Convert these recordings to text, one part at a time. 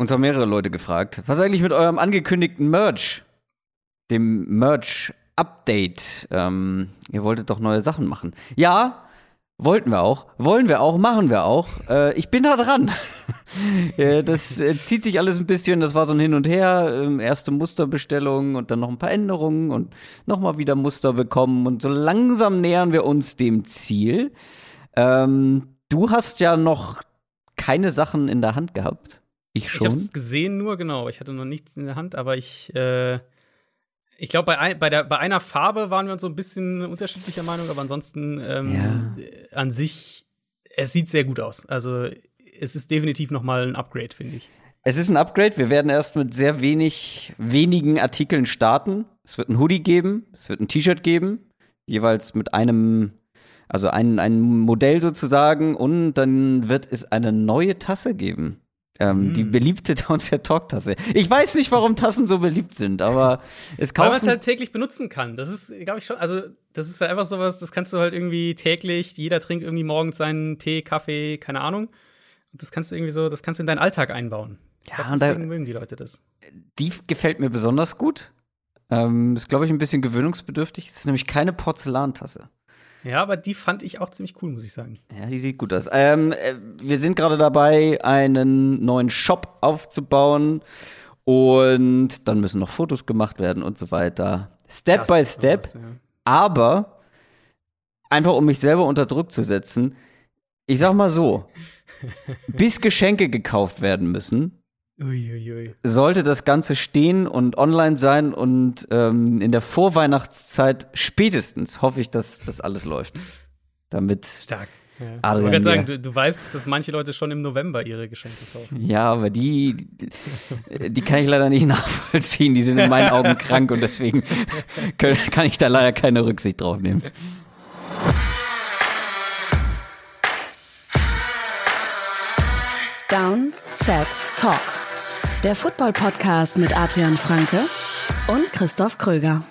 Uns haben mehrere Leute gefragt, was eigentlich mit eurem angekündigten Merch, dem Merch-Update? Ähm, ihr wolltet doch neue Sachen machen. Ja, wollten wir auch, wollen wir auch, machen wir auch. Äh, ich bin da dran. ja, das äh, zieht sich alles ein bisschen, das war so ein Hin und Her. Ähm, erste Musterbestellung und dann noch ein paar Änderungen und nochmal wieder Muster bekommen. Und so langsam nähern wir uns dem Ziel. Ähm, du hast ja noch keine Sachen in der Hand gehabt. Ich schon. Ich habe es gesehen nur, genau. Ich hatte noch nichts in der Hand, aber ich, äh, ich glaube, bei, ein, bei, bei einer Farbe waren wir uns so ein bisschen unterschiedlicher Meinung, aber ansonsten ähm, ja. an sich, es sieht sehr gut aus. Also es ist definitiv noch mal ein Upgrade, finde ich. Es ist ein Upgrade. Wir werden erst mit sehr wenig, wenigen Artikeln starten. Es wird ein Hoodie geben, es wird ein T-Shirt geben, jeweils mit einem, also ein, ein Modell sozusagen, und dann wird es eine neue Tasse geben. Ähm, mm. Die beliebte Downset Talk Tasse. Ich weiß nicht, warum Tassen so beliebt sind, aber es kaufen. Weil man es halt täglich benutzen kann. Das ist, glaube ich, schon, also das ist halt einfach sowas, das kannst du halt irgendwie täglich, jeder trinkt irgendwie morgens seinen Tee, Kaffee, keine Ahnung. Und das kannst du irgendwie so, das kannst du in deinen Alltag einbauen. Ja, glaub, deswegen da, mögen die Leute das. Die gefällt mir besonders gut. Ähm, ist, glaube ich, ein bisschen gewöhnungsbedürftig. Es ist nämlich keine Porzellantasse. Ja, aber die fand ich auch ziemlich cool, muss ich sagen. Ja, die sieht gut aus. Ähm, äh, wir sind gerade dabei, einen neuen Shop aufzubauen. Und dann müssen noch Fotos gemacht werden und so weiter. Step das by step. Was, ja. Aber einfach um mich selber unter Druck zu setzen, ich sag mal so, bis Geschenke gekauft werden müssen, Uiuiui. Sollte das Ganze stehen und online sein und ähm, in der Vorweihnachtszeit spätestens hoffe ich, dass das alles läuft. Damit. Stark. Ja. Adrian ich wollte sagen, du, du, weißt, dass manche Leute schon im November ihre Geschenke kaufen. Ja, aber die, die, die kann ich leider nicht nachvollziehen. Die sind in meinen Augen krank und deswegen kann ich da leider keine Rücksicht drauf nehmen. Down, Set, Talk. Der Football-Podcast mit Adrian Franke und Christoph Kröger.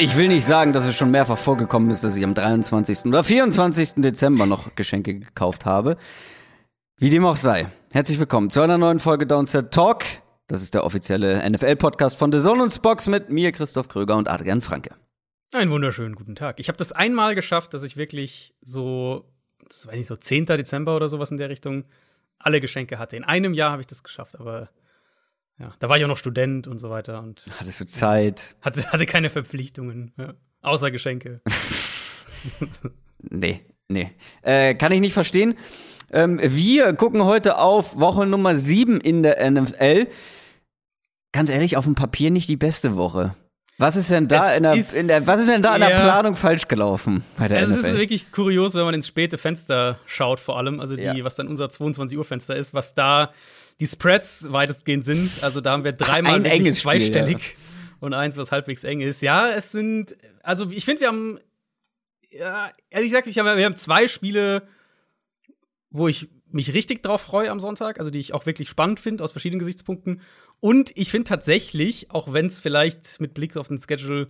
Ich will nicht sagen, dass es schon mehrfach vorgekommen ist, dass ich am 23. oder 24. Dezember noch Geschenke gekauft habe. Wie dem auch sei. Herzlich willkommen zu einer neuen Folge Downset Talk. Das ist der offizielle NFL-Podcast von The Zone und Box mit mir, Christoph Kröger und Adrian Franke. Einen wunderschönen guten Tag. Ich habe das einmal geschafft, dass ich wirklich so, das war nicht so 10. Dezember oder sowas in der Richtung, alle Geschenke hatte. In einem Jahr habe ich das geschafft, aber ja, da war ich auch noch Student und so weiter. Und Hattest du Zeit? Hatte, hatte keine Verpflichtungen, ja, außer Geschenke. nee, nee. Äh, kann ich nicht verstehen. Ähm, wir gucken heute auf Woche Nummer 7 in der NFL ganz ehrlich, auf dem Papier nicht die beste Woche. Was ist denn da, in der, in der, was ist denn da in der Planung falsch gelaufen bei der es NFL? Es ist wirklich kurios, wenn man ins späte Fenster schaut, vor allem, also die, ja. was dann unser 22 Uhr Fenster ist, was da die Spreads weitestgehend sind. Also da haben wir dreimal Ein enges zweistellig Spiel, ja. und eins, was halbwegs eng ist. Ja, es sind, also ich finde, wir haben, ja, ehrlich gesagt, ich hab, wir haben zwei Spiele, wo ich mich richtig drauf freue am Sonntag, also die ich auch wirklich spannend finde aus verschiedenen Gesichtspunkten. Und ich finde tatsächlich, auch wenn es vielleicht mit Blick auf den Schedule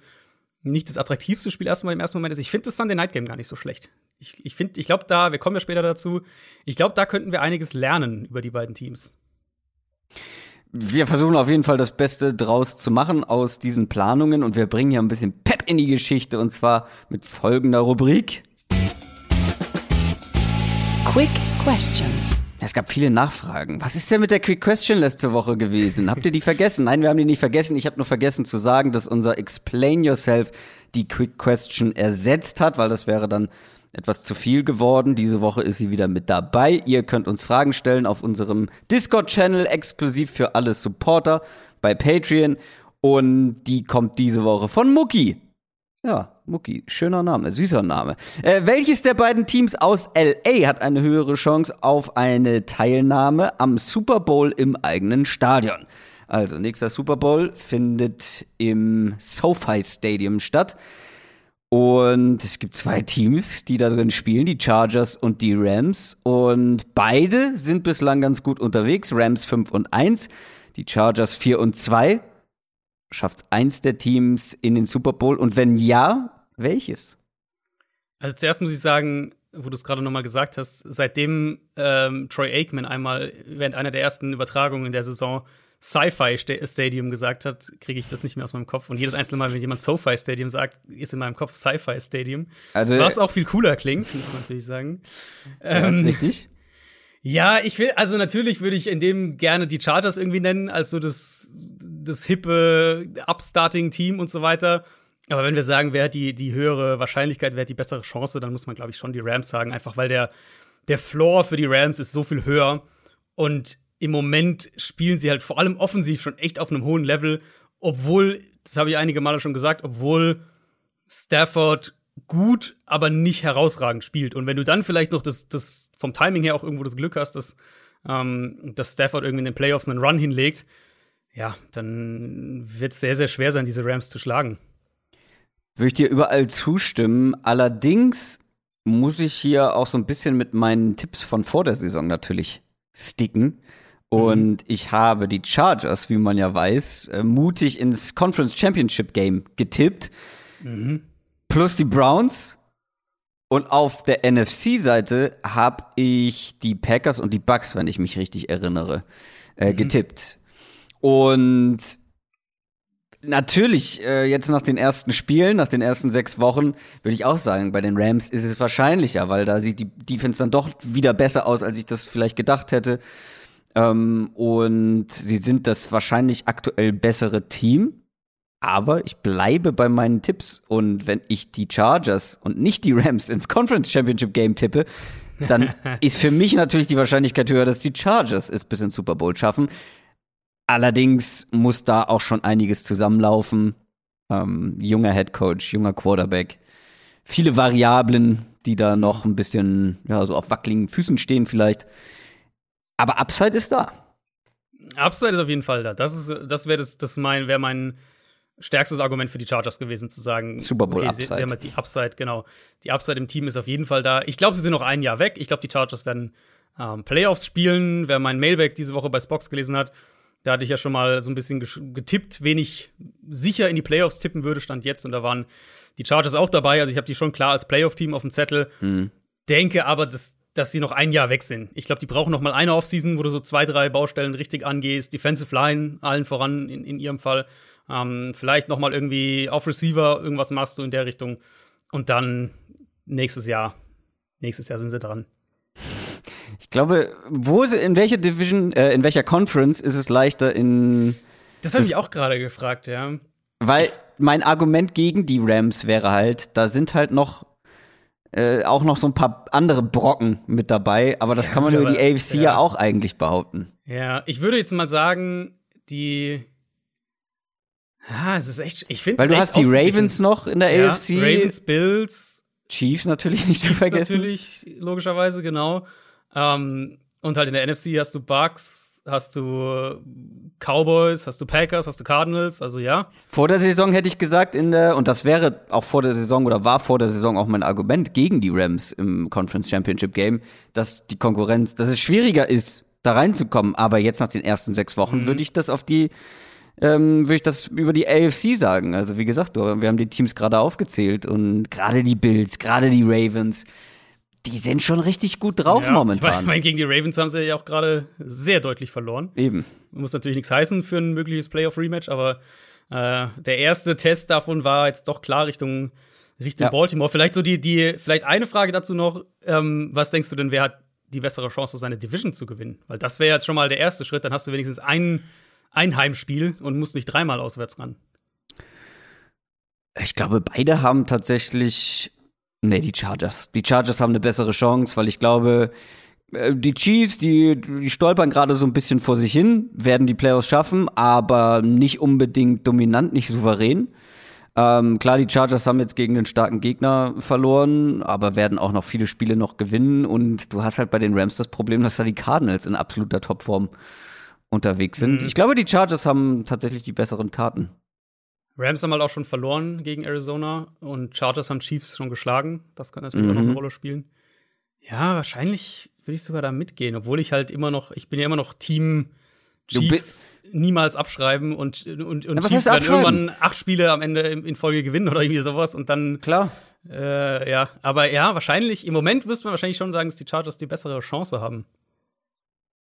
nicht das attraktivste Spiel erstmal im ersten Moment ist, ich finde das Sunday Night Game gar nicht so schlecht. Ich, ich finde, ich glaube da, wir kommen ja später dazu, ich glaube, da könnten wir einiges lernen über die beiden Teams. Wir versuchen auf jeden Fall das Beste draus zu machen aus diesen Planungen und wir bringen hier ein bisschen Pep in die Geschichte und zwar mit folgender Rubrik. Quick Question. Es gab viele Nachfragen. Was ist denn mit der Quick Question letzte Woche gewesen? Habt ihr die vergessen? Nein, wir haben die nicht vergessen. Ich habe nur vergessen zu sagen, dass unser Explain Yourself die Quick Question ersetzt hat, weil das wäre dann etwas zu viel geworden. Diese Woche ist sie wieder mit dabei. Ihr könnt uns Fragen stellen auf unserem Discord-Channel, exklusiv für alle Supporter bei Patreon. Und die kommt diese Woche von Mucki. Ja, Mucki, schöner Name, süßer Name. Äh, welches der beiden Teams aus LA hat eine höhere Chance auf eine Teilnahme am Super Bowl im eigenen Stadion? Also, nächster Super Bowl findet im SoFi Stadium statt. Und es gibt zwei Teams, die da drin spielen, die Chargers und die Rams. Und beide sind bislang ganz gut unterwegs. Rams 5 und 1, die Chargers 4 und 2. Schafft es eins der Teams in den Super Bowl? Und wenn ja, welches? Also zuerst muss ich sagen, wo du es gerade noch mal gesagt hast, seitdem ähm, Troy Aikman einmal während einer der ersten Übertragungen in der Saison Sci-Fi Stadium gesagt hat, kriege ich das nicht mehr aus meinem Kopf. Und jedes einzelne Mal, wenn jemand SoFi Stadium sagt, ist in meinem Kopf Sci-Fi Stadium. Also, Was auch viel cooler klingt, muss man natürlich sagen. Ja, ist ähm, richtig. Ja, ich will, also natürlich würde ich in dem gerne die Chargers irgendwie nennen, als so das, das hippe Upstarting-Team und so weiter. Aber wenn wir sagen, wer hat die, die höhere Wahrscheinlichkeit, wer hat die bessere Chance, dann muss man, glaube ich, schon die Rams sagen, einfach weil der, der Floor für die Rams ist so viel höher. Und im Moment spielen sie halt vor allem offensiv schon echt auf einem hohen Level, obwohl, das habe ich einige Male schon gesagt, obwohl Stafford gut, aber nicht herausragend spielt. Und wenn du dann vielleicht noch das, das vom Timing her auch irgendwo das Glück hast, dass, ähm, dass Stafford irgendwie in den Playoffs einen Run hinlegt, ja, dann wird es sehr, sehr schwer sein, diese Rams zu schlagen. Würde ich dir überall zustimmen. Allerdings muss ich hier auch so ein bisschen mit meinen Tipps von vor der Saison natürlich sticken. Und mhm. ich habe die Chargers, wie man ja weiß, äh, mutig ins Conference Championship Game getippt. Mhm. Plus die Browns. Und auf der NFC-Seite habe ich die Packers und die Bucks, wenn ich mich richtig erinnere, äh, mhm. getippt. Und natürlich, äh, jetzt nach den ersten Spielen, nach den ersten sechs Wochen, würde ich auch sagen, bei den Rams ist es wahrscheinlicher, weil da sieht die Defense dann doch wieder besser aus, als ich das vielleicht gedacht hätte. Ähm, und sie sind das wahrscheinlich aktuell bessere Team. Aber ich bleibe bei meinen Tipps. Und wenn ich die Chargers und nicht die Rams ins Conference Championship Game tippe, dann ist für mich natürlich die Wahrscheinlichkeit höher, dass die Chargers es bis ins Super Bowl schaffen. Allerdings muss da auch schon einiges zusammenlaufen. Ähm, junger Head Coach, junger Quarterback. Viele Variablen, die da noch ein bisschen, ja, so auf wackeligen Füßen stehen vielleicht. Aber Upside ist da. Upside ist auf jeden Fall da. Das das wäre das, das mein, wäre mein stärkstes Argument für die Chargers gewesen, zu sagen, Super Bowl okay, Upside. Sie, sie, haben halt die Upside, genau. Die Upside im Team ist auf jeden Fall da. Ich glaube, sie sind noch ein Jahr weg. Ich glaube, die Chargers werden ähm, Playoffs spielen. Wer mein Mailback diese Woche bei Spox gelesen hat, da hatte ich ja schon mal so ein bisschen getippt, wen ich sicher in die Playoffs tippen würde, stand jetzt. Und da waren die Chargers auch dabei. Also ich habe die schon klar als Playoff-Team auf dem Zettel. Mhm. Denke aber, dass dass sie noch ein Jahr weg sind. Ich glaube, die brauchen noch mal eine Offseason, wo du so zwei, drei Baustellen richtig angehst. Defensive Line, allen voran in, in ihrem Fall. Ähm, vielleicht noch mal irgendwie auf Receiver irgendwas machst du in der Richtung. Und dann nächstes Jahr. Nächstes Jahr sind sie dran. Ich glaube, wo in welcher Division, äh, in welcher Conference ist es leichter in. Das habe ich auch gerade gefragt, ja. Weil mein Argument gegen die Rams wäre halt, da sind halt noch äh, auch noch so ein paar andere Brocken mit dabei, aber das ja, kann man über die AFC ja. ja auch eigentlich behaupten. Ja, ich würde jetzt mal sagen, die Ah, es ist echt, ich finde Weil du hast die Ravens noch in der ja, AFC. Ravens, Bills. Chiefs natürlich nicht Chiefs zu vergessen. natürlich, logischerweise, genau. Ähm, und halt in der NFC hast du Bucks, hast du Cowboys, hast du Packers, hast du Cardinals, also ja. Vor der Saison hätte ich gesagt, in der, und das wäre auch vor der Saison oder war vor der Saison auch mein Argument gegen die Rams im Conference Championship Game, dass die Konkurrenz, dass es schwieriger ist, da reinzukommen. Aber jetzt nach den ersten sechs Wochen mhm. würde ich das auf die, ähm, würde ich das über die AFC sagen. Also wie gesagt, wir haben die Teams gerade aufgezählt und gerade die Bills, gerade die Ravens, die sind schon richtig gut drauf ja, momentan. Ich meine, gegen die Ravens haben sie ja auch gerade sehr deutlich verloren. Eben. Muss natürlich nichts heißen für ein mögliches Playoff-Rematch, aber äh, der erste Test davon war jetzt doch klar Richtung, Richtung ja. Baltimore. Vielleicht so die, die, vielleicht eine Frage dazu noch. Ähm, was denkst du denn, wer hat die bessere Chance, seine Division zu gewinnen? Weil das wäre jetzt schon mal der erste Schritt. Dann hast du wenigstens ein, ein Heimspiel und musst nicht dreimal auswärts ran. Ich glaube, beide haben tatsächlich Nee, die Chargers. Die Chargers haben eine bessere Chance, weil ich glaube, äh, die Chiefs, die, die stolpern gerade so ein bisschen vor sich hin, werden die Playoffs schaffen, aber nicht unbedingt dominant, nicht souverän. Ähm, klar, die Chargers haben jetzt gegen den starken Gegner verloren, aber werden auch noch viele Spiele noch gewinnen. Und du hast halt bei den Rams das Problem, dass da die Cardinals in absoluter Topform unterwegs sind. Mhm. Ich glaube, die Chargers haben tatsächlich die besseren Karten. Rams haben halt auch schon verloren gegen Arizona und Chargers haben Chiefs schon geschlagen. Das kann natürlich mhm. auch noch eine mhm. Rolle spielen. Ja, wahrscheinlich würde ich sogar da mitgehen, obwohl ich halt immer noch, ich bin ja immer noch Team Chiefs niemals abschreiben und, und, und Chiefs dann irgendwann acht Spiele am Ende in Folge gewinnen oder irgendwie sowas und dann. Klar. Äh, ja, aber ja, wahrscheinlich, im Moment müsste man wahrscheinlich schon sagen, dass die Chargers die bessere Chance haben.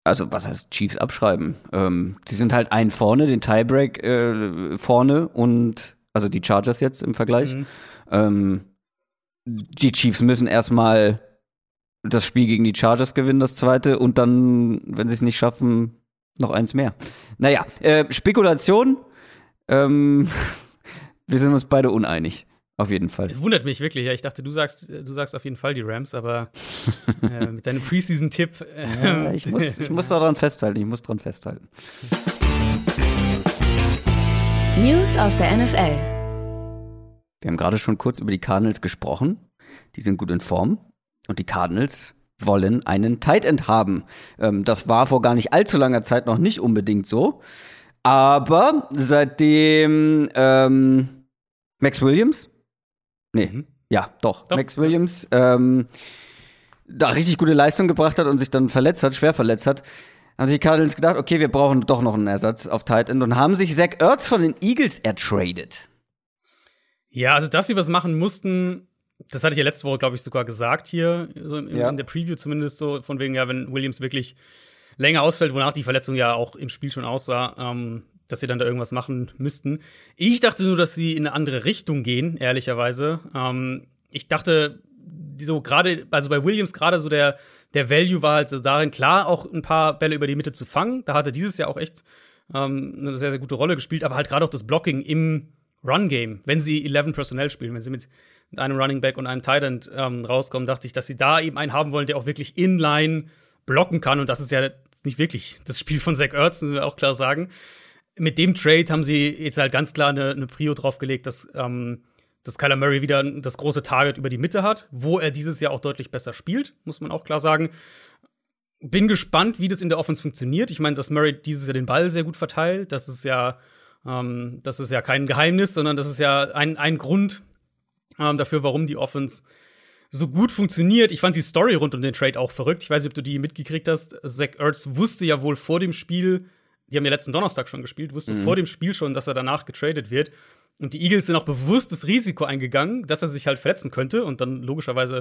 Also, was heißt Chiefs abschreiben? Ähm, die sind halt ein vorne, den Tiebreak äh, vorne und, also die Chargers jetzt im Vergleich. Mhm. Ähm, die Chiefs müssen erstmal das Spiel gegen die Chargers gewinnen, das zweite, und dann, wenn sie es nicht schaffen, noch eins mehr. Naja, äh, Spekulation. Ähm, wir sind uns beide uneinig. Auf jeden Fall. Das wundert mich wirklich. Ja, ich dachte, du sagst, du sagst auf jeden Fall die Rams, aber äh, mit deinem Preseason-Tipp. Äh, ja, ich, muss, ich muss daran festhalten. Ich muss daran festhalten. News aus der NFL. Wir haben gerade schon kurz über die Cardinals gesprochen. Die sind gut in Form. Und die Cardinals wollen einen Tight End haben. Ähm, das war vor gar nicht allzu langer Zeit noch nicht unbedingt so. Aber seitdem ähm, Max Williams, nee, mhm. ja, doch, doch, Max Williams ähm, da richtig gute Leistung gebracht hat und sich dann verletzt hat, schwer verletzt hat, haben sich die Cardinals gedacht, okay, wir brauchen doch noch einen Ersatz auf Tight End und haben sich Zach Ertz von den Eagles ertradet. Ja, also dass sie was machen mussten, das hatte ich ja letzte Woche, glaube ich, sogar gesagt hier, so in, ja. in, der Preview zumindest so, von wegen, ja, wenn Williams wirklich länger ausfällt, wonach die Verletzung ja auch im Spiel schon aussah, ähm, dass sie dann da irgendwas machen müssten. Ich dachte nur, dass sie in eine andere Richtung gehen, ehrlicherweise. Ähm, ich dachte, so gerade, also bei Williams gerade so der, der Value war halt so darin, klar, auch ein paar Bälle über die Mitte zu fangen. Da hat er dieses Jahr auch echt ähm, eine sehr, sehr gute Rolle gespielt, aber halt gerade auch das Blocking im Run-Game, wenn sie 11 Personell spielen, wenn sie mit einem Running Back und einem Tight End ähm, rauskommen, dachte ich, dass sie da eben einen haben wollen, der auch wirklich inline blocken kann. Und das ist ja nicht wirklich das Spiel von Zach Ertz, müssen wir auch klar sagen. Mit dem Trade haben sie jetzt halt ganz klar eine, eine Prio draufgelegt, dass, ähm, dass Kyler Murray wieder das große Target über die Mitte hat, wo er dieses Jahr auch deutlich besser spielt, muss man auch klar sagen. Bin gespannt, wie das in der Offense funktioniert. Ich meine, dass Murray dieses Jahr den Ball sehr gut verteilt. Das ist ja, ähm, das ist ja kein Geheimnis, sondern das ist ja ein, ein Grund, ähm, dafür, warum die Offense so gut funktioniert. Ich fand die Story rund um den Trade auch verrückt. Ich weiß nicht, ob du die mitgekriegt hast. Zach Ertz wusste ja wohl vor dem Spiel, die haben ja letzten Donnerstag schon gespielt, wusste mhm. vor dem Spiel schon, dass er danach getradet wird. Und die Eagles sind auch bewusst das Risiko eingegangen, dass er sich halt verletzen könnte. Und dann logischerweise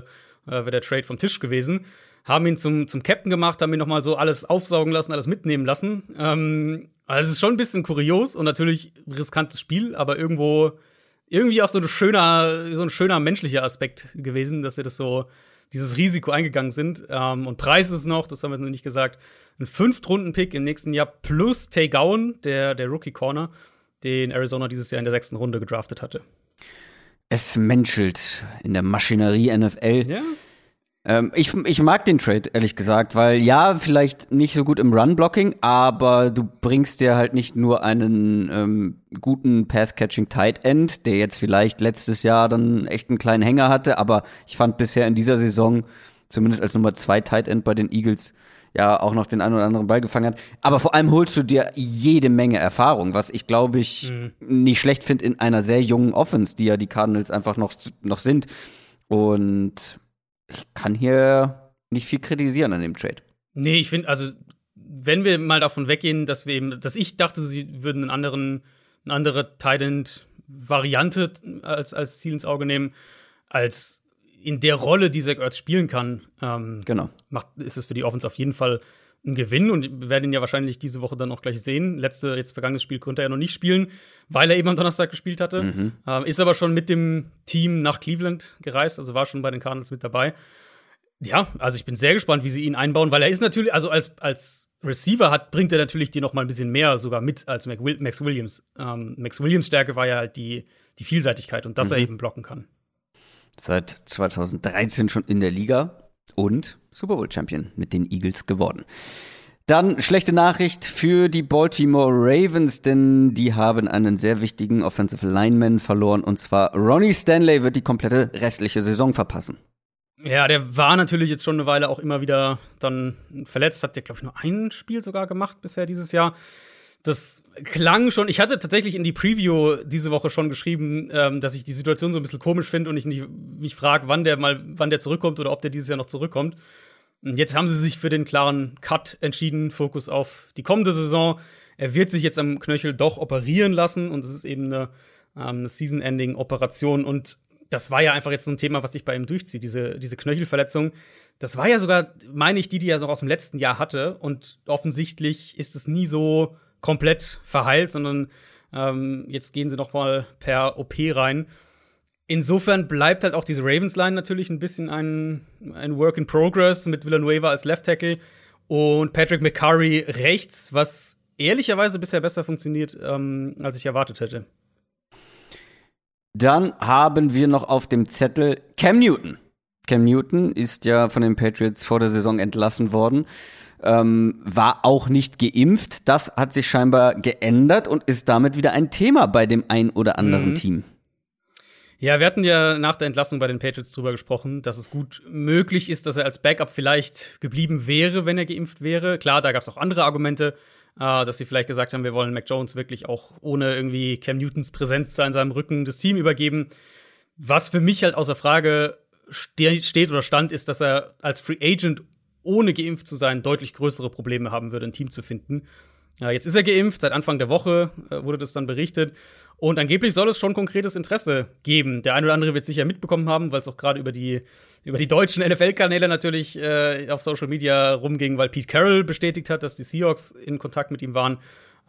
äh, wäre der Trade vom Tisch gewesen. Haben ihn zum, zum Captain gemacht, haben ihn nochmal so alles aufsaugen lassen, alles mitnehmen lassen. Ähm, also es ist schon ein bisschen kurios und natürlich riskantes Spiel, aber irgendwo irgendwie auch so ein schöner, so ein schöner menschlicher Aspekt gewesen, dass sie das so dieses Risiko eingegangen sind. Ähm, und Preis ist noch, das haben wir noch nicht gesagt, ein Fünftrunden-Pick im nächsten Jahr plus Tay Gowan, der, der Rookie Corner, den Arizona dieses Jahr in der sechsten Runde gedraftet hatte. Es menschelt in der Maschinerie NFL. Ja. Ähm, ich, ich mag den Trade, ehrlich gesagt, weil ja, vielleicht nicht so gut im Run-Blocking, aber du bringst dir halt nicht nur einen ähm, guten Pass-Catching-Tight End, der jetzt vielleicht letztes Jahr dann echt einen kleinen Hänger hatte, aber ich fand bisher in dieser Saison, zumindest als Nummer zwei Tight End bei den Eagles, ja auch noch den einen oder anderen Ball gefangen hat. Aber vor allem holst du dir jede Menge Erfahrung, was ich glaube ich mhm. nicht schlecht finde in einer sehr jungen Offense, die ja die Cardinals einfach noch, noch sind. Und ich kann hier nicht viel kritisieren an dem Trade. Nee, ich finde, also, wenn wir mal davon weggehen, dass wir eben, dass ich dachte, sie würden einen anderen, eine andere Titan-Variante als, als Ziel ins Auge nehmen, als in der Rolle, die Zach Ertz spielen kann, ähm, genau. macht, ist es für die Offense auf jeden Fall ein Gewinn und wir werden ihn ja wahrscheinlich diese Woche dann auch gleich sehen. Letzte, jetzt vergangenes Spiel konnte er ja noch nicht spielen, weil er eben am Donnerstag gespielt hatte. Mhm. Ähm, ist aber schon mit dem Team nach Cleveland gereist, also war schon bei den Cardinals mit dabei. Ja, also ich bin sehr gespannt, wie sie ihn einbauen, weil er ist natürlich, also als, als Receiver hat, bringt er natürlich dir noch mal ein bisschen mehr sogar mit als Max Williams. Ähm, Max Williams Stärke war ja halt die, die Vielseitigkeit und dass mhm. er eben blocken kann. Seit 2013 schon in der Liga, und Super Bowl Champion mit den Eagles geworden. Dann schlechte Nachricht für die Baltimore Ravens, denn die haben einen sehr wichtigen Offensive Lineman verloren und zwar Ronnie Stanley wird die komplette restliche Saison verpassen. Ja, der war natürlich jetzt schon eine Weile auch immer wieder dann verletzt, hat der glaube ich nur ein Spiel sogar gemacht bisher dieses Jahr das klang schon. Ich hatte tatsächlich in die Preview diese Woche schon geschrieben, ähm, dass ich die Situation so ein bisschen komisch finde und ich nicht, mich frage, wann der mal, wann der zurückkommt oder ob der dieses Jahr noch zurückkommt. Jetzt haben sie sich für den klaren Cut entschieden, Fokus auf die kommende Saison. Er wird sich jetzt am Knöchel doch operieren lassen und es ist eben eine, ähm, eine Season-Ending-Operation. Und das war ja einfach jetzt so ein Thema, was sich bei ihm durchzieht, diese, diese Knöchelverletzung. Das war ja sogar, meine ich, die, die er so aus dem letzten Jahr hatte. Und offensichtlich ist es nie so komplett verheilt, sondern ähm, jetzt gehen sie noch mal per OP rein. Insofern bleibt halt auch diese Ravens-Line natürlich ein bisschen ein, ein Work in Progress mit Villanueva als Left Tackle und Patrick McCurry rechts, was ehrlicherweise bisher besser funktioniert, ähm, als ich erwartet hätte. Dann haben wir noch auf dem Zettel Cam Newton. Cam Newton ist ja von den Patriots vor der Saison entlassen worden, ähm, war auch nicht geimpft. Das hat sich scheinbar geändert und ist damit wieder ein Thema bei dem ein oder anderen mhm. Team. Ja, wir hatten ja nach der Entlassung bei den Patriots drüber gesprochen, dass es gut möglich ist, dass er als Backup vielleicht geblieben wäre, wenn er geimpft wäre. Klar, da gab es auch andere Argumente, äh, dass sie vielleicht gesagt haben, wir wollen Mac Jones wirklich auch ohne irgendwie Cam Newtons Präsenz in seinem Rücken das Team übergeben. Was für mich halt außer Frage steht oder stand, ist, dass er als Free Agent ohne geimpft zu sein deutlich größere Probleme haben würde, ein Team zu finden. Ja, jetzt ist er geimpft, seit Anfang der Woche äh, wurde das dann berichtet. Und angeblich soll es schon konkretes Interesse geben. Der eine oder andere wird sicher mitbekommen haben, weil es auch gerade über die, über die deutschen NFL-Kanäle natürlich äh, auf Social Media rumging, weil Pete Carroll bestätigt hat, dass die Seahawks in Kontakt mit ihm waren.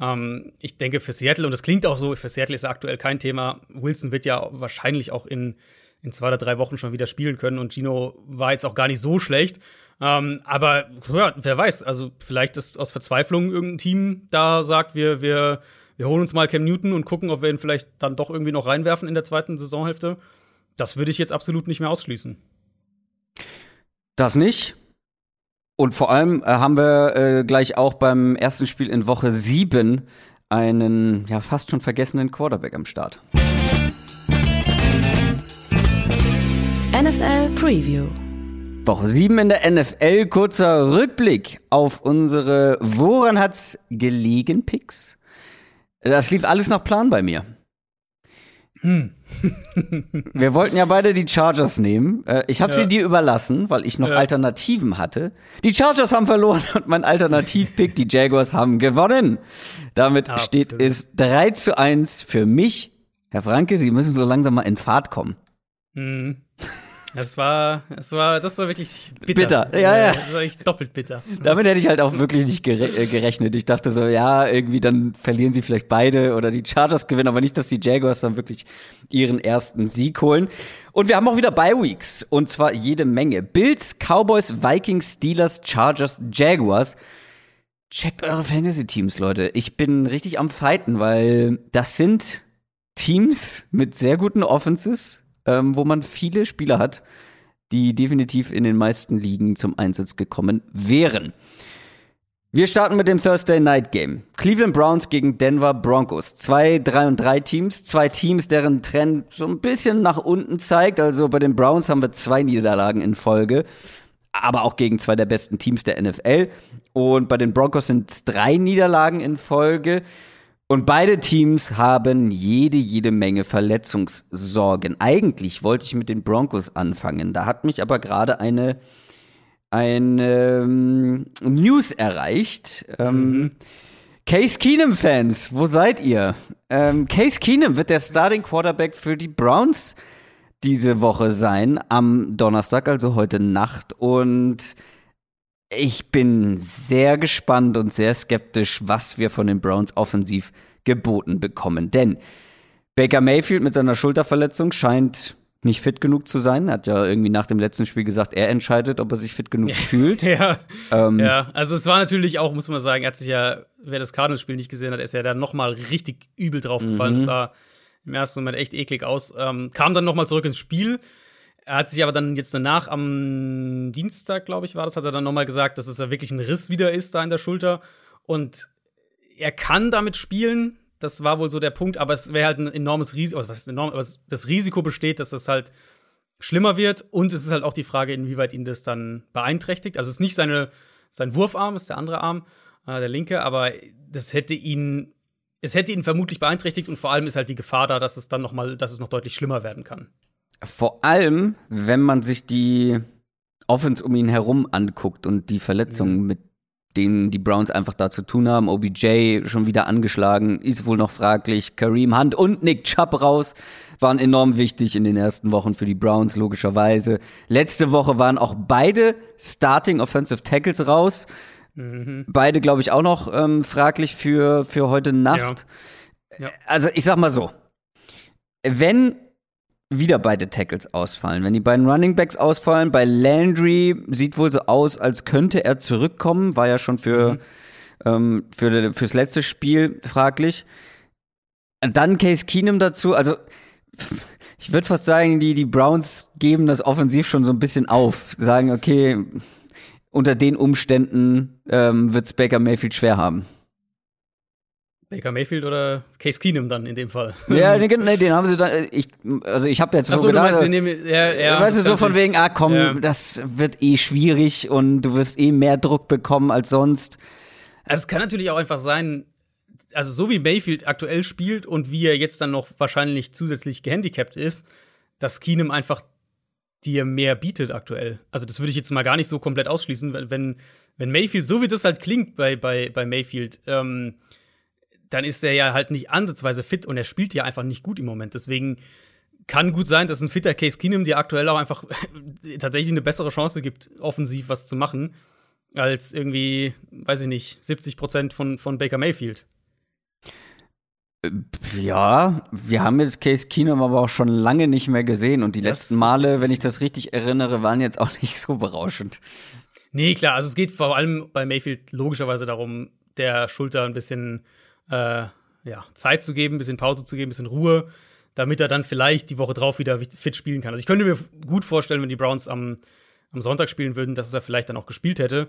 Ähm, ich denke für Seattle, und das klingt auch so, für Seattle ist aktuell kein Thema. Wilson wird ja wahrscheinlich auch in, in zwei oder drei Wochen schon wieder spielen können. Und Gino war jetzt auch gar nicht so schlecht. Ähm, aber ja, wer weiß, also vielleicht ist aus Verzweiflung irgendein Team da sagt, wir, wir, wir holen uns mal Cam Newton und gucken, ob wir ihn vielleicht dann doch irgendwie noch reinwerfen in der zweiten Saisonhälfte. Das würde ich jetzt absolut nicht mehr ausschließen. Das nicht. Und vor allem äh, haben wir äh, gleich auch beim ersten Spiel in Woche 7 einen ja fast schon vergessenen Quarterback am Start. NFL Preview. Woche 7 in der NFL. Kurzer Rückblick auf unsere Woran hat's gelegen Picks. Das lief alles nach Plan bei mir. Hm. Wir wollten ja beide die Chargers nehmen. Äh, ich habe ja. sie dir überlassen, weil ich noch ja. Alternativen hatte. Die Chargers haben verloren und mein Alternativpick, die Jaguars, haben gewonnen. Damit Absolut. steht es 3 zu 1 für mich. Herr Franke, Sie müssen so langsam mal in Fahrt kommen. Hm. Es war, es war, das war wirklich bitter. Bitter, ja, ja. Das war echt doppelt bitter. Damit hätte ich halt auch wirklich nicht gere äh, gerechnet. Ich dachte so, ja, irgendwie dann verlieren sie vielleicht beide oder die Chargers gewinnen, aber nicht, dass die Jaguars dann wirklich ihren ersten Sieg holen. Und wir haben auch wieder Bye Weeks und zwar jede Menge. Bills, Cowboys, Vikings, Steelers, Chargers, Jaguars. Checkt eure Fantasy-Teams, Leute. Ich bin richtig am Fighten, weil das sind Teams mit sehr guten Offenses, ähm, wo man viele Spieler hat, die definitiv in den meisten Ligen zum Einsatz gekommen wären. Wir starten mit dem Thursday Night Game. Cleveland Browns gegen Denver Broncos. Zwei 3 und 3 Teams, zwei Teams, deren Trend so ein bisschen nach unten zeigt. Also bei den Browns haben wir zwei Niederlagen in Folge, aber auch gegen zwei der besten Teams der NFL. Und bei den Broncos sind es drei Niederlagen in Folge. Und beide Teams haben jede, jede Menge Verletzungssorgen. Eigentlich wollte ich mit den Broncos anfangen. Da hat mich aber gerade eine, eine ähm, News erreicht. Ähm, mhm. Case Keenum-Fans, wo seid ihr? Ähm, Case Keenum wird der Starting Quarterback für die Browns diese Woche sein, am Donnerstag, also heute Nacht. Und ich bin sehr gespannt und sehr skeptisch, was wir von den Browns offensiv geboten bekommen. Denn Baker Mayfield mit seiner Schulterverletzung scheint nicht fit genug zu sein. Er hat ja irgendwie nach dem letzten Spiel gesagt, er entscheidet, ob er sich fit genug fühlt. ja. Ähm, ja, also es war natürlich auch, muss man sagen, er hat sich ja, wer das Cardinals-Spiel nicht gesehen hat, ist ja da noch mal richtig übel draufgefallen. Mhm. Das sah im ersten Moment echt eklig aus. Ähm, kam dann noch mal zurück ins Spiel, er hat sich aber dann jetzt danach am Dienstag, glaube ich, war das, hat er dann nochmal gesagt, dass es ja wirklich ein Riss wieder ist da in der Schulter. Und er kann damit spielen. Das war wohl so der Punkt, aber es wäre halt ein enormes Risiko, also was ist enorm, aber das Risiko besteht, dass das halt schlimmer wird. Und es ist halt auch die Frage, inwieweit ihn das dann beeinträchtigt. Also es ist nicht seine, sein Wurfarm, ist der andere Arm, äh, der linke, aber das hätte ihn, es hätte ihn vermutlich beeinträchtigt und vor allem ist halt die Gefahr da, dass es dann noch mal, dass es noch deutlich schlimmer werden kann. Vor allem, wenn man sich die Offense um ihn herum anguckt und die Verletzungen, mhm. mit denen die Browns einfach da zu tun haben, OBJ schon wieder angeschlagen, ist wohl noch fraglich, Kareem Hunt und Nick Chubb raus, waren enorm wichtig in den ersten Wochen für die Browns, logischerweise. Letzte Woche waren auch beide Starting Offensive Tackles raus. Mhm. Beide, glaube ich, auch noch ähm, fraglich für, für heute Nacht. Ja. Ja. Also, ich sag mal so: Wenn wieder beide Tackles ausfallen. Wenn die beiden Running Backs ausfallen, bei Landry sieht wohl so aus, als könnte er zurückkommen, war ja schon für, mhm. ähm, für fürs letzte Spiel fraglich. Dann Case Keenum dazu, also ich würde fast sagen, die, die Browns geben das offensiv schon so ein bisschen auf. Sagen, okay, unter den Umständen ähm, wird es Baker Mayfield schwer haben. Baker Mayfield oder Case Keenum dann in dem Fall. Ja, nee, den haben sie dann. Äh, ich, also ich habe jetzt so, so gedacht. Meinst, nehmen, ja, ja, weißt du, so von wegen, ah komm, ja. das wird eh schwierig und du wirst eh mehr Druck bekommen als sonst. Also es kann natürlich auch einfach sein, also so wie Mayfield aktuell spielt und wie er jetzt dann noch wahrscheinlich zusätzlich gehandicapt ist, dass Keenum einfach dir mehr bietet aktuell. Also das würde ich jetzt mal gar nicht so komplett ausschließen, wenn, wenn Mayfield, so wie das halt klingt bei, bei, bei Mayfield, ähm, dann ist er ja halt nicht ansatzweise fit und er spielt ja einfach nicht gut im Moment. Deswegen kann gut sein, dass ein fitter Case Keenum dir aktuell auch einfach tatsächlich eine bessere Chance gibt, offensiv was zu machen, als irgendwie, weiß ich nicht, 70 Prozent von, von Baker Mayfield. Äh, ja, wir haben jetzt Case Keenum aber auch schon lange nicht mehr gesehen und die das letzten Male, wenn ich das richtig erinnere, waren jetzt auch nicht so berauschend. Nee, klar, also es geht vor allem bei Mayfield logischerweise darum, der Schulter ein bisschen äh, ja, Zeit zu geben, ein bisschen Pause zu geben, ein bisschen Ruhe, damit er dann vielleicht die Woche drauf wieder fit spielen kann. Also ich könnte mir gut vorstellen, wenn die Browns am, am Sonntag spielen würden, dass er vielleicht dann auch gespielt hätte.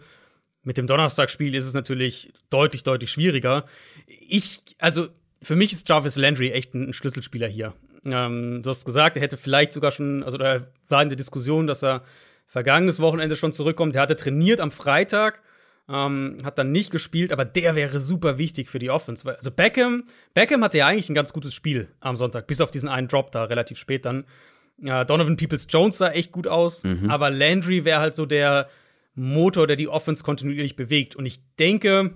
Mit dem Donnerstagsspiel ist es natürlich deutlich, deutlich schwieriger. Ich, also für mich ist Jarvis Landry echt ein, Schlüsselspieler hier. Ähm, du hast gesagt, er hätte vielleicht sogar schon, also da war in der Diskussion, dass er vergangenes Wochenende schon zurückkommt. Er hatte trainiert am Freitag ähm, hat dann nicht gespielt, aber der wäre super wichtig für die Offense. Also Beckham, Beckham hatte ja eigentlich ein ganz gutes Spiel am Sonntag, bis auf diesen einen Drop da relativ spät dann. Ja, Donovan Peoples Jones sah echt gut aus, mhm. aber Landry wäre halt so der Motor, der die Offense kontinuierlich bewegt. Und ich denke,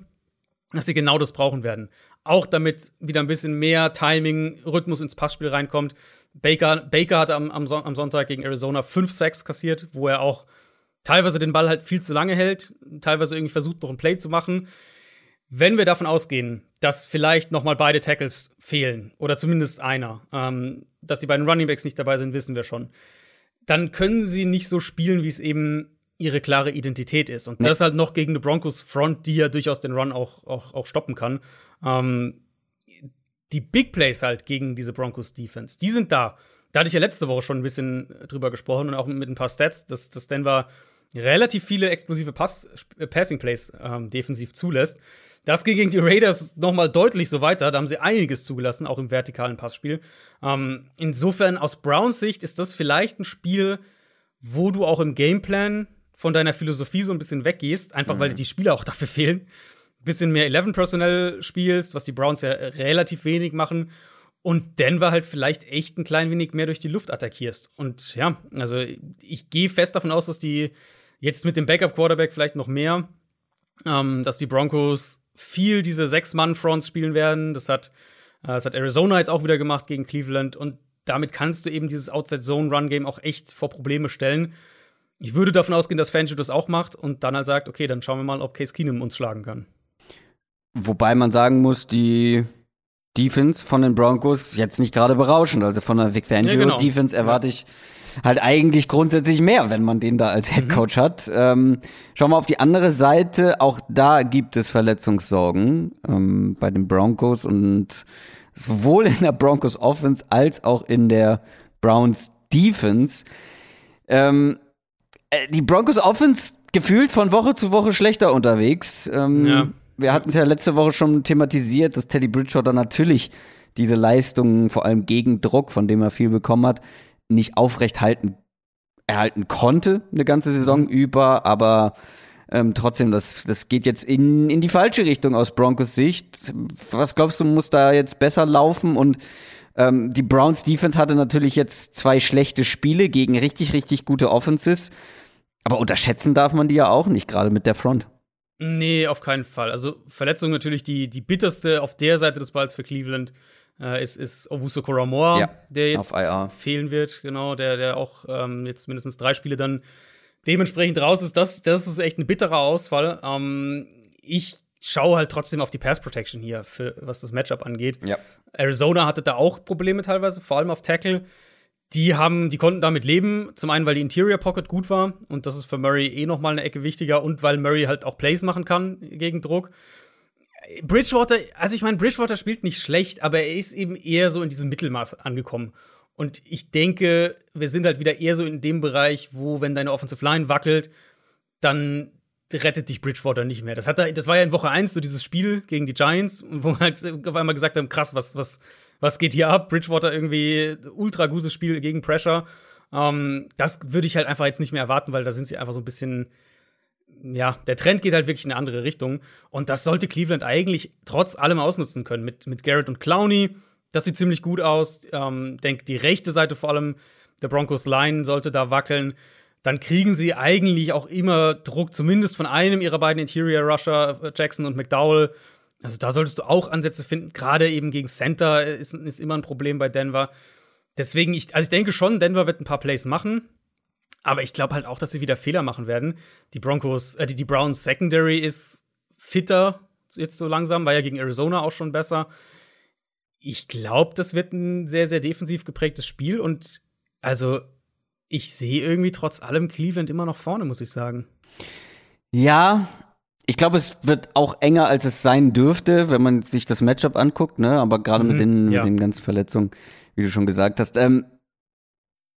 dass sie genau das brauchen werden. Auch damit wieder ein bisschen mehr Timing, Rhythmus ins Passspiel reinkommt. Baker, Baker hatte am, am, Sonntag gegen Arizona 5 Sacks kassiert, wo er auch teilweise den Ball halt viel zu lange hält, teilweise irgendwie versucht, noch ein Play zu machen. Wenn wir davon ausgehen, dass vielleicht noch mal beide Tackles fehlen oder zumindest einer, ähm, dass die beiden Runningbacks nicht dabei sind, wissen wir schon. Dann können sie nicht so spielen, wie es eben ihre klare Identität ist. Und nee. das halt noch gegen die Broncos Front, die ja durchaus den Run auch, auch, auch stoppen kann. Ähm, die Big Plays halt gegen diese Broncos Defense, die sind da. Da hatte ich ja letzte Woche schon ein bisschen drüber gesprochen und auch mit ein paar Stats, dass, dass Denver relativ viele explosive Pass Passing Plays ähm, defensiv zulässt. Das ging gegen die Raiders noch mal deutlich so weiter. Da haben sie einiges zugelassen, auch im vertikalen Passspiel. Ähm, insofern, aus Browns Sicht ist das vielleicht ein Spiel, wo du auch im Gameplan von deiner Philosophie so ein bisschen weggehst, einfach mhm. weil die Spieler auch dafür fehlen. Ein bisschen mehr 11 Personnel spielst, was die Browns ja relativ wenig machen. Und Denver halt vielleicht echt ein klein wenig mehr durch die Luft attackierst. Und ja, also ich gehe fest davon aus, dass die Jetzt mit dem Backup-Quarterback vielleicht noch mehr, ähm, dass die Broncos viel diese Sechs-Mann-Fronts spielen werden. Das hat, äh, das hat Arizona jetzt auch wieder gemacht gegen Cleveland. Und damit kannst du eben dieses Outside-Zone-Run-Game auch echt vor Probleme stellen. Ich würde davon ausgehen, dass Fangio das auch macht und dann halt sagt, okay, dann schauen wir mal, ob Case Keenum uns schlagen kann. Wobei man sagen muss, die Defense von den Broncos jetzt nicht gerade berauschend. Also von der Vic Fangio ja, genau. Defense erwarte ich halt eigentlich grundsätzlich mehr, wenn man den da als Head mhm. Coach mhm. hat. Ähm, schauen wir auf die andere Seite. Auch da gibt es Verletzungssorgen ähm, bei den Broncos und sowohl in der Broncos Offense als auch in der Browns Defense. Ähm, äh, die Broncos Offense gefühlt von Woche zu Woche schlechter unterwegs. Ähm, ja. Wir hatten es ja letzte Woche schon thematisiert, dass Teddy Bridgewater natürlich diese Leistungen, vor allem gegen Druck, von dem er viel bekommen hat, nicht aufrecht halten, erhalten konnte, eine ganze Saison mhm. über, aber ähm, trotzdem, das, das geht jetzt in, in die falsche Richtung aus Broncos Sicht. Was glaubst du, muss da jetzt besser laufen? Und ähm, die Browns Defense hatte natürlich jetzt zwei schlechte Spiele gegen richtig, richtig gute Offenses. Aber unterschätzen darf man die ja auch nicht, gerade mit der Front. Nee, auf keinen Fall. Also Verletzung natürlich die, die bitterste auf der Seite des Balls für Cleveland äh, ist, ist Owusu Koramoa, Ja, der jetzt fehlen wird, genau, der, der auch ähm, jetzt mindestens drei Spiele dann dementsprechend raus ist. Das, das ist echt ein bitterer Ausfall. Ähm, ich schaue halt trotzdem auf die Pass Protection hier, für, was das Matchup angeht. Ja. Arizona hatte da auch Probleme teilweise, vor allem auf Tackle. Die haben, die konnten damit leben. Zum einen, weil die Interior Pocket gut war und das ist für Murray eh noch mal eine Ecke wichtiger und weil Murray halt auch Plays machen kann gegen Druck. Bridgewater, also ich meine, Bridgewater spielt nicht schlecht, aber er ist eben eher so in diesem Mittelmaß angekommen. Und ich denke, wir sind halt wieder eher so in dem Bereich, wo, wenn deine Offensive Line wackelt, dann rettet dich Bridgewater nicht mehr. Das, hat er, das war ja in Woche 1 so dieses Spiel gegen die Giants, wo wir halt auf einmal gesagt haben, krass, was, was, was geht hier ab? Bridgewater irgendwie ultra gutes Spiel gegen Pressure. Ähm, das würde ich halt einfach jetzt nicht mehr erwarten, weil da sind sie einfach so ein bisschen ja, der Trend geht halt wirklich in eine andere Richtung. Und das sollte Cleveland eigentlich trotz allem ausnutzen können. Mit, mit Garrett und Clowney, das sieht ziemlich gut aus. Ähm, denke, die rechte Seite vor allem der Broncos Line sollte da wackeln. Dann kriegen sie eigentlich auch immer Druck, zumindest von einem ihrer beiden Interior Rusher, äh, Jackson und McDowell. Also da solltest du auch Ansätze finden. Gerade eben gegen Center ist, ist immer ein Problem bei Denver. Deswegen, ich, also ich denke schon, Denver wird ein paar Plays machen. Aber ich glaube halt auch, dass sie wieder Fehler machen werden. Die Broncos, äh, die, die Browns Secondary ist fitter jetzt so langsam, war ja gegen Arizona auch schon besser. Ich glaube, das wird ein sehr, sehr defensiv geprägtes Spiel und also ich sehe irgendwie trotz allem Cleveland immer noch vorne, muss ich sagen. Ja, ich glaube, es wird auch enger, als es sein dürfte, wenn man sich das Matchup anguckt, ne? Aber gerade Mhm, mit, den, ja. mit den ganzen Verletzungen, wie du schon gesagt hast. Ähm,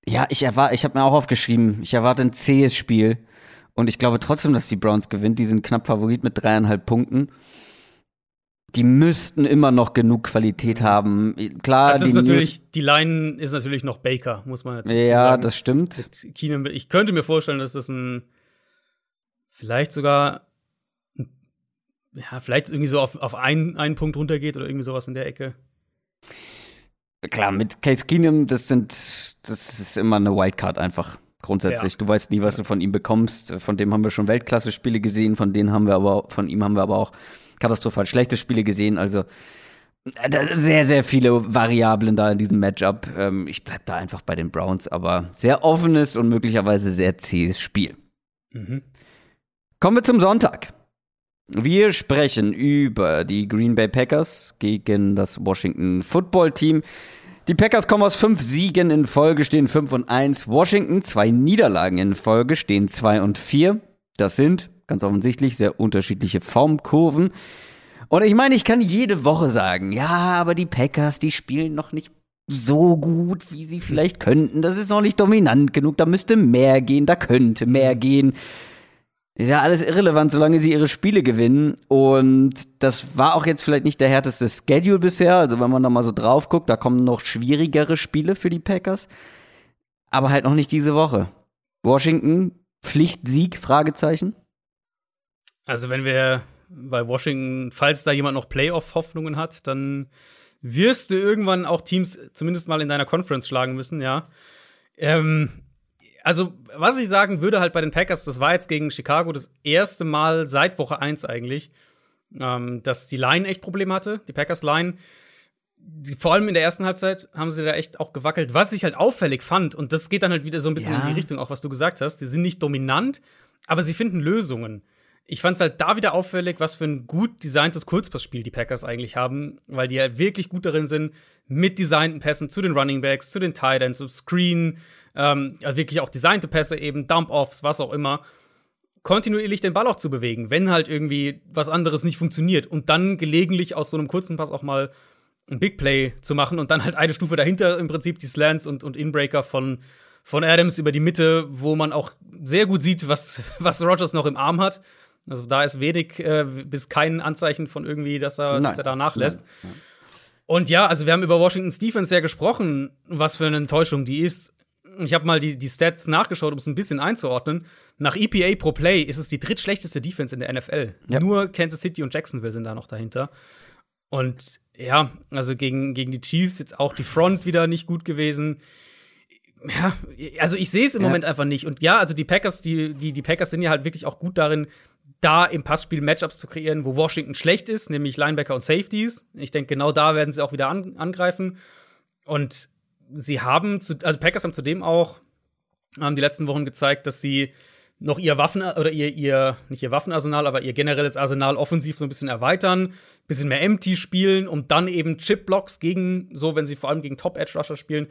ja, ich erwarte, ich habe mir auch aufgeschrieben, ich erwarte ein zähes Spiel. Und ich glaube trotzdem, dass die Browns gewinnt. Die sind knapp Favorit mit dreieinhalb Punkten. Die müssten immer noch genug Qualität haben. Klar, das die ist News- natürlich, die Line ist natürlich noch Baker, muss man dazu Ja, sagen. das stimmt. Keenum, ich könnte mir vorstellen, dass das ein vielleicht sogar ja, vielleicht irgendwie so auf, auf einen, einen Punkt runtergeht oder irgendwie sowas in der Ecke. Klar, mit Case Keenum, das sind, das ist immer eine Wildcard einfach. Grundsätzlich. Ja. Du weißt nie, was du von ihm bekommst. Von dem haben wir schon Weltklasse-Spiele gesehen, von denen haben wir aber, von ihm haben wir aber auch katastrophal schlechte Spiele gesehen. Also äh, sehr, sehr viele Variablen da in diesem Matchup. Ähm, ich bleib da einfach bei den Browns, aber sehr offenes und möglicherweise sehr zähes Spiel. Mhm. Kommen wir zum Sonntag. Wir sprechen über die Green Bay Packers gegen das Washington Football Team. Die Packers kommen aus fünf Siegen in Folge, stehen 5 und 1. Washington zwei Niederlagen in Folge, stehen 2 und 4. Das sind ganz offensichtlich sehr unterschiedliche Formkurven. Und ich meine, ich kann jede Woche sagen, ja, aber die Packers, die spielen noch nicht so gut, wie sie vielleicht könnten. Das ist noch nicht dominant genug, da müsste mehr gehen, da könnte mehr gehen. Ist ja alles irrelevant, solange sie ihre Spiele gewinnen. Und das war auch jetzt vielleicht nicht der härteste Schedule bisher. Also wenn man da mal so drauf guckt, da kommen noch schwierigere Spiele für die Packers. Aber halt noch nicht diese Woche. Washington, Pflichtsieg, Fragezeichen. Also, wenn wir bei Washington, falls da jemand noch Playoff-Hoffnungen hat, dann wirst du irgendwann auch Teams zumindest mal in deiner Conference schlagen müssen, ja. Ähm, also, was ich sagen würde halt bei den Packers, das war jetzt gegen Chicago das erste Mal seit Woche 1 eigentlich, ähm, dass die Line echt Probleme hatte, die Packers-Line. Vor allem in der ersten Halbzeit haben sie da echt auch gewackelt. Was ich halt auffällig fand, und das geht dann halt wieder so ein bisschen Ja. in die Richtung, auch was du gesagt hast, die sind nicht dominant, aber sie finden Lösungen. Ich fand es halt da wieder auffällig, was für ein gut designtes Kurzpassspiel die Packers eigentlich haben, weil die halt wirklich gut darin sind, mit designten Pässen zu den Running Backs, zu den Tight Ends, zum Screen, ähm, ja, wirklich auch designte Pässe eben, Dump-Offs, was auch immer, kontinuierlich den Ball auch zu bewegen, wenn halt irgendwie was anderes nicht funktioniert und dann gelegentlich aus so einem kurzen Pass auch mal ein Big Play zu machen und dann halt eine Stufe dahinter im Prinzip die Slants und, und Inbreaker von, von Adams über die Mitte, wo man auch sehr gut sieht, was, was Rogers noch im Arm hat. Also da ist wenig äh, bis kein Anzeichen von irgendwie, dass er, dass Nein. er da nachlässt. Nein, Und ja, also wir haben über Washingtons Defense ja gesprochen, was für eine Enttäuschung die ist. Ich habe mal die, die Stats nachgeschaut, um es ein bisschen einzuordnen. Nach EPA pro Play ist es die drittschlechteste Defense in der NFL. Ja. Nur Kansas City und Jacksonville sind da noch dahinter. Und ja, also gegen, gegen die Chiefs jetzt auch die Front wieder nicht gut gewesen. Ja, also ich sehe es im ja. Moment einfach nicht. Und ja, also die Packers, die, die, die Packers sind ja halt wirklich auch gut darin, da im Passspiel Matchups zu kreieren, wo Washington schlecht ist, nämlich Linebacker und Safeties. Ich denke, genau da werden sie auch wieder an, angreifen. Und sie haben, zu, also Packers haben zudem auch haben die letzten Wochen gezeigt, dass sie noch ihr Waffen oder ihr, ihr, nicht ihr Waffenarsenal, aber ihr generelles Arsenal offensiv so ein bisschen erweitern, bisschen mehr Empty spielen, um dann eben Chip-Blocks gegen, so wenn sie vor allem gegen Top-Edge-Rusher spielen,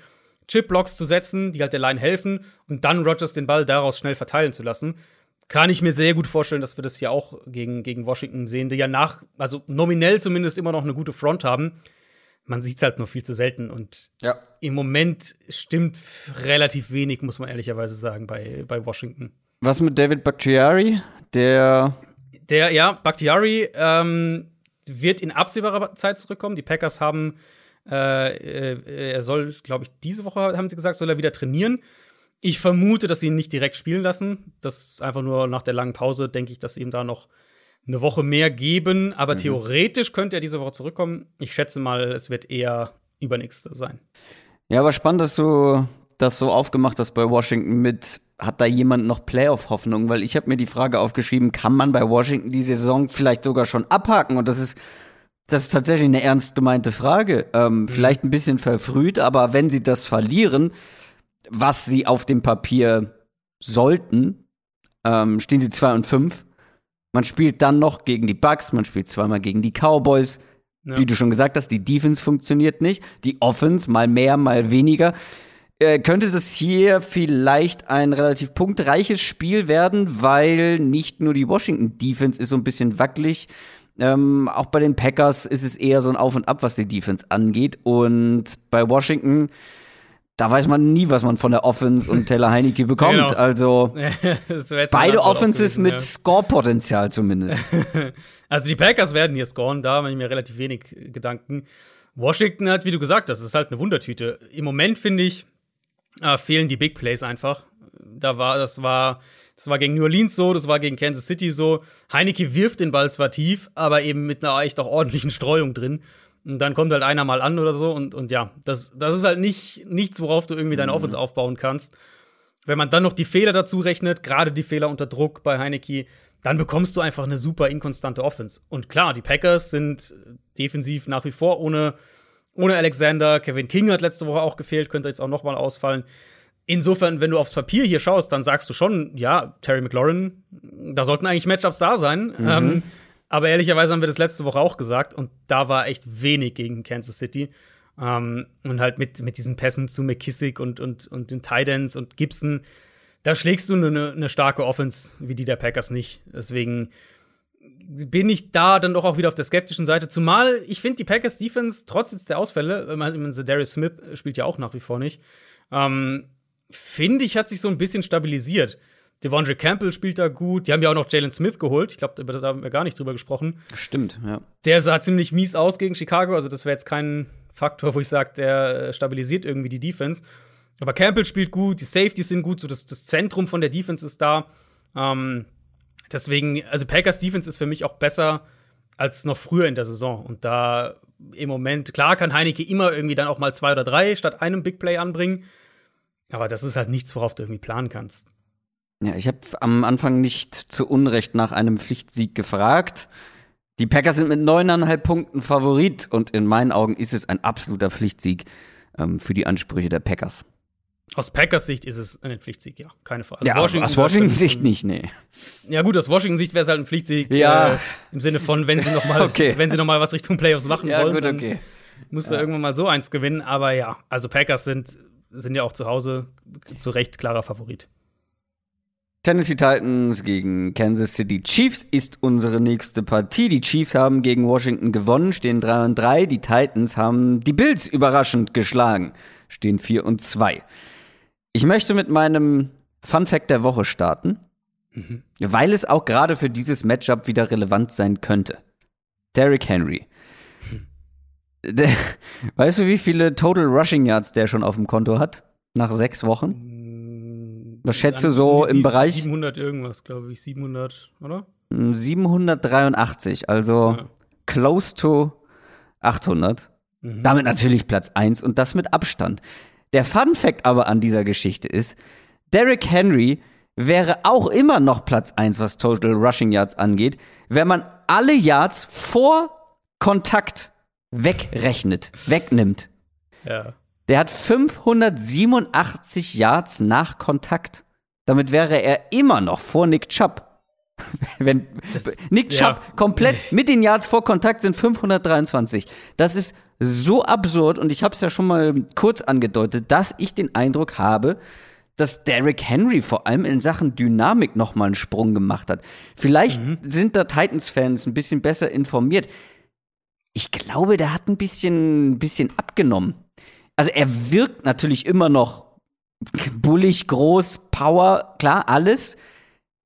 Chip-Blocks zu setzen, die halt der Line helfen und dann Rogers den Ball daraus schnell verteilen zu lassen. Kann ich mir sehr gut vorstellen, dass wir das hier auch gegen, gegen Washington sehen, die ja nach, also nominell zumindest immer noch eine gute Front haben. Man sieht es halt nur viel zu selten und ja. im Moment stimmt relativ wenig, muss man ehrlicherweise sagen, bei, bei Washington. Was mit David Bakhtiari? Der. Der, ja, Bakhtiari ähm, wird in absehbarer Zeit zurückkommen. Die Packers haben, äh, äh, er soll, glaube ich, diese Woche, haben sie gesagt, soll er wieder trainieren. Ich vermute, dass sie ihn nicht direkt spielen lassen. Das ist einfach nur nach der langen Pause, denke ich, dass sie ihm da noch eine Woche mehr geben. Aber mhm. theoretisch könnte er diese Woche zurückkommen. Ich schätze mal, es wird eher übernächste sein. Ja, aber spannend, dass du das so aufgemacht hast bei Washington mit hat da jemand noch Playoff-Hoffnung? Weil ich habe mir die Frage aufgeschrieben, kann man bei Washington die Saison vielleicht sogar schon abhaken? Und das ist, das ist tatsächlich eine ernst gemeinte Frage. Ähm, mhm. Vielleicht ein bisschen verfrüht, aber wenn sie das verlieren, was sie auf dem Papier sollten, ähm, stehen sie 2 und 5. Man spielt dann noch gegen die Bucks, man spielt zweimal gegen die Cowboys. Ja. Wie du schon gesagt hast, die Defense funktioniert nicht. Die Offense mal mehr, mal weniger. Äh, könnte das hier vielleicht ein relativ punktreiches Spiel werden, weil nicht nur die Washington Defense ist so ein bisschen wackelig. Ähm, auch bei den Packers ist es eher so ein Auf und Ab, was die Defense angeht. Und bei Washington, da weiß man nie, was man von der Offense und Taylor Heineke bekommt. Genau. Also beide Offenses gewesen, mit ja. Score-Potenzial zumindest. also die Packers werden hier scoren, da mache ich mir relativ wenig Gedanken. Washington hat, wie du gesagt hast, ist halt eine Wundertüte. Im Moment finde ich, äh, fehlen die Big Plays einfach. Da war, das war, das war gegen New Orleans so, das war gegen Kansas City so. Heineke wirft den Ball zwar tief, aber eben mit einer echt auch ordentlichen Streuung drin. Und dann kommt halt einer mal an oder so. Und, und ja, das, das ist halt nicht, nichts, worauf du irgendwie deine mhm. Offense aufbauen kannst. Wenn man dann noch die Fehler dazu rechnet, gerade die Fehler unter Druck bei Heineke, dann bekommst du einfach eine super inkonstante Offense. Und klar, die Packers sind defensiv nach wie vor ohne ohne Alexander. Kevin King hat letzte Woche auch gefehlt, könnte jetzt auch noch mal ausfallen. Insofern, wenn du aufs Papier hier schaust, dann sagst du schon, ja, Terry McLaurin, da sollten eigentlich Matchups da sein. Mhm. Ähm, aber ehrlicherweise haben wir das letzte Woche auch gesagt und da war echt wenig gegen Kansas City. Ähm, und halt mit, mit diesen Pässen zu McKissick und, und, und den Titans und Gibson, da schlägst du eine, eine starke Offense wie die der Packers nicht. Deswegen bin ich da dann doch auch wieder auf der skeptischen Seite. Zumal ich finde, die Packers Defense, trotz der Ausfälle, äh, Darius Smith spielt ja auch nach wie vor nicht, ähm, finde ich, hat sich so ein bisschen stabilisiert. Devondre Campbell spielt da gut. Die haben ja auch noch Jalen Smith geholt. Ich glaube, da haben wir gar nicht drüber gesprochen. Stimmt, ja. Der sah ziemlich mies aus gegen Chicago. Also, das wäre jetzt kein Faktor, wo ich sage, der stabilisiert irgendwie die Defense. Aber Campbell spielt gut, die Safeties sind gut, so das, das Zentrum von der Defense ist da. Ähm, Deswegen, also Packers Defense ist für mich auch besser als noch früher in der Saison. Und da im Moment, klar kann Heineke immer irgendwie dann auch mal zwei oder drei statt einem Big Play anbringen. Aber das ist halt nichts, worauf du irgendwie planen kannst. Ja, ich habe am Anfang nicht zu Unrecht nach einem Pflichtsieg gefragt. Die Packers sind mit neuneinhalb Punkten Favorit und in meinen Augen ist es ein absoluter Pflichtsieg ähm, für die Ansprüche der Packers. Aus Packers Sicht ist es ein Pflichtsieg, ja, keine Frage. Also ja, Washington aus Washington Sicht nicht, nee. Ja gut, aus Washington Sicht wäre es halt ein Pflichtsieg. Ja. Äh, Im Sinne von, wenn sie noch mal, okay. wenn sie noch mal was Richtung Playoffs machen ja, wollen, gut, okay. muss ja. da irgendwann mal so eins gewinnen. Aber ja, also Packers sind, sind ja auch zu Hause zu Recht klarer Favorit. Tennessee Titans gegen Kansas City Chiefs ist unsere nächste Partie. Die Chiefs haben gegen Washington gewonnen, stehen 3 und 3. Die Titans haben die Bills überraschend geschlagen, stehen 4 und 2. Ich möchte mit meinem Fun Fact der Woche starten, mhm. weil es auch gerade für dieses Matchup wieder relevant sein könnte. Derrick Henry. Hm. Der, weißt du, wie viele Total Rushing Yards der schon auf dem Konto hat? Nach sechs Wochen? Was schätze so im Bereich? 700 irgendwas, glaube ich. 700, oder? 783, hm, also ja. close to 800. Mhm. Damit natürlich Platz 1 und das mit Abstand. Der Fun Fact aber an dieser Geschichte ist, Derrick Henry wäre auch immer noch Platz 1, was Total Rushing Yards angeht, wenn man alle Yards vor Kontakt wegrechnet, wegnimmt. Ja. Der hat 587 Yards nach Kontakt. Damit wäre er immer noch vor Nick Chubb. Wenn Das- Nick ja. Chubb komplett mit den Yards vor Kontakt sind 523. Das ist so absurd und ich habe es ja schon mal kurz angedeutet, dass ich den Eindruck habe, dass Derrick Henry vor allem in Sachen Dynamik noch mal einen Sprung gemacht hat. Vielleicht sind da Titans-Fans ein bisschen besser informiert. Ich glaube, der hat ein bisschen, ein bisschen abgenommen. Also er wirkt natürlich immer noch bullig, groß, Power, klar, alles.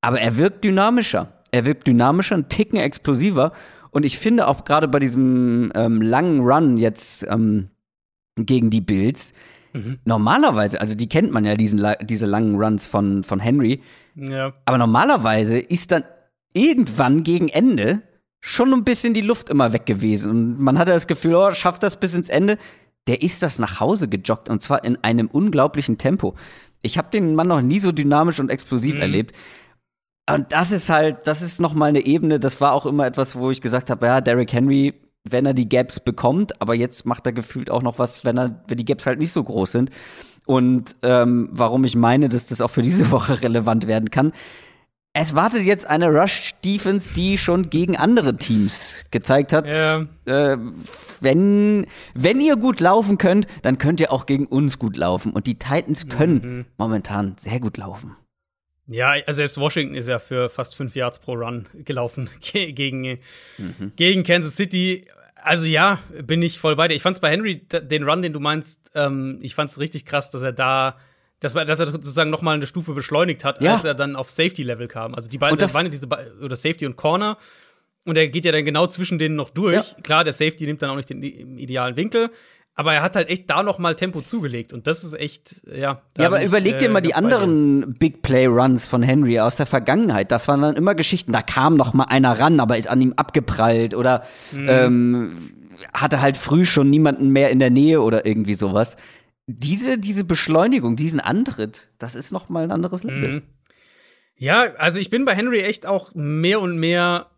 Aber er wirkt dynamischer. Er wirkt dynamischer, ein Ticken explosiver. Und ich finde auch gerade bei diesem ähm, langen Run jetzt ähm, gegen die Bills, normalerweise, also die kennt man ja, diesen, diese langen Runs von, von Henry, Ja. aber normalerweise ist dann irgendwann gegen Ende schon ein bisschen die Luft immer weg gewesen. Und man hatte das Gefühl, oh, schafft das bis ins Ende. Der ist das nach Hause gejoggt und zwar in einem unglaublichen Tempo. Ich habe den Mann noch nie so dynamisch und explosiv erlebt. Und das ist halt, das ist noch mal eine Ebene. Das war auch immer etwas, wo ich gesagt habe, ja, Derrick Henry, wenn er die Gaps bekommt, aber jetzt macht er gefühlt auch noch was, wenn er, wenn die Gaps halt nicht so groß sind. Und ähm, warum ich meine, dass das auch für diese Woche relevant werden kann. Es wartet jetzt eine Rush-Defense, die schon gegen andere Teams gezeigt hat. Ja. Äh, wenn, wenn ihr gut laufen könnt, dann könnt ihr auch gegen uns gut laufen. Und die Titans können momentan sehr gut laufen. Ja, also selbst Washington ist ja für fast fünf Yards pro Run gelaufen ge gegen, gegen Kansas City. Also ja, bin ich voll bei dir. Ich fand's bei Henry, den Run, den du meinst, ähm, ich fand's richtig krass, dass er da, dass, er- dass er sozusagen noch mal eine Stufe beschleunigt hat, Ja. als er dann auf Safety-Level kam. Also die beiden, waren ja diese, oder Safety und Corner. Und er geht ja dann genau zwischen denen noch durch. Ja. Klar, der Safety nimmt dann auch nicht den idealen Winkel. Aber er hat halt echt da noch mal Tempo zugelegt. Und das ist echt, ja. Ja, aber überleg dir äh, mal die anderen Big Play Runs von Henry aus der Vergangenheit. Das waren dann immer Geschichten, da kam noch mal einer ran, aber ist an ihm abgeprallt oder Mhm. ähm, hatte halt früh schon niemanden mehr in der Nähe oder irgendwie sowas. Diese, diese Beschleunigung, diesen Antritt, das ist noch mal ein anderes Level. Mhm. Ja, also ich bin bei Henry echt auch mehr und mehr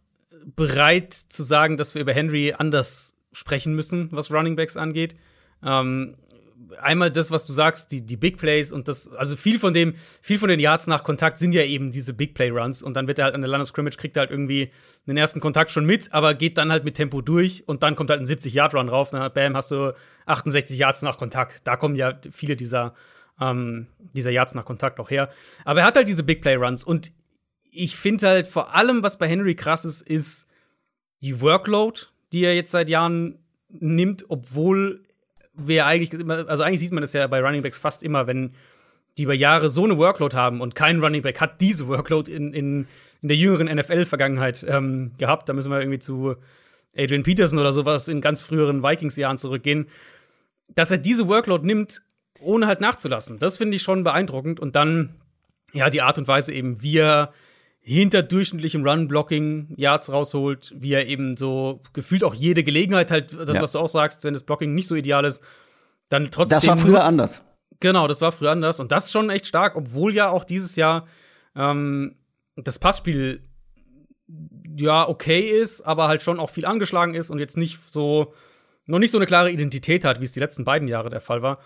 bereit zu sagen, dass wir über Henry anders sprechen müssen, was Running Backs angeht. Ähm, einmal das, was du sagst, die, die Big Plays und das, also viel von dem, viel von den Yards nach Kontakt sind ja eben diese Big Play Runs und dann wird er halt an der Line of Scrimmage, kriegt er halt irgendwie den ersten Kontakt schon mit, aber geht dann halt mit Tempo durch und dann kommt halt ein 70-Yard-Run rauf, dann bam, hast du 68 Yards nach Kontakt. Da kommen ja viele dieser, ähm, dieser Yards nach Kontakt auch her. Aber er hat halt diese Big Play Runs und ich finde halt vor allem, was bei Henry krass ist, ist die Workload, die er jetzt seit Jahren nimmt, obwohl wir eigentlich immer, also eigentlich sieht man das ja bei Running Backs fast immer, wenn die über Jahre so eine Workload haben und kein Running Back hat diese Workload in, in, in der jüngeren NFL-Vergangenheit ähm, gehabt. Da müssen wir irgendwie zu Adrian Peterson oder sowas in ganz früheren Vikings-Jahren zurückgehen, dass er diese Workload nimmt, ohne halt nachzulassen. Das finde ich schon beeindruckend. Und dann, ja, die Art und Weise eben, wie er hinter durchschnittlichem Run-Blocking Yards rausholt, wie er eben so gefühlt auch jede Gelegenheit halt, das, Ja. was du auch sagst, wenn das Blocking nicht so ideal ist, dann trotzdem. Das war früher nutzt. anders. Genau, das war früher anders. Und das ist schon echt stark, obwohl ja auch dieses Jahr ähm, das Passspiel ja okay ist, aber halt schon auch viel angeschlagen ist und jetzt nicht so, noch nicht so eine klare Identität hat, wie es die letzten beiden Jahre der Fall war.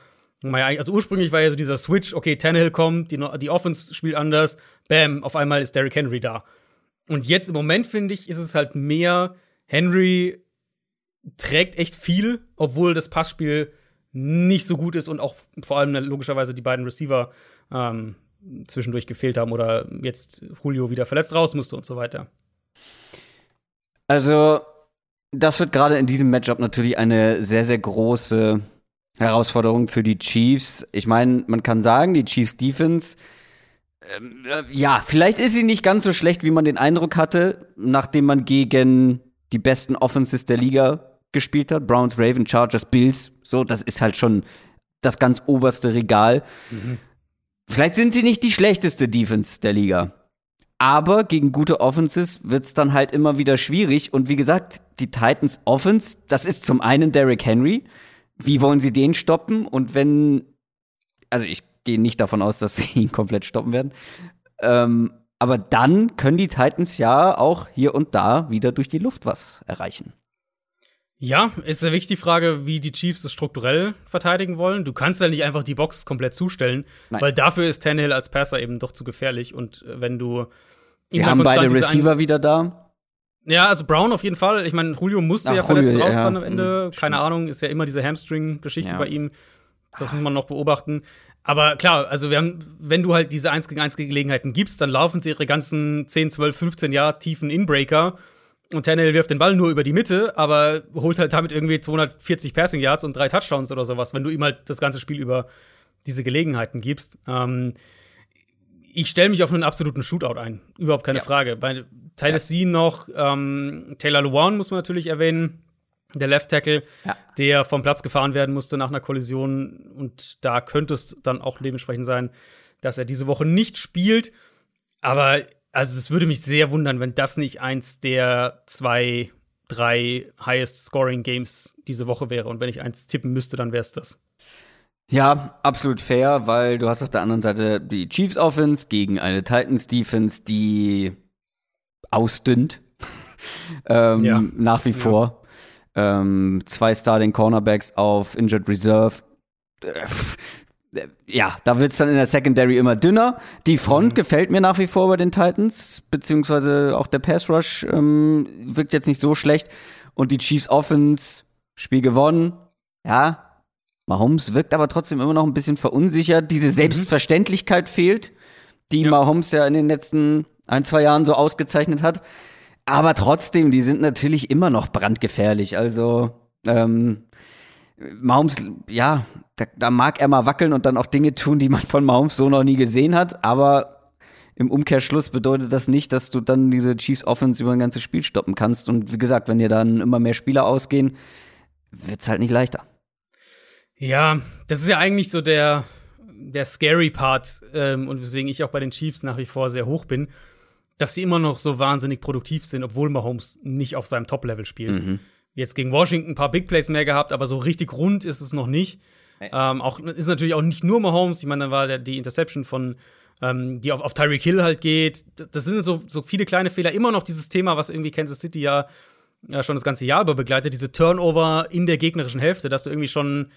Also ursprünglich war ja so dieser Switch, okay, Tannehill kommt, die, die Offense spielt anders, bam, auf einmal ist Derrick Henry da. Und jetzt im Moment, finde ich, ist es halt mehr, Henry trägt echt viel, obwohl das Passspiel nicht so gut ist und auch vor allem logischerweise die beiden Receiver ähm, zwischendurch gefehlt haben oder jetzt Julio wieder verletzt raus musste und so weiter. Also, das wird gerade in diesem Matchup natürlich eine sehr, sehr große Herausforderung für die Chiefs. Ich meine, man kann sagen, die Chiefs Defense, ähm, äh, ja, vielleicht ist sie nicht ganz so schlecht, wie man den Eindruck hatte, nachdem man gegen die besten Offenses der Liga gespielt hat. Browns, Ravens, Chargers, Bills. So, das ist halt schon das ganz oberste Regal. Vielleicht sind sie nicht die schlechteste Defense der Liga. Aber gegen gute Offenses wird's dann halt immer wieder schwierig. Und wie gesagt, die Titans Offense, das ist zum einen Derrick Henry. Wie wollen sie den stoppen? Und wenn also ich gehe nicht davon aus, dass sie ihn komplett stoppen werden. Ähm, aber dann können die Titans ja auch hier und da wieder durch die Luft was erreichen. Ja, ist ja wichtig die Frage, wie die Chiefs es strukturell verteidigen wollen. Du kannst ja nicht einfach die Box komplett zustellen, Nein. weil dafür ist Tannehill als Passer eben doch zu gefährlich. Und äh, wenn du Sie haben beide Receiver wieder da. Ja, also Brown auf jeden Fall. Ich meine, Julio musste Ach, ja verletzt Julio, raus ja. dann am Ende. Mhm, Keine stimmt. Ahnung, ist ja immer diese Hamstring-Geschichte ja. bei ihm. Das muss man noch beobachten. Aber klar, also wir haben, wenn du halt diese 1 gegen 1 Gelegenheiten gibst, dann laufen sie ihre ganzen 10, 12, 15 Jahre tiefen Inbreaker und Tannehill wirft den Ball nur über die Mitte, aber holt halt damit irgendwie 240 Passing Yards und drei Touchdowns oder sowas, wenn du ihm halt das ganze Spiel über diese Gelegenheiten gibst. Ähm, ich stelle mich auf einen absoluten Shootout ein. Überhaupt keine ja. Frage. Bei Tennessee ja. noch ähm, Taylor Lewan muss man natürlich erwähnen. Der Left Tackle, ja. der vom Platz gefahren werden musste nach einer Kollision. Und da könnte es dann auch dementsprechend sein, dass er diese Woche nicht spielt. Aber also es würde mich sehr wundern, wenn das nicht eins der zwei, drei Highest Scoring Games diese Woche wäre. Und wenn ich eins tippen müsste, dann wäre es das. Ja, absolut fair, weil du hast auf der anderen Seite die Chiefs Offense gegen eine Titans Defense, die ausdünnt. ähm, ja. Nach wie ja. vor. Ähm, zwei Starting Cornerbacks auf Injured Reserve. Äh, ja, da wird es dann in der Secondary immer dünner. Die Front mhm. gefällt mir nach wie vor bei den Titans, beziehungsweise auch der Pass Rush ähm, wirkt jetzt nicht so schlecht. Und die Chiefs Offense, Spiel gewonnen, ja. Mahomes wirkt aber trotzdem immer noch ein bisschen verunsichert. Diese mhm. Selbstverständlichkeit mhm. fehlt, die ja. Mahomes ja in den letzten ein, zwei Jahren so ausgezeichnet hat. Aber trotzdem, die sind natürlich immer noch brandgefährlich. Also, ähm, Mahomes, ja, da, da, mag er mal wackeln und dann auch Dinge tun, die man von Mahomes so noch nie gesehen hat, aber im Umkehrschluss bedeutet das nicht, dass du dann diese Chiefs Offense über ein ganzes Spiel stoppen kannst. Und wie gesagt, wenn dir dann immer mehr Spieler ausgehen, wird's halt nicht leichter. Ja, das ist ja eigentlich so der, der scary Part ähm, und weswegen ich auch bei den Chiefs nach wie vor sehr hoch bin, dass sie immer noch so wahnsinnig produktiv sind, obwohl Mahomes nicht auf seinem Top-Level spielt. Mhm. Jetzt gegen Washington ein paar Big Plays mehr gehabt, aber so richtig rund ist es noch nicht. Ähm, auch, ist natürlich auch nicht nur Mahomes. Ich meine, dann war der, die Interception von, ähm, die auf, auf Tyreek Hill halt geht. Das sind so, so viele kleine Fehler. Immer noch dieses Thema, was irgendwie Kansas City ja, ja schon das ganze Jahr über begleitet, diese Turnover in der gegnerischen Hälfte, dass du irgendwie schon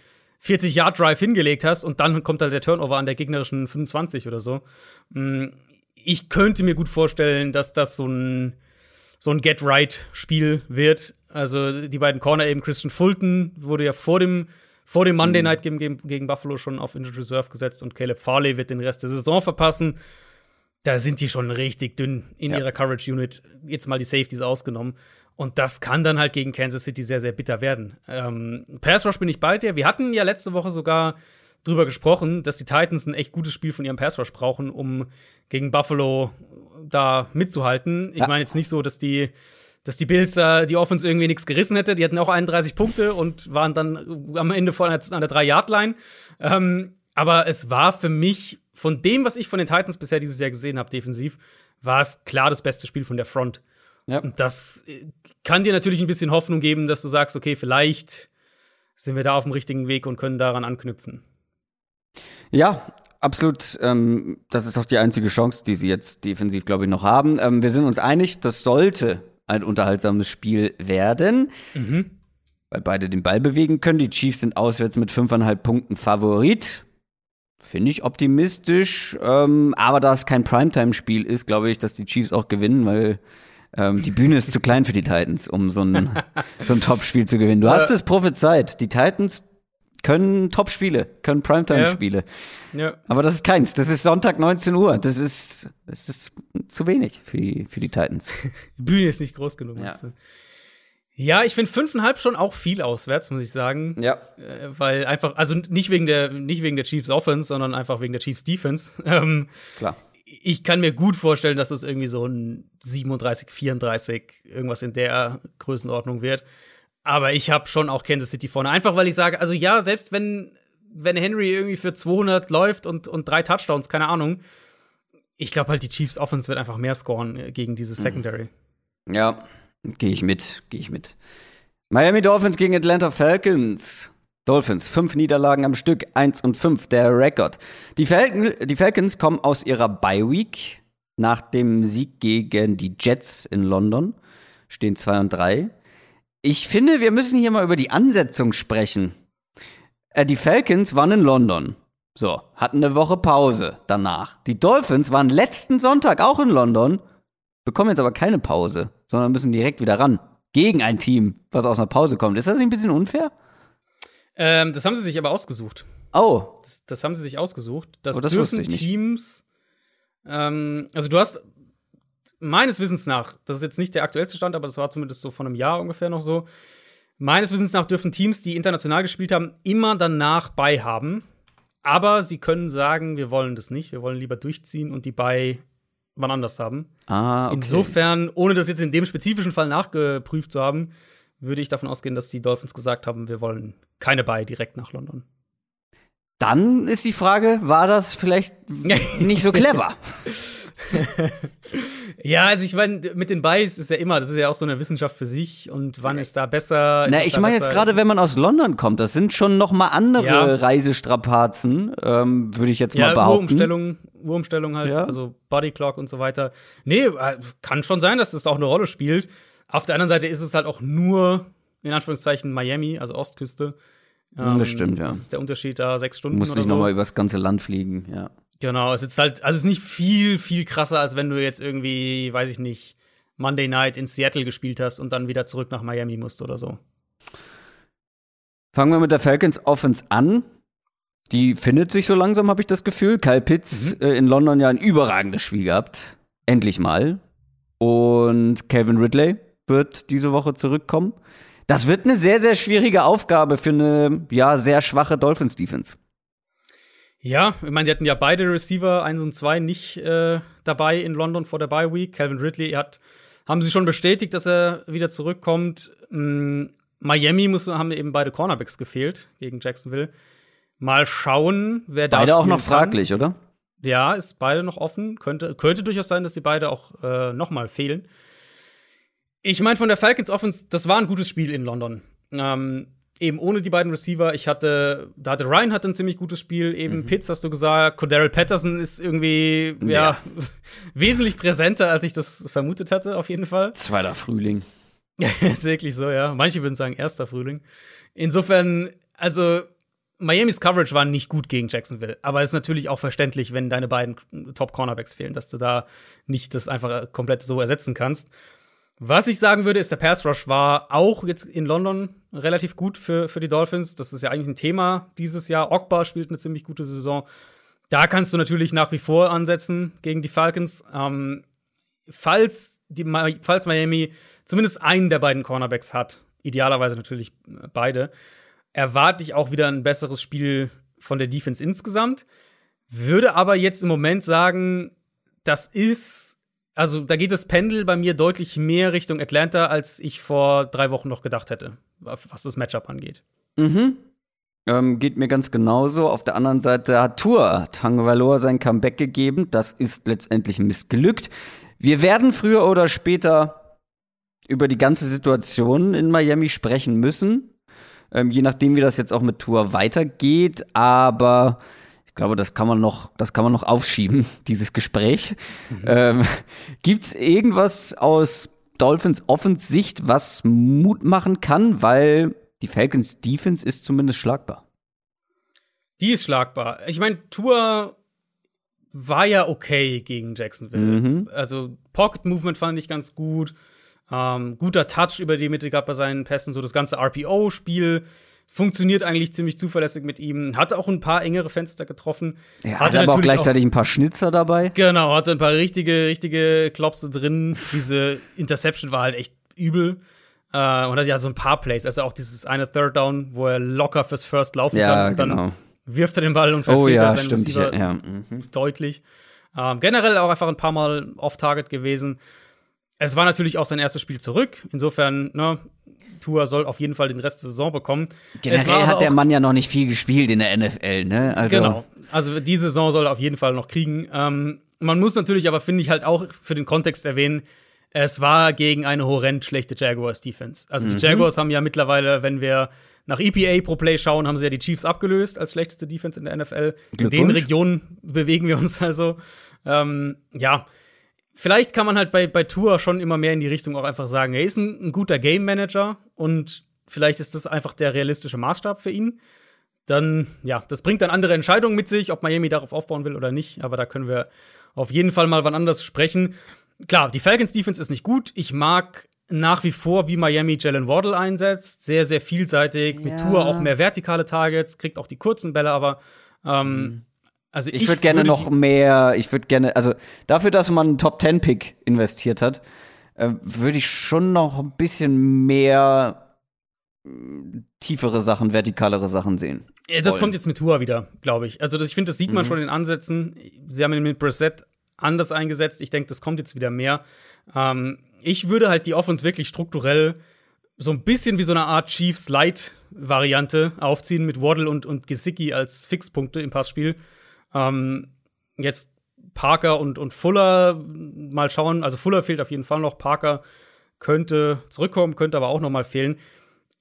40 Yard Drive hingelegt hast und dann kommt halt der Turnover an der gegnerischen 25 oder so. Mm, ich könnte mir gut vorstellen, dass das so ein so ein Get-Right-Spiel wird. Also die beiden Corner eben Christian Fulton wurde ja vor dem vor dem Monday mhm. Night Game gegen, gegen Buffalo schon auf Injured Reserve gesetzt und Caleb Farley wird den Rest der Saison verpassen. Da sind die schon richtig dünn in ja. ihrer Coverage Unit. Jetzt mal die Safeties ausgenommen. Und das kann dann halt gegen Kansas City sehr, sehr bitter werden. Ähm, Pass Rush bin ich bei dir. Wir hatten ja letzte Woche sogar drüber gesprochen, dass die Titans ein echt gutes Spiel von ihrem Pass Rush brauchen, um gegen Buffalo da mitzuhalten. Ich meine jetzt nicht so, dass die dass die Bills äh, die Offense irgendwie nichts gerissen hätte. Die hatten auch 31 Punkte und waren dann am Ende vor an der 3-Yard-Line. Ähm, aber es war für mich, von dem, was ich von den Titans bisher dieses Jahr gesehen habe, defensiv, war es klar das beste Spiel von der Front. Ja. Das äh, kann dir natürlich ein bisschen Hoffnung geben, dass du sagst, okay, vielleicht sind wir da auf dem richtigen Weg und können daran anknüpfen. Ja, absolut. Ähm, das ist auch die einzige Chance, die sie jetzt defensiv, glaube ich, noch haben. Ähm, wir sind uns einig, das sollte ein unterhaltsames Spiel werden. Mhm. Weil beide den Ball bewegen können. Die Chiefs sind auswärts mit fünfeinhalb Punkten Favorit. Finde ich optimistisch. Ähm, aber da es kein Primetime-Spiel ist, glaube ich, dass die Chiefs auch gewinnen, weil ähm, die Bühne ist zu klein für die Titans, um so ein, so ein Top-Spiel zu gewinnen. Du hast es prophezeit. Die Titans können Top-Spiele, können Primetime-Spiele. Ja. ja. Aber das ist keins. Das ist Sonntag 19 Uhr. Das ist, das ist zu wenig für die, für die Titans. die Bühne ist nicht groß genug. Ja, ja ich finde fünfeinhalb schon auch viel auswärts, muss ich sagen. Ja. Äh, weil einfach, also nicht wegen der, nicht wegen der Chiefs Offense, sondern einfach wegen der Chiefs Defense. Ähm, Klar. Ich kann mir gut vorstellen, dass es irgendwie so ein 37, 34, irgendwas in der Größenordnung wird. Aber ich habe schon auch Kansas City vorne. Einfach weil ich sage, also ja, selbst wenn, wenn Henry irgendwie für 200 läuft und, und drei Touchdowns, keine Ahnung. Ich glaube halt, die Chiefs Offense wird einfach mehr scoren äh, gegen dieses hm. Secondary. Ja, gehe ich mit, gehe ich mit. Miami Dolphins gegen Atlanta Falcons. Dolphins, fünf Niederlagen am Stück, eins und fünf, der Rekord. Die, Falcon, die Falcons kommen aus ihrer Bye-Week nach dem Sieg gegen die Jets in London, stehen zwei und drei. Ich finde, wir müssen hier mal über die Ansetzung sprechen. Äh, die Falcons waren in London. So, hatten eine Woche Pause danach. Die Dolphins waren letzten Sonntag auch in London, bekommen jetzt aber keine Pause, sondern müssen direkt wieder ran. Gegen ein Team, was aus einer Pause kommt. Ist das nicht ein bisschen unfair? Ähm, das haben sie sich aber ausgesucht. Oh. Das, das haben sie sich ausgesucht. Das, Oh, das dürfen. Teams. Ähm, also du hast meines Wissens nach, das ist jetzt nicht der aktuellste Stand, aber das war zumindest so von einem Jahr ungefähr noch so. Meines Wissens nach dürfen Teams, die international gespielt haben, immer danach bei haben. Aber sie können sagen, wir wollen das nicht, wir wollen lieber durchziehen und die bei wann anders haben. Ah, okay. Insofern, ohne das jetzt in dem spezifischen Fall nachgeprüft zu haben, würde ich davon ausgehen, dass die Dolphins gesagt haben, wir wollen keine bei direkt nach London. Dann ist die Frage, war das vielleicht nicht so clever? Ja, also ich meine, mit den Buys ist ja immer, das ist ja auch so eine Wissenschaft für sich und wann ist da besser? ist Na, ich meine jetzt gerade, wenn man aus London kommt, das sind schon noch mal andere Ja. Reisestrapazen, ähm, würde ich jetzt mal ja, behaupten. Uhrumstellung, Uhrumstellung halt, Ja. also Bodyclock und so weiter. Nee, äh, kann schon sein, dass das auch eine Rolle spielt. Auf der anderen Seite ist es halt auch nur, in Anführungszeichen, Miami, also Ostküste. Hm, das stimmt, ja. Das ist der Unterschied da, sechs Stunden Muss oder nicht so. noch mal übers ganze Land fliegen, ja. Genau, es ist halt, also es ist nicht viel, viel krasser, als wenn du jetzt irgendwie, weiß ich nicht, Monday Night in Seattle gespielt hast und dann wieder zurück nach Miami musst oder so. Fangen wir mit der Falcons Offense an. Die findet sich so langsam, habe ich das Gefühl. Kyle Pitts Mhm. äh, in London ja ein überragendes Spiel gehabt. Endlich mal. Und Calvin Ridley wird diese Woche zurückkommen. Das wird eine sehr, sehr schwierige Aufgabe für eine, ja, sehr schwache Dolphins-Defense. Ja, ich meine, sie hatten ja beide Receiver, eins und zwei, nicht äh, dabei in London vor der Bye Week. Calvin Ridley hat, haben sie schon bestätigt, dass er wieder zurückkommt. Mm, Miami muss, haben eben beide Cornerbacks gefehlt gegen Jacksonville. Mal schauen, wer da Beide auch noch kann. fraglich, oder? Ja, ist beide noch offen. Könnte, könnte durchaus sein, dass sie beide auch äh, noch mal fehlen. Ich meine, von der Falcons Offense, das war ein gutes Spiel in London. Ähm, eben ohne die beiden Receiver. Ich hatte, da hatte Ryan hatte ein ziemlich gutes Spiel. Eben Pitts hast du gesagt. Cordero Patterson ist irgendwie ja, Ja. wesentlich präsenter, als ich das vermutet hatte, auf jeden Fall. Zweiter Frühling. ist wirklich so, ja. Manche würden sagen, erster Frühling. Insofern, also Miamis Coverage war nicht gut gegen Jacksonville, aber es ist natürlich auch verständlich, wenn deine beiden Top-Cornerbacks fehlen, dass du da nicht das einfach komplett so ersetzen kannst. Was ich sagen würde, ist, der Pass Rush war auch jetzt in London relativ gut für, für die Dolphins. Das ist ja eigentlich ein Thema dieses Jahr. Ogba spielt eine ziemlich gute Saison. Da kannst du natürlich nach wie vor ansetzen gegen die Falcons. Ähm, falls, die, falls Miami zumindest einen der beiden Cornerbacks hat, idealerweise natürlich äh, beide, erwarte ich auch wieder ein besseres Spiel von der Defense insgesamt. Würde aber jetzt im Moment sagen, das ist, also da geht das Pendel bei mir deutlich mehr Richtung Atlanta, als ich vor drei Wochen noch gedacht hätte, was das Matchup angeht. Mhm. Ähm, geht mir ganz genauso. Auf der anderen Seite hat Tour Tagovailoa sein Comeback gegeben. Das ist letztendlich missglückt. Wir werden früher oder später über die ganze Situation in Miami sprechen müssen. Ähm, je nachdem, wie das jetzt auch mit Tour weitergeht. Aber ich glaube, das kann man noch, das kann man noch aufschieben, dieses Gespräch. Ähm, gibt's irgendwas aus Dolphins Offensicht, was Mut machen kann? Weil die Falcons Defense ist zumindest schlagbar. Die ist schlagbar. Ich meine, Tour war ja okay gegen Jacksonville. Mhm. Also Pocket Movement fand ich ganz gut. Ähm, guter Touch über die Mitte gab bei seinen Pässen. So das ganze RPO-Spiel funktioniert eigentlich ziemlich zuverlässig mit ihm. Hatte auch ein paar engere Fenster getroffen. Er Hatte hat aber auch gleichzeitig ein paar Schnitzer dabei. Genau, hatte ein paar richtige, richtige Klopse drin. Diese Interception war halt echt übel. Äh, und hat ja so ein paar Plays. Also auch dieses eine Third Down, wo er locker fürs First laufen Ja, kann. Und dann genau. wirft er den Ball und verfehlt Oh ja, seinen stimmt. Ich, ja. mhm. deutlich. Ähm, generell auch einfach ein paar Mal off-Target gewesen. Es war natürlich auch sein erstes Spiel zurück. Insofern, ne, Tua soll auf jeden Fall den Rest der Saison bekommen. Generell hat der Mann ja noch nicht viel gespielt in der NFL, ne? Also, Genau. Also die Saison soll er auf jeden Fall noch kriegen. Ähm, man muss natürlich aber, finde ich, halt auch für den Kontext erwähnen, es war gegen eine horrend schlechte Jaguars-Defense. Also die Jaguars haben ja mittlerweile, wenn wir nach EPA pro Play schauen, haben sie ja die Chiefs abgelöst als schlechteste Defense in der NFL. In den Regionen bewegen wir uns also. Ähm, ja, vielleicht kann man halt bei, bei Tour schon immer mehr in die Richtung auch einfach sagen, er ist ein, ein guter Game Manager und vielleicht ist das einfach der realistische Maßstab für ihn. Dann, ja, das bringt dann andere Entscheidungen mit sich, ob Miami darauf aufbauen will oder nicht. Aber da können wir auf jeden Fall mal wann anders sprechen. Klar, die Falcons Defense ist nicht gut. Ich mag nach wie vor, wie Miami Jalen Waddle einsetzt. Sehr, sehr vielseitig. Ja. Mit Tour auch mehr vertikale Targets, kriegt auch die kurzen Bälle, aber ähm, mhm. Also ich, ich würde gerne noch mehr, ich würde gerne, also dafür, dass man einen Top Ten Pick investiert hat, äh, würde ich schon noch ein bisschen mehr äh, tiefere Sachen, vertikalere Sachen sehen. Das wollen. kommt jetzt mit Tua wieder, glaube ich. Also das, ich finde, das sieht man mhm. schon in Ansätzen. Sie haben ihn mit Brissett anders eingesetzt. Ich denke, das kommt jetzt wieder mehr. Ähm, ich würde halt die Offense wirklich strukturell so ein bisschen wie so eine Art Chiefs Light Variante aufziehen mit Waddle und, und Gesicki als Fixpunkte im Passspiel. Ähm, jetzt Parker und, und Fuller mal schauen. Also Fuller fehlt auf jeden Fall noch. Parker könnte zurückkommen, könnte aber auch noch mal fehlen.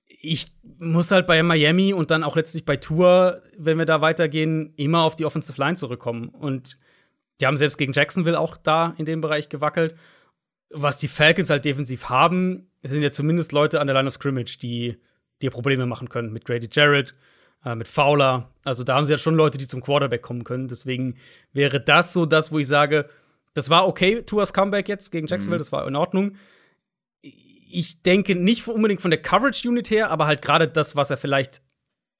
Ich muss halt bei Miami und dann auch letztlich bei Tour, wenn wir da weitergehen, immer auf die Offensive Line zurückkommen. Und die haben selbst gegen Jacksonville auch da in dem Bereich gewackelt. Was die Falcons halt defensiv haben, sind ja zumindest Leute an der Line of Scrimmage, die dir Probleme machen können. Mit Grady Jarrett, äh, mit Fowler. Also da haben sie ja schon Leute, die zum Quarterback kommen können. Deswegen wäre das so das, wo ich sage, das war okay, Tuas Comeback jetzt gegen Jacksonville, mhm. das war in Ordnung. Ich denke nicht unbedingt von der Coverage-Unit her, aber halt gerade das, was er vielleicht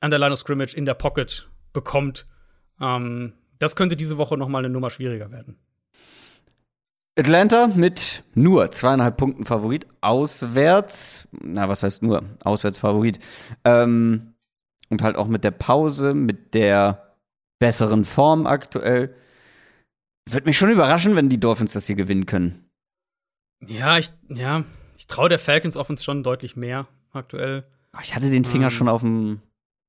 an der Line of Scrimmage in der Pocket bekommt, ähm, das könnte diese Woche noch mal eine Nummer schwieriger werden. Atlanta mit nur zweieinhalb Punkten Favorit, auswärts, na, was heißt nur, auswärts Favorit, ähm, und halt auch mit der Pause, mit der besseren Form aktuell. Würde mich schon überraschen, wenn die Dolphins das hier gewinnen können. Ja, ich, ja, ich traue der Falcons Offense schon deutlich mehr aktuell. Ich hatte den Finger. Ähm. schon auf dem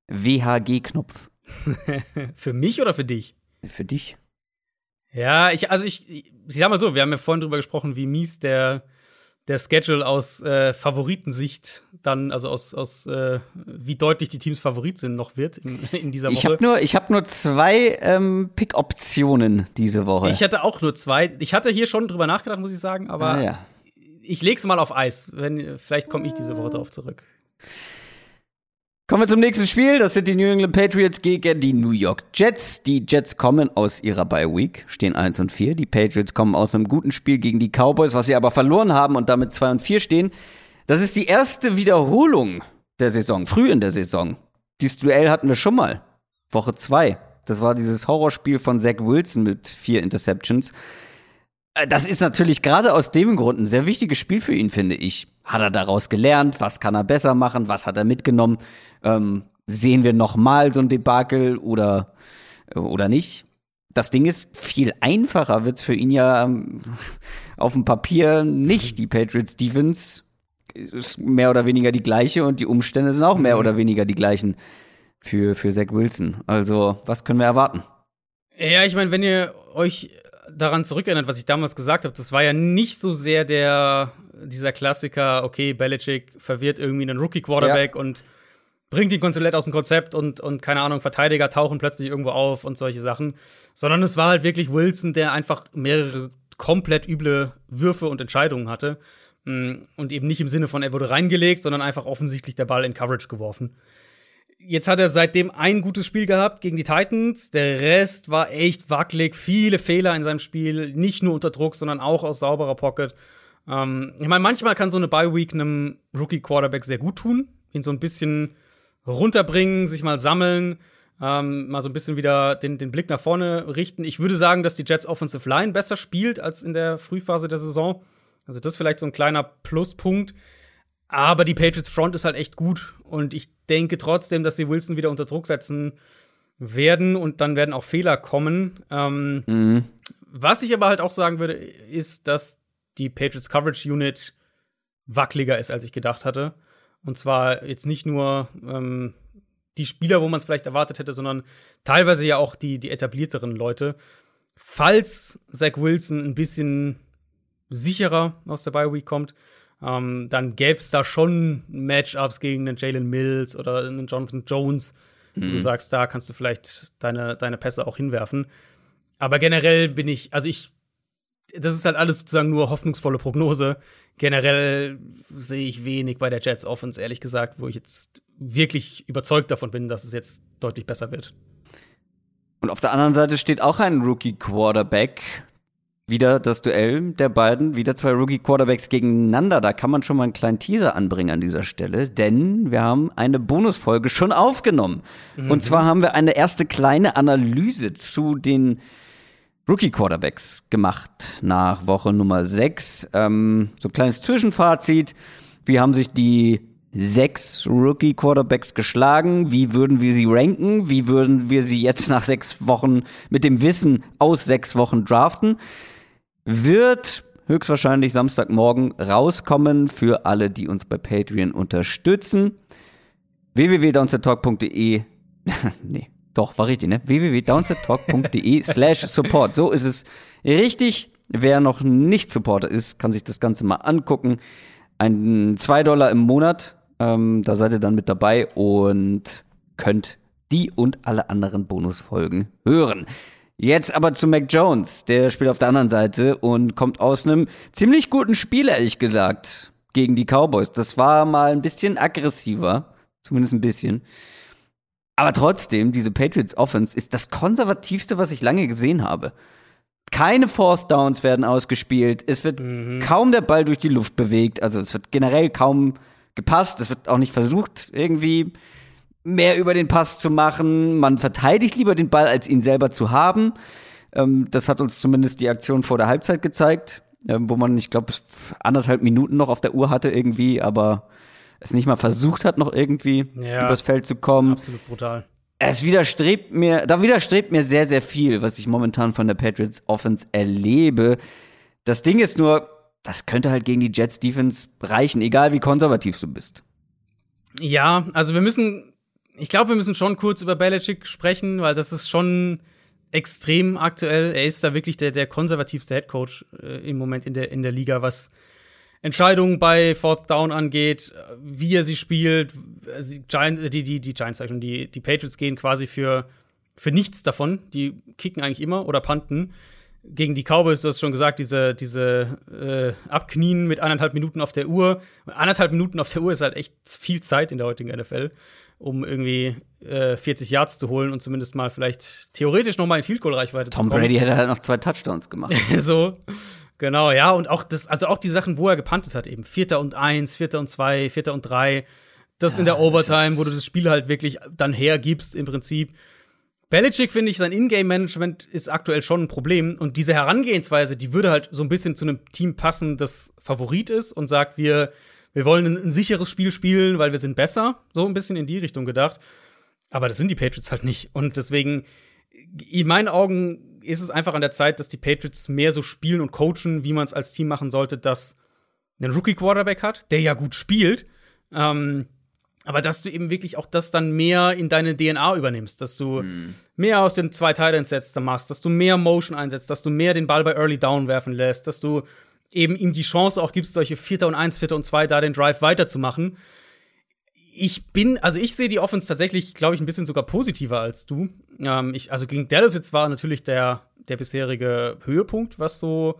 WHG-Knopf. für mich oder für dich? Für dich. Ja, ich, also ich, ich sag mal so, wir haben ja vorhin drüber gesprochen, wie mies der der Schedule aus äh, Favoritensicht dann, also aus, aus äh, wie deutlich die Teams Favorit sind, noch wird in, in dieser Woche. Ich habe nur, hab nur zwei ähm, Pick-Optionen diese Woche. Ich hatte auch nur zwei. Ich hatte hier schon drüber nachgedacht, muss ich sagen, aber ah, ja. ich leg's mal auf Eis. Wenn, vielleicht komme ich diese Woche darauf zurück. Kommen wir zum nächsten Spiel. Das sind die New England Patriots gegen die New York Jets. Die Jets kommen aus ihrer Bye Week, stehen 1 und 4. Die Patriots kommen aus einem guten Spiel gegen die Cowboys, was sie aber verloren haben und damit 2 und 4 stehen. Das ist die erste Wiederholung der Saison, früh in der Saison. Dieses Duell hatten wir schon mal. Woche 2. Das war dieses Horrorspiel von Zach Wilson mit vier Interceptions. Äh, das ist natürlich gerade aus dem Grund ein sehr wichtiges Spiel für ihn, finde ich. Hat er daraus gelernt? Was kann er besser machen? Was hat er mitgenommen? Ähm, sehen wir noch mal so ein Debakel oder, oder nicht? Das Ding ist, viel einfacher wird's für ihn ja ähm, auf dem Papier nicht. Die Patriots Stevens ist mehr oder weniger die gleiche und die Umstände sind auch mehr oder weniger die gleichen für, für Zach Wilson. Also, was können wir erwarten? Ja, ich meine, wenn ihr euch daran zurückerinnert, was ich damals gesagt habe, das war ja nicht so sehr der dieser Klassiker, okay, Belichick verwirrt irgendwie einen Rookie-Quarterback ja. und bringt ihn komplett aus dem Konzept und, und keine Ahnung, Verteidiger tauchen plötzlich irgendwo auf und solche Sachen. Sondern es war halt wirklich Wilson, der einfach mehrere komplett üble Würfe und Entscheidungen hatte. Mm, und eben nicht im Sinne von, er wurde reingelegt, sondern einfach offensichtlich der Ball in Coverage geworfen. Jetzt hat er seitdem ein gutes Spiel gehabt gegen die Titans. Der Rest war echt wackelig, viele Fehler in seinem Spiel, nicht nur unter Druck, sondern auch aus sauberer Pocket. Ähm, ich meine, manchmal kann so eine Bye Week einem Rookie Quarterback sehr gut tun, ihn so ein bisschen runterbringen, sich mal sammeln, ähm, mal so ein bisschen wieder den, den Blick nach vorne richten. Ich würde sagen, dass die Jets Offensive Line besser spielt als in der Frühphase der Saison. Also das ist vielleicht so ein kleiner Pluspunkt. Aber die Patriots Front ist halt echt gut und ich denke trotzdem, dass sie Wilson wieder unter Druck setzen werden und dann werden auch Fehler kommen. Ähm, mhm. Was ich aber halt auch sagen würde, ist, dass die Patriots Coverage Unit wackeliger ist, als ich gedacht hatte. Und zwar jetzt nicht nur ähm, die Spieler, wo man es vielleicht erwartet hätte, sondern teilweise ja auch die, die etablierteren Leute. Falls Zach Wilson ein bisschen sicherer aus der Bye Week kommt, Ähm, dann gäbe es da schon Matchups gegen einen Jalen Mills oder einen Jonathan Jones, mhm. du sagst, da kannst du vielleicht deine, deine Pässe auch hinwerfen. Aber generell bin ich, also ich, das ist halt alles sozusagen nur hoffnungsvolle Prognose. Generell sehe ich wenig bei der Jets Offense, ehrlich gesagt, wo ich jetzt wirklich überzeugt davon bin, dass es jetzt deutlich besser wird. Und auf der anderen Seite steht auch ein Rookie Quarterback, wieder das Duell der beiden, wieder zwei Rookie-Quarterbacks gegeneinander. Da kann man schon mal einen kleinen Teaser anbringen an dieser Stelle, denn wir haben eine Bonusfolge schon aufgenommen. Mhm. Und zwar haben wir eine erste kleine Analyse zu den Rookie-Quarterbacks gemacht nach Woche Nummer 6. Ähm, so ein kleines Zwischenfazit. Wie haben sich die sechs Rookie-Quarterbacks geschlagen? Wie würden wir sie ranken? Wie würden wir sie jetzt nach sechs Wochen mit dem Wissen aus sechs Wochen draften? Wird höchstwahrscheinlich Samstagmorgen rauskommen für alle, die uns bei Patreon unterstützen. www.downsettalk.de nee, doch, war richtig, ne? www.downsettalk.de slash support. So ist es richtig. Wer noch nicht Supporter ist, kann sich das Ganze mal angucken. Ein 2 Dollar im Monat, ähm, da seid ihr dann mit dabei und könnt die und alle anderen Bonusfolgen hören. Jetzt aber zu Mac Jones. Der spielt auf der anderen Seite und kommt aus einem ziemlich guten Spiel, ehrlich gesagt, gegen die Cowboys. Das war mal ein bisschen aggressiver. Zumindest ein bisschen. Aber trotzdem, diese Patriots Offense ist das konservativste, was ich lange gesehen habe. Keine Fourth Downs werden ausgespielt. Es wird mhm. kaum der Ball durch die Luft bewegt. Also es wird generell kaum gepasst. Es wird auch nicht versucht, irgendwie mehr über den Pass zu machen. Man verteidigt lieber den Ball, als ihn selber zu haben. Ähm, das hat uns zumindest die Aktion vor der Halbzeit gezeigt, ähm, wo man, ich glaube, anderthalb Minuten noch auf der Uhr hatte irgendwie, aber es nicht mal versucht hat, noch irgendwie ja, übers Feld zu kommen. Absolut brutal. Es widerstrebt mir, da widerstrebt mir sehr, sehr viel, was ich momentan von der Patriots Offense erlebe. Das Ding ist nur, das könnte halt gegen die Jets Defense reichen, egal wie konservativ du bist. Ja, also wir müssen ich glaube, wir müssen schon kurz über Belichick sprechen, weil das ist schon extrem aktuell. Er ist da wirklich der, der konservativste Headcoach äh, im Moment in der, in der Liga, was Entscheidungen bei Fourth Down angeht, wie er sie spielt. Giants, die, die, die Giants, die, die Patriots gehen quasi für, für nichts davon. Die kicken eigentlich immer oder panten. Gegen die Cowboys, du hast schon gesagt, diese, diese äh, Abknien mit anderthalb Minuten auf der Uhr. Anderthalb Minuten auf der Uhr ist halt echt viel Zeit in der heutigen NFL um irgendwie äh, 40 Yards zu holen und zumindest mal vielleicht theoretisch noch mal in Field Goal Reichweite Tom zu kommen. Tom Brady hätte halt noch zwei Touchdowns gemacht. so. Genau, ja, und auch das, also auch die Sachen, wo er gepantet hat, eben Vierter und eins, Vierter und zwei, Vierter und drei. Das ja, in der Overtime, wo du das Spiel halt wirklich dann hergibst, im Prinzip. Belichick, finde ich, sein Ingame-Management ist aktuell schon ein Problem. Und diese Herangehensweise, die würde halt so ein bisschen zu einem Team passen, das Favorit ist und sagt, wir wir wollen ein, ein sicheres Spiel spielen, weil wir sind besser. So ein bisschen in die Richtung gedacht. Aber das sind die Patriots halt nicht. Und deswegen, in meinen Augen, ist es einfach an der Zeit, dass die Patriots mehr so spielen und coachen, wie man es als Team machen sollte, dass ein Rookie-Quarterback hat, der ja gut spielt. Ähm, aber dass du eben wirklich auch das dann mehr in deine DNA übernimmst, dass du hm. mehr aus den zwei Teilen Sätzen machst, dass du mehr Motion einsetzt, dass du mehr den Ball bei Early Down werfen lässt, dass du eben ihm die Chance auch gibst, solche Vierter und Eins, Vierter und Zwei da den Drive weiterzumachen. Ich bin, also ich sehe die Offense tatsächlich, glaube ich, ein bisschen sogar positiver als du. Ähm, ich, also gegen Dallas jetzt war natürlich der, der bisherige Höhepunkt, was so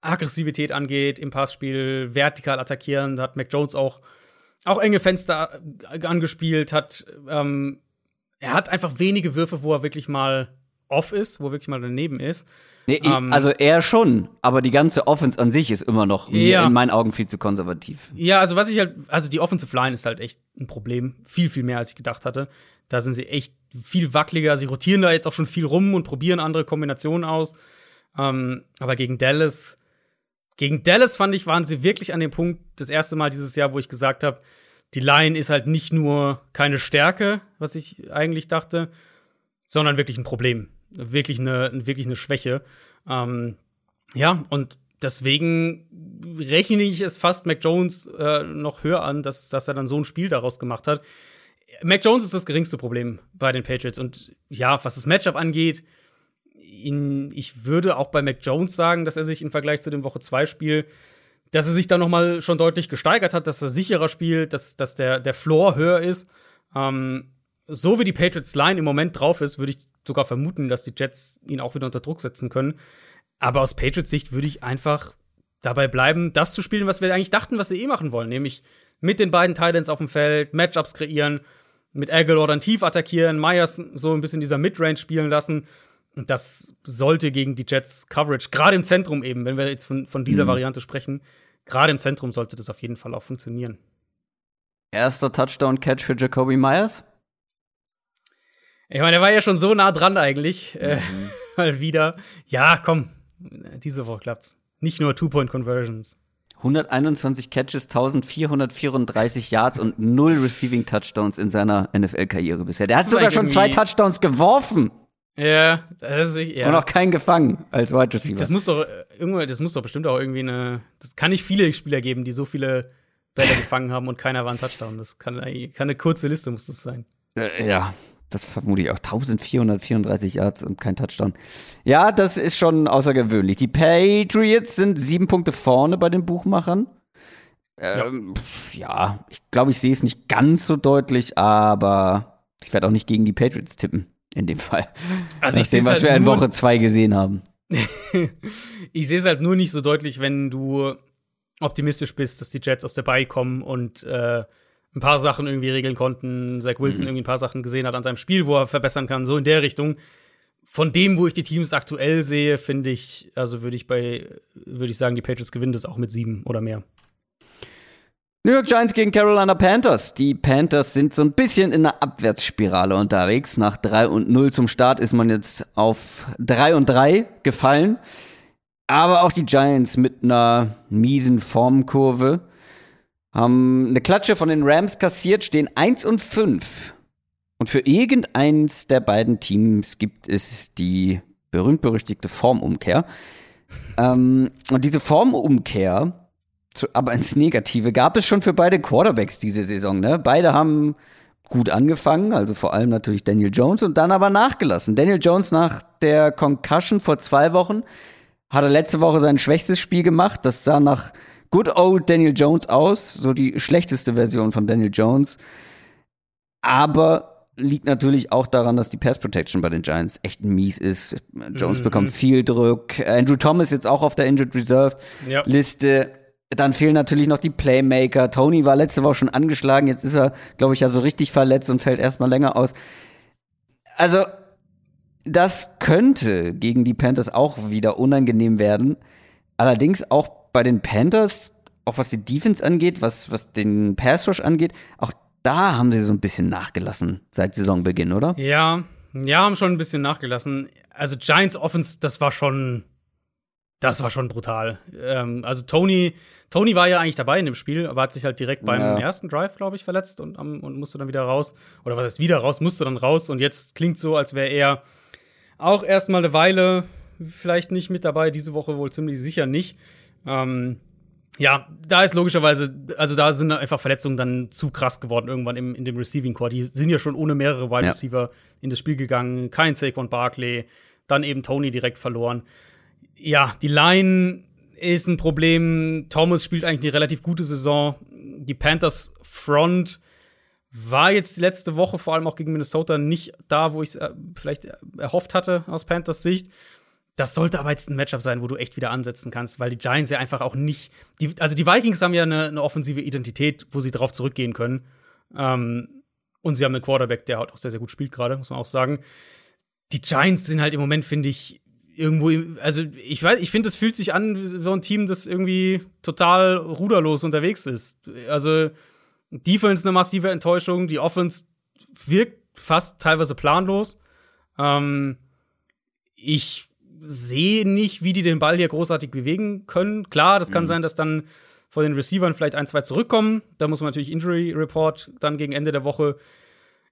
Aggressivität angeht, im Passspiel, vertikal attackieren. Da hat Mac Jones auch, auch enge Fenster angespielt, hat, ähm, er hat einfach wenige Würfe, wo er wirklich mal off ist, wo er wirklich mal daneben ist. Nee, ähm, also er schon, aber die ganze Offense an sich ist immer noch ja. in meinen Augen viel zu konservativ. Ja, also was ich halt, also die Offensive Line ist halt echt ein Problem. Viel, viel mehr, als ich gedacht hatte. Da sind sie echt viel wackeliger. Sie rotieren da jetzt auch schon viel rum und probieren andere Kombinationen aus. Ähm, aber gegen Dallas, gegen Dallas fand ich, waren sie wirklich an dem Punkt, das erste Mal dieses Jahr, wo ich gesagt habe, die Line ist halt nicht nur keine Stärke, was ich eigentlich dachte, sondern wirklich ein Problem wirklich eine, wirklich eine Schwäche. Ähm, ja, und deswegen rechne ich es fast Mac Jones äh, noch höher an, dass, dass er dann so ein Spiel daraus gemacht hat. Mac Jones ist das geringste Problem bei den Patriots. Und ja, was das Matchup angeht, ihn, ich würde auch bei Mac Jones sagen, dass er sich im Vergleich zu dem Woche 2 Spiel dass er sich da noch mal schon deutlich gesteigert hat, dass er sicherer spielt, dass, dass der, der Floor höher ist. Ähm, so wie die Patriots Line im Moment drauf ist, würde ich sogar vermuten, dass die Jets ihn auch wieder unter Druck setzen können. Aber aus Patriots Sicht würde ich einfach dabei bleiben, das zu spielen, was wir eigentlich dachten, was sie eh machen wollen, nämlich mit den beiden Titans auf dem Feld, Matchups kreieren, mit Aguilar dann tief attackieren, Myers so ein bisschen dieser Midrange spielen lassen. Und das sollte gegen die Jets Coverage, gerade im Zentrum eben, wenn wir jetzt von, von dieser mhm. Variante sprechen, gerade im Zentrum sollte das auf jeden Fall auch funktionieren. Erster Touchdown-Catch für Jacoby Myers? Ich meine, er war ja schon so nah dran eigentlich. Äh, mhm. Äh, mal wieder. Ja, komm, diese Woche klappt's. Nicht nur Two-Point-Conversions. 121 Catches, 1434 Yards und null Receiving Touchdowns in seiner NFL-Karriere bisher. Der hat sogar schon zwei Touchdowns geworfen. Ja, das ist, ja. Und auch keinen gefangen als Wide Receiver. Das muss doch irgendwie, das muss doch bestimmt auch irgendwie eine. Das kann nicht viele Spieler geben, die so viele Bälle gefangen haben und keiner war ein Touchdown. Das kann, kann eine kurze Liste muss das sein. Äh, ja, das vermute ich auch. 1434 Yards und kein Touchdown. Ja, das ist schon außergewöhnlich. Die Patriots sind sieben Punkte vorne bei den Buchmachern. Ähm, ja. ja, ich glaube, ich sehe es nicht ganz so deutlich, aber ich werde auch nicht gegen die Patriots tippen. In dem Fall. Also Nach dem, was halt wir in Woche zwei gesehen haben. ich sehe es halt nur nicht so deutlich, wenn du optimistisch bist, dass die Jets aus der Bay kommen und äh, ein paar Sachen irgendwie regeln konnten. Zach Wilson mhm. irgendwie ein paar Sachen gesehen hat an seinem Spiel, wo er verbessern kann, so in der Richtung. Von dem, wo ich die Teams aktuell sehe, finde ich, also würde ich bei, würde ich sagen, die Patriots gewinnen das auch mit sieben oder mehr. New York Giants gegen Carolina Panthers. Die Panthers sind so ein bisschen in einer Abwärtsspirale unterwegs. Nach 3 und 0 zum Start ist man jetzt auf 3 und 3 gefallen. Aber auch die Giants mit einer miesen Formkurve haben eine Klatsche von den Rams kassiert, stehen 1 und 5. Und für irgendeins der beiden Teams gibt es die berühmt-berüchtigte Formumkehr. ähm, und diese Formumkehr, aber ins Negative, gab es schon für beide Quarterbacks diese Saison. Ne? Beide haben gut angefangen, also vor allem natürlich Daniel Jones und dann aber nachgelassen. Daniel Jones nach der Concussion vor zwei Wochen hat er letzte Woche sein schwächstes Spiel gemacht. Das sah nach Good Old Daniel Jones aus, so die schlechteste Version von Daniel Jones. Aber liegt natürlich auch daran, dass die Pass Protection bei den Giants echt mies ist. Jones mhm. bekommt viel Druck. Andrew Thomas jetzt auch auf der Injured Reserve ja. Liste. Dann fehlen natürlich noch die Playmaker. Tony war letzte Woche schon angeschlagen. Jetzt ist er, glaube ich, ja so richtig verletzt und fällt erstmal länger aus. Also, das könnte gegen die Panthers auch wieder unangenehm werden. Allerdings auch bei den Panthers, auch was die Defense angeht, was, was den Pass Rush angeht, auch da haben sie so ein bisschen nachgelassen seit Saisonbeginn, oder? Ja, ja, haben schon ein bisschen nachgelassen. Also Giants Offense, das war schon, das war schon brutal. Ähm, also Tony, Tony war ja eigentlich dabei in dem Spiel, aber hat sich halt direkt beim ja. ersten Drive, glaube ich, verletzt und, und musste dann wieder raus. Oder was heißt wieder raus, musste dann raus und jetzt klingt so, als wäre er auch erstmal eine Weile vielleicht nicht mit dabei, diese Woche wohl ziemlich sicher nicht. Ähm, ja, da ist logischerweise, also da sind einfach Verletzungen dann zu krass geworden irgendwann im, in dem Receiving Core. Die sind ja schon ohne mehrere Wide Receiver ja. in das Spiel gegangen. Kein Saquon Barkley, dann eben Tony direkt verloren. Ja, die Line ist ein Problem. Thomas spielt eigentlich eine relativ gute Saison. Die Panthers Front war jetzt die letzte Woche vor allem auch gegen Minnesota nicht da, wo ich es äh, vielleicht erhofft hatte aus Panthers Sicht. Das sollte aber jetzt ein Matchup sein, wo du echt wieder ansetzen kannst, weil die Giants ja einfach auch nicht. Die, also die Vikings haben ja eine, eine offensive Identität, wo sie drauf zurückgehen können. Ähm, und sie haben einen Quarterback, der halt auch sehr, sehr gut spielt gerade, muss man auch sagen. Die Giants sind halt im Moment, finde ich, irgendwo, also ich weiß, ich finde, es fühlt sich an wie so ein Team, das irgendwie total ruderlos unterwegs ist. Also Defense eine massive Enttäuschung, die Offense wirkt fast teilweise planlos. Ähm, ich sehe nicht, wie die den Ball hier großartig bewegen können. Klar, das kann mhm. sein, dass dann von den Receivern vielleicht ein, zwei zurückkommen. Da muss man natürlich Injury Report dann gegen Ende der Woche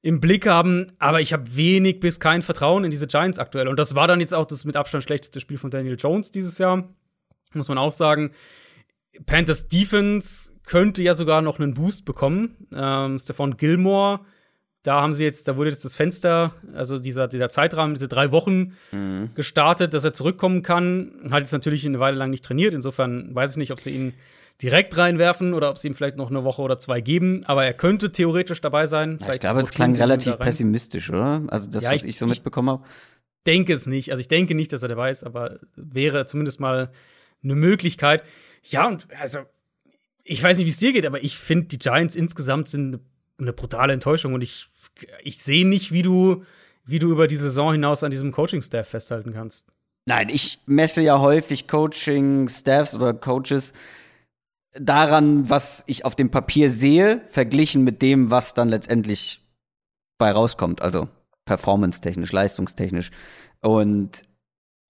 im Blick haben. Aber ich habe wenig bis kein Vertrauen in diese Giants aktuell. Und das war dann jetzt auch das mit Abstand schlechteste Spiel von Daniel Jones dieses Jahr. Muss man auch sagen. Panthers Defense könnte ja sogar noch einen Boost bekommen. Ähm, Stephon Gilmore da haben sie jetzt, da wurde jetzt das Fenster, also dieser, dieser Zeitrahmen, diese drei Wochen mhm. gestartet, dass er zurückkommen kann. Hat jetzt natürlich eine Weile lang nicht trainiert. Insofern weiß ich nicht, ob sie ihn direkt reinwerfen oder ob sie ihm vielleicht noch eine Woche oder zwei geben. Aber er könnte theoretisch dabei sein. Ja, ich glaube, es klang relativ pessimistisch, oder? Also das, ja, was ich, ich so mitbekommen habe. Denke es nicht. Also ich denke nicht, dass er dabei ist, aber wäre zumindest mal eine Möglichkeit. Ja, und also ich weiß nicht, wie es dir geht, aber ich finde, die Giants insgesamt sind eine brutale Enttäuschung und ich, ich sehe nicht, wie du, wie du über die Saison hinaus an diesem Coaching-Staff festhalten kannst. Nein, ich messe ja häufig Coaching-Staffs oder Coaches daran, was ich auf dem Papier sehe, verglichen mit dem, was dann letztendlich bei rauskommt. Also performance-technisch, leistungstechnisch. Und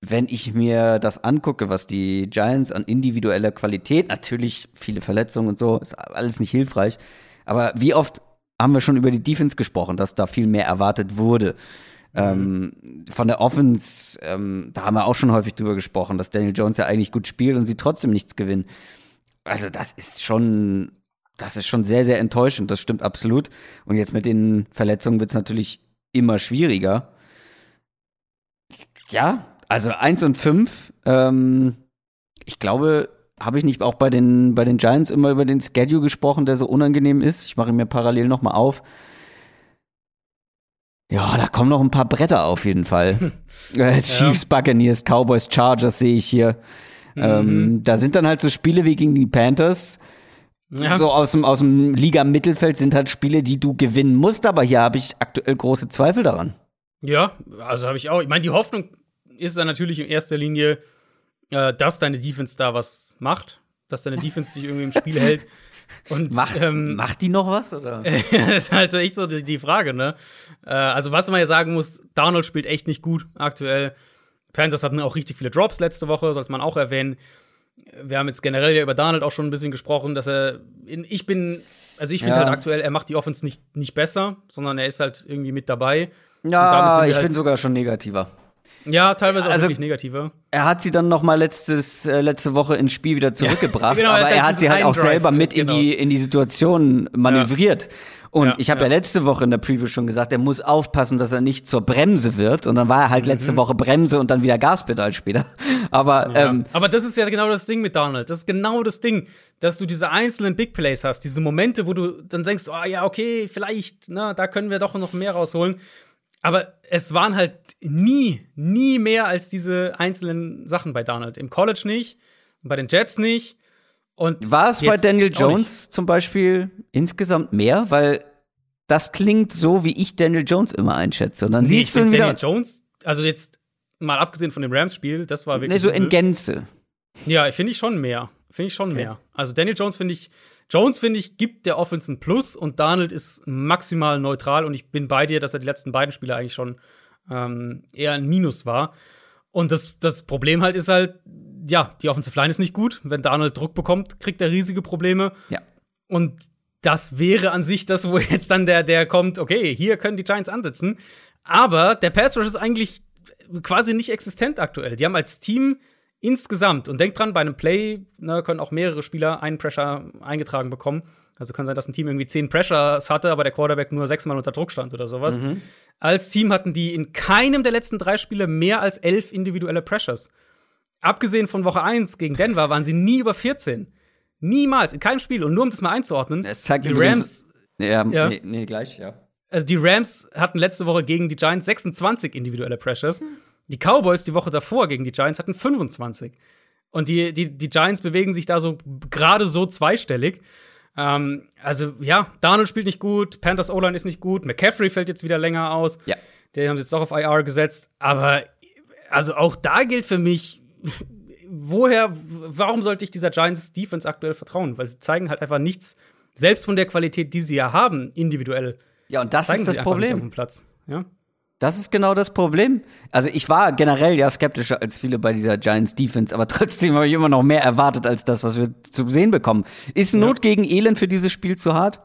wenn ich mir das angucke, was die Giants an individueller Qualität, natürlich viele Verletzungen und so, ist alles nicht hilfreich. Aber wie oft haben wir schon über die Defense gesprochen, dass da viel mehr erwartet wurde? Mhm. Ähm, von der Offense, ähm, da haben wir auch schon häufig drüber gesprochen, dass Daniel Jones ja eigentlich gut spielt und sie trotzdem nichts gewinnen. Also, das ist schon, das ist schon sehr, sehr enttäuschend, das stimmt absolut. Und jetzt mit den Verletzungen wird es natürlich immer schwieriger. Ja, also 1 und 5, ähm, ich glaube, habe ich nicht auch bei den, bei den Giants immer über den Schedule gesprochen, der so unangenehm ist? Ich mache ihn mir parallel nochmal auf. Ja, da kommen noch ein paar Bretter auf jeden Fall. äh, Chiefs, ja. Buccaneers, Cowboys, Chargers sehe ich hier. Mhm. Ähm, da sind dann halt so Spiele wie gegen die Panthers. Ja. So aus dem, aus dem Liga-Mittelfeld sind halt Spiele, die du gewinnen musst, aber hier habe ich aktuell große Zweifel daran. Ja, also habe ich auch. Ich meine, die Hoffnung ist dann natürlich in erster Linie, äh, dass deine Defense da was macht, dass deine Defense sich irgendwie im Spiel hält. Und, macht, ähm, macht die noch was? Oder? das ist halt echt so die, die Frage, ne? Äh, also, was man ja sagen muss, Donald spielt echt nicht gut aktuell. Panthers hatten auch richtig viele Drops letzte Woche, sollte man auch erwähnen. Wir haben jetzt generell ja über Donald auch schon ein bisschen gesprochen, dass er. In, ich bin. Also, ich finde ja. halt aktuell, er macht die Offense nicht, nicht besser, sondern er ist halt irgendwie mit dabei. Ja, ich halt finde sogar schon negativer. Ja, teilweise auch also, wirklich negativer. Er hat sie dann noch mal letztes, äh, letzte Woche ins Spiel wieder zurückgebracht, ja, genau, aber er hat sie halt auch selber mit genau. in, die, in die Situation manövriert. Ja. Und ja, ich habe ja. letzte Woche in der Preview schon gesagt, er muss aufpassen, dass er nicht zur Bremse wird. Und dann war er halt mhm. letzte Woche Bremse und dann wieder Gaspedal später. Aber, ähm, Aber das ist ja genau das Ding mit Donald. Das ist genau das Ding, dass du diese einzelnen Big Plays hast, diese Momente, wo du dann denkst, oh ja, okay, vielleicht, na, da können wir doch noch mehr rausholen. Aber es waren halt nie, nie mehr als diese einzelnen Sachen bei Donald. Im College nicht, bei den Jets nicht. Und war es bei Daniel Jones zum Beispiel insgesamt mehr? Weil das klingt so, wie ich Daniel Jones immer einschätze. Und dann nee, siehst du ihn wieder. Daniel Jones, also jetzt mal abgesehen von dem Rams-Spiel, das war wirklich. Nee, so in Gänze. Ja, finde ich schon mehr. Finde ich schon okay. mehr. Also Daniel Jones finde ich Jones, finde ich, gibt der Offense ein Plus und Donald ist maximal neutral und ich bin bei dir, dass er die letzten beiden Spiele eigentlich schon ähm, eher ein Minus war. Und das, das Problem halt ist halt, ja, die Offensive Line ist nicht gut. Wenn Donald Druck bekommt, kriegt er riesige Probleme. Ja. Und das wäre an sich das, wo jetzt dann der, der kommt, okay, hier können die Giants ansetzen. Aber der Pass Rush ist eigentlich quasi nicht existent aktuell. Die haben als Team insgesamt, und denkt dran, bei einem Play ne, können auch mehrere Spieler einen Pressure eingetragen bekommen. Also kann sein, dass ein Team irgendwie zehn Pressures hatte, aber der Quarterback nur sechsmal unter Druck stand oder sowas. Mhm. Als Team hatten die in keinem der letzten drei Spiele mehr als elf individuelle Pressures. Abgesehen von Woche 1 gegen Denver waren sie nie über 14. Niemals, in keinem Spiel. Und nur um das mal einzuordnen, es zeigt die Rams. Ja, ja. Nee, nee, gleich, ja. Also die Rams hatten letzte Woche gegen die Giants 26 individuelle Pressures. Mhm. Die Cowboys die Woche davor gegen die Giants hatten 25. Und die, die, die Giants bewegen sich da so gerade so zweistellig. Ähm, also, ja, Darnold spielt nicht gut, Panthers O-Line ist nicht gut, McCaffrey fällt jetzt wieder länger aus. Ja. Den haben sie jetzt doch auf IR gesetzt. Aber, also auch da gilt für mich, woher, warum sollte ich dieser Giants Defense aktuell vertrauen? Weil sie zeigen halt einfach nichts, selbst von der Qualität, die sie ja haben, individuell. Ja, und das ist das Problem. Auf dem Platz. Ja? Das ist genau das Problem. Also ich war generell ja skeptischer als viele bei dieser Giants Defense, aber trotzdem habe ich immer noch mehr erwartet als das, was wir zu sehen bekommen. Ist ja. Not gegen Elend für dieses Spiel zu hart?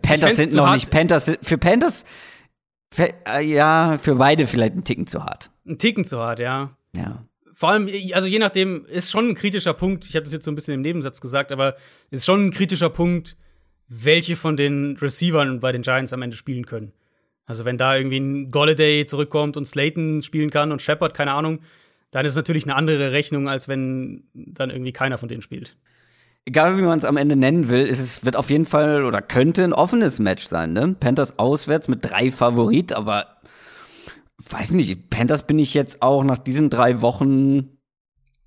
Panthers sind noch nicht. Panthers für Panthers für, äh, ja, für beide vielleicht ein Ticken zu hart. Ein Ticken zu hart, ja. Ja. Vor allem, also je nachdem, ist schon ein kritischer Punkt. Ich habe das jetzt so ein bisschen im Nebensatz gesagt, aber ist schon ein kritischer Punkt welche von den Receivern bei den Giants am Ende spielen können. Also wenn da irgendwie ein Golladay zurückkommt und Slayton spielen kann und Shepard, keine Ahnung, dann ist es natürlich eine andere Rechnung, als wenn dann irgendwie keiner von denen spielt. Egal wie man es am Ende nennen will, es wird auf jeden Fall oder könnte ein offenes Match sein, ne? Panthers auswärts mit drei Favorit, aber weiß nicht, Panthers bin ich jetzt auch nach diesen drei Wochen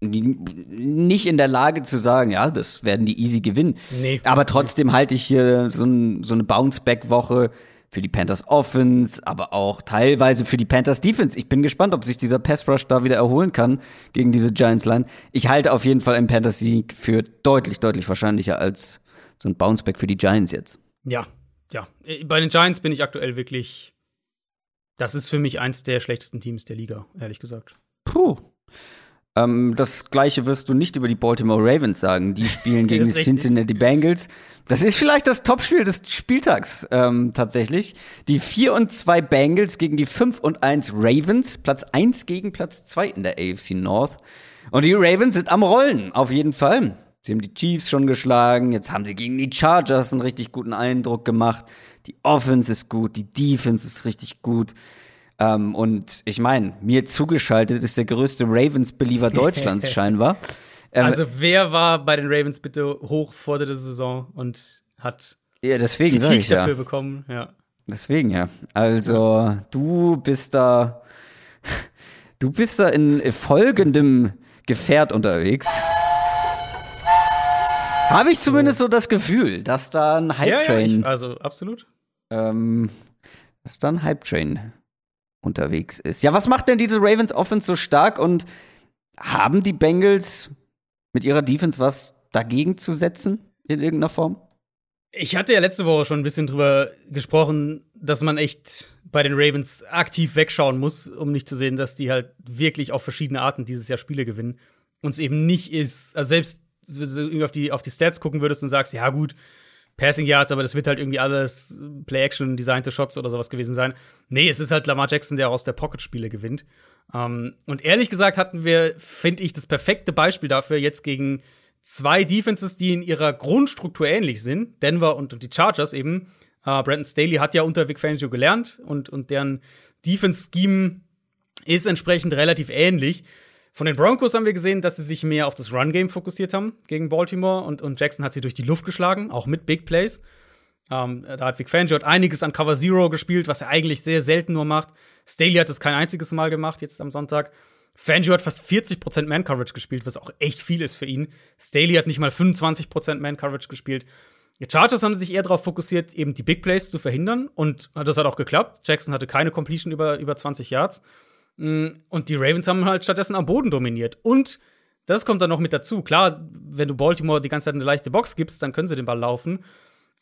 nicht in der Lage zu sagen, ja, das werden die easy gewinnen. Nee. Aber trotzdem halte ich hier so, ein, so eine Bounce-Back-Woche für die Panthers Offense, aber auch teilweise für die Panthers Defense. Ich bin gespannt, ob sich dieser Pass Rush da wieder erholen kann gegen diese Giants Line. Ich halte auf jeden Fall einen Panthers Sieg für deutlich, deutlich wahrscheinlicher als so ein Bounceback für die Giants jetzt. Ja, ja. Bei den Giants bin ich aktuell wirklich. Das ist für mich eins der schlechtesten Teams der Liga, ehrlich gesagt. Puh. Ähm, das gleiche wirst du nicht über die Baltimore Ravens sagen. Die spielen gegen die Cincinnati Bengals. Das ist vielleicht das Topspiel des Spieltags ähm, tatsächlich. Die 4 und 2 Bengals gegen die 5 und 1 Ravens. Platz 1 gegen Platz 2 in der AFC North. Und die Ravens sind am Rollen, auf jeden Fall. Sie haben die Chiefs schon geschlagen. Jetzt haben sie gegen die Chargers einen richtig guten Eindruck gemacht. Die Offense ist gut, die Defense ist richtig gut. Ähm, und ich meine, mir zugeschaltet ist der größte Ravens-Believer Deutschlands scheinbar. Ähm, also wer war bei den Ravens bitte hoch vor der Saison und hat ja, deswegen Kritik ich, dafür ja. bekommen? Ja. Deswegen ja. Also du bist da, du bist da in folgendem Gefährt unterwegs. Habe ich zumindest so das Gefühl, dass da ein Hype-Train. Ja, ja, also absolut. Ähm, dass da ein Hype-Train unterwegs ist. Ja, was macht denn diese Ravens Offense so stark und haben die Bengals mit ihrer Defense was dagegen zu setzen in irgendeiner Form? Ich hatte ja letzte Woche schon ein bisschen drüber gesprochen, dass man echt bei den Ravens aktiv wegschauen muss, um nicht zu sehen, dass die halt wirklich auf verschiedene Arten dieses Jahr Spiele gewinnen. Und es eben nicht ist, also selbst wenn du auf die, auf die Stats gucken würdest und sagst, ja gut, Passing Yards, aber das wird halt irgendwie alles Play-Action, designte Shots oder sowas gewesen sein. Nee, es ist halt Lamar Jackson, der aus der Pocket-Spiele gewinnt. Ähm, und ehrlich gesagt hatten wir, finde ich, das perfekte Beispiel dafür jetzt gegen zwei Defenses, die in ihrer Grundstruktur ähnlich sind. Denver und, die Chargers eben. Äh, Brandon Staley hat ja unter Vic Fangio gelernt und, und deren Defense-Scheme ist entsprechend relativ ähnlich. Von den Broncos haben wir gesehen, dass sie sich mehr auf das Run-Game fokussiert haben gegen Baltimore und, und Jackson hat sie durch die Luft geschlagen, auch mit Big Plays. Ähm, da hat Vic Fangio einiges an Cover Zero gespielt, was er eigentlich sehr selten nur macht. Staley hat es kein einziges Mal gemacht, jetzt am Sonntag. Fangio hat fast 40% Man-Coverage gespielt, was auch echt viel ist für ihn. Staley hat nicht mal 25% Man-Coverage gespielt. Die Chargers haben sich eher darauf fokussiert, eben die Big Plays zu verhindern. Und das hat auch geklappt. Jackson hatte keine Completion über, über 20 Yards. Mm, und die Ravens haben halt stattdessen am Boden dominiert. Und das kommt dann noch mit dazu. Klar, wenn du Baltimore die ganze Zeit eine leichte Box gibst, dann können sie den Ball laufen.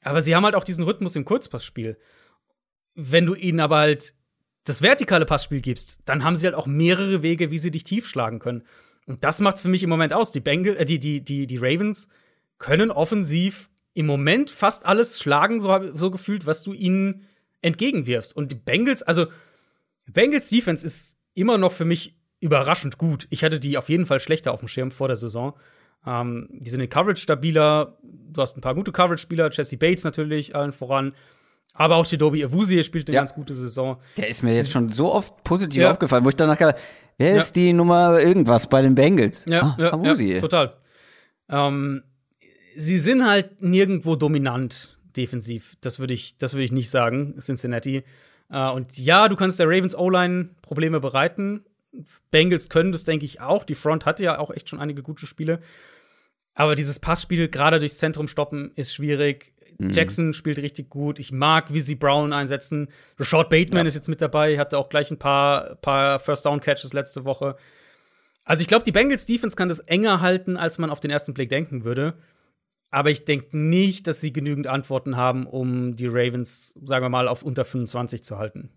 Aber sie haben halt auch diesen Rhythmus im Kurzpassspiel. Wenn du ihnen aber halt das vertikale Passspiel gibst, dann haben sie halt auch mehrere Wege, wie sie dich tief schlagen können. Und das macht's für mich im Moment aus. Die, Bengal, äh, die, die, die, die Ravens können offensiv im Moment fast alles schlagen, so, so gefühlt, was du ihnen entgegenwirfst. Und die Bengals, also Bengals Defense ist immer noch für mich überraschend gut. Ich hatte die auf jeden Fall schlechter auf dem Schirm vor der Saison. Ähm, die sind in Coverage stabiler. Du hast ein paar gute Coverage-Spieler. Jesse Bates natürlich, allen voran. Aber auch Chidobi Awuzie spielt eine ja. ganz gute Saison. Der ist mir jetzt schon so oft positiv ja. aufgefallen, wo ich danach gedacht wer ja. ist die Nummer irgendwas bei den Bengals? Ja, ah, ja, ja total. Ähm, sie sind halt nirgendwo dominant defensiv. Das würde ich, das würde ich nicht sagen, Cincinnati. Äh, und ja, du kannst der Ravens O-Line Probleme bereiten. Bengals können das, denke ich, auch. Die Front hatte ja auch echt schon einige gute Spiele. Aber dieses Passspiel gerade durchs Zentrum stoppen ist schwierig. Mhm. Jackson spielt richtig gut. Ich mag, wie sie Brown einsetzen. Rashad Bateman ja. ist jetzt mit dabei, hatte auch gleich ein paar, paar First-Down-Catches letzte Woche. Also ich glaube, die Bengals Defense kann das enger halten, als man auf den ersten Blick denken würde. Aber ich denke nicht, dass sie genügend Antworten haben, um die Ravens, sagen wir mal, auf unter 25 zu halten.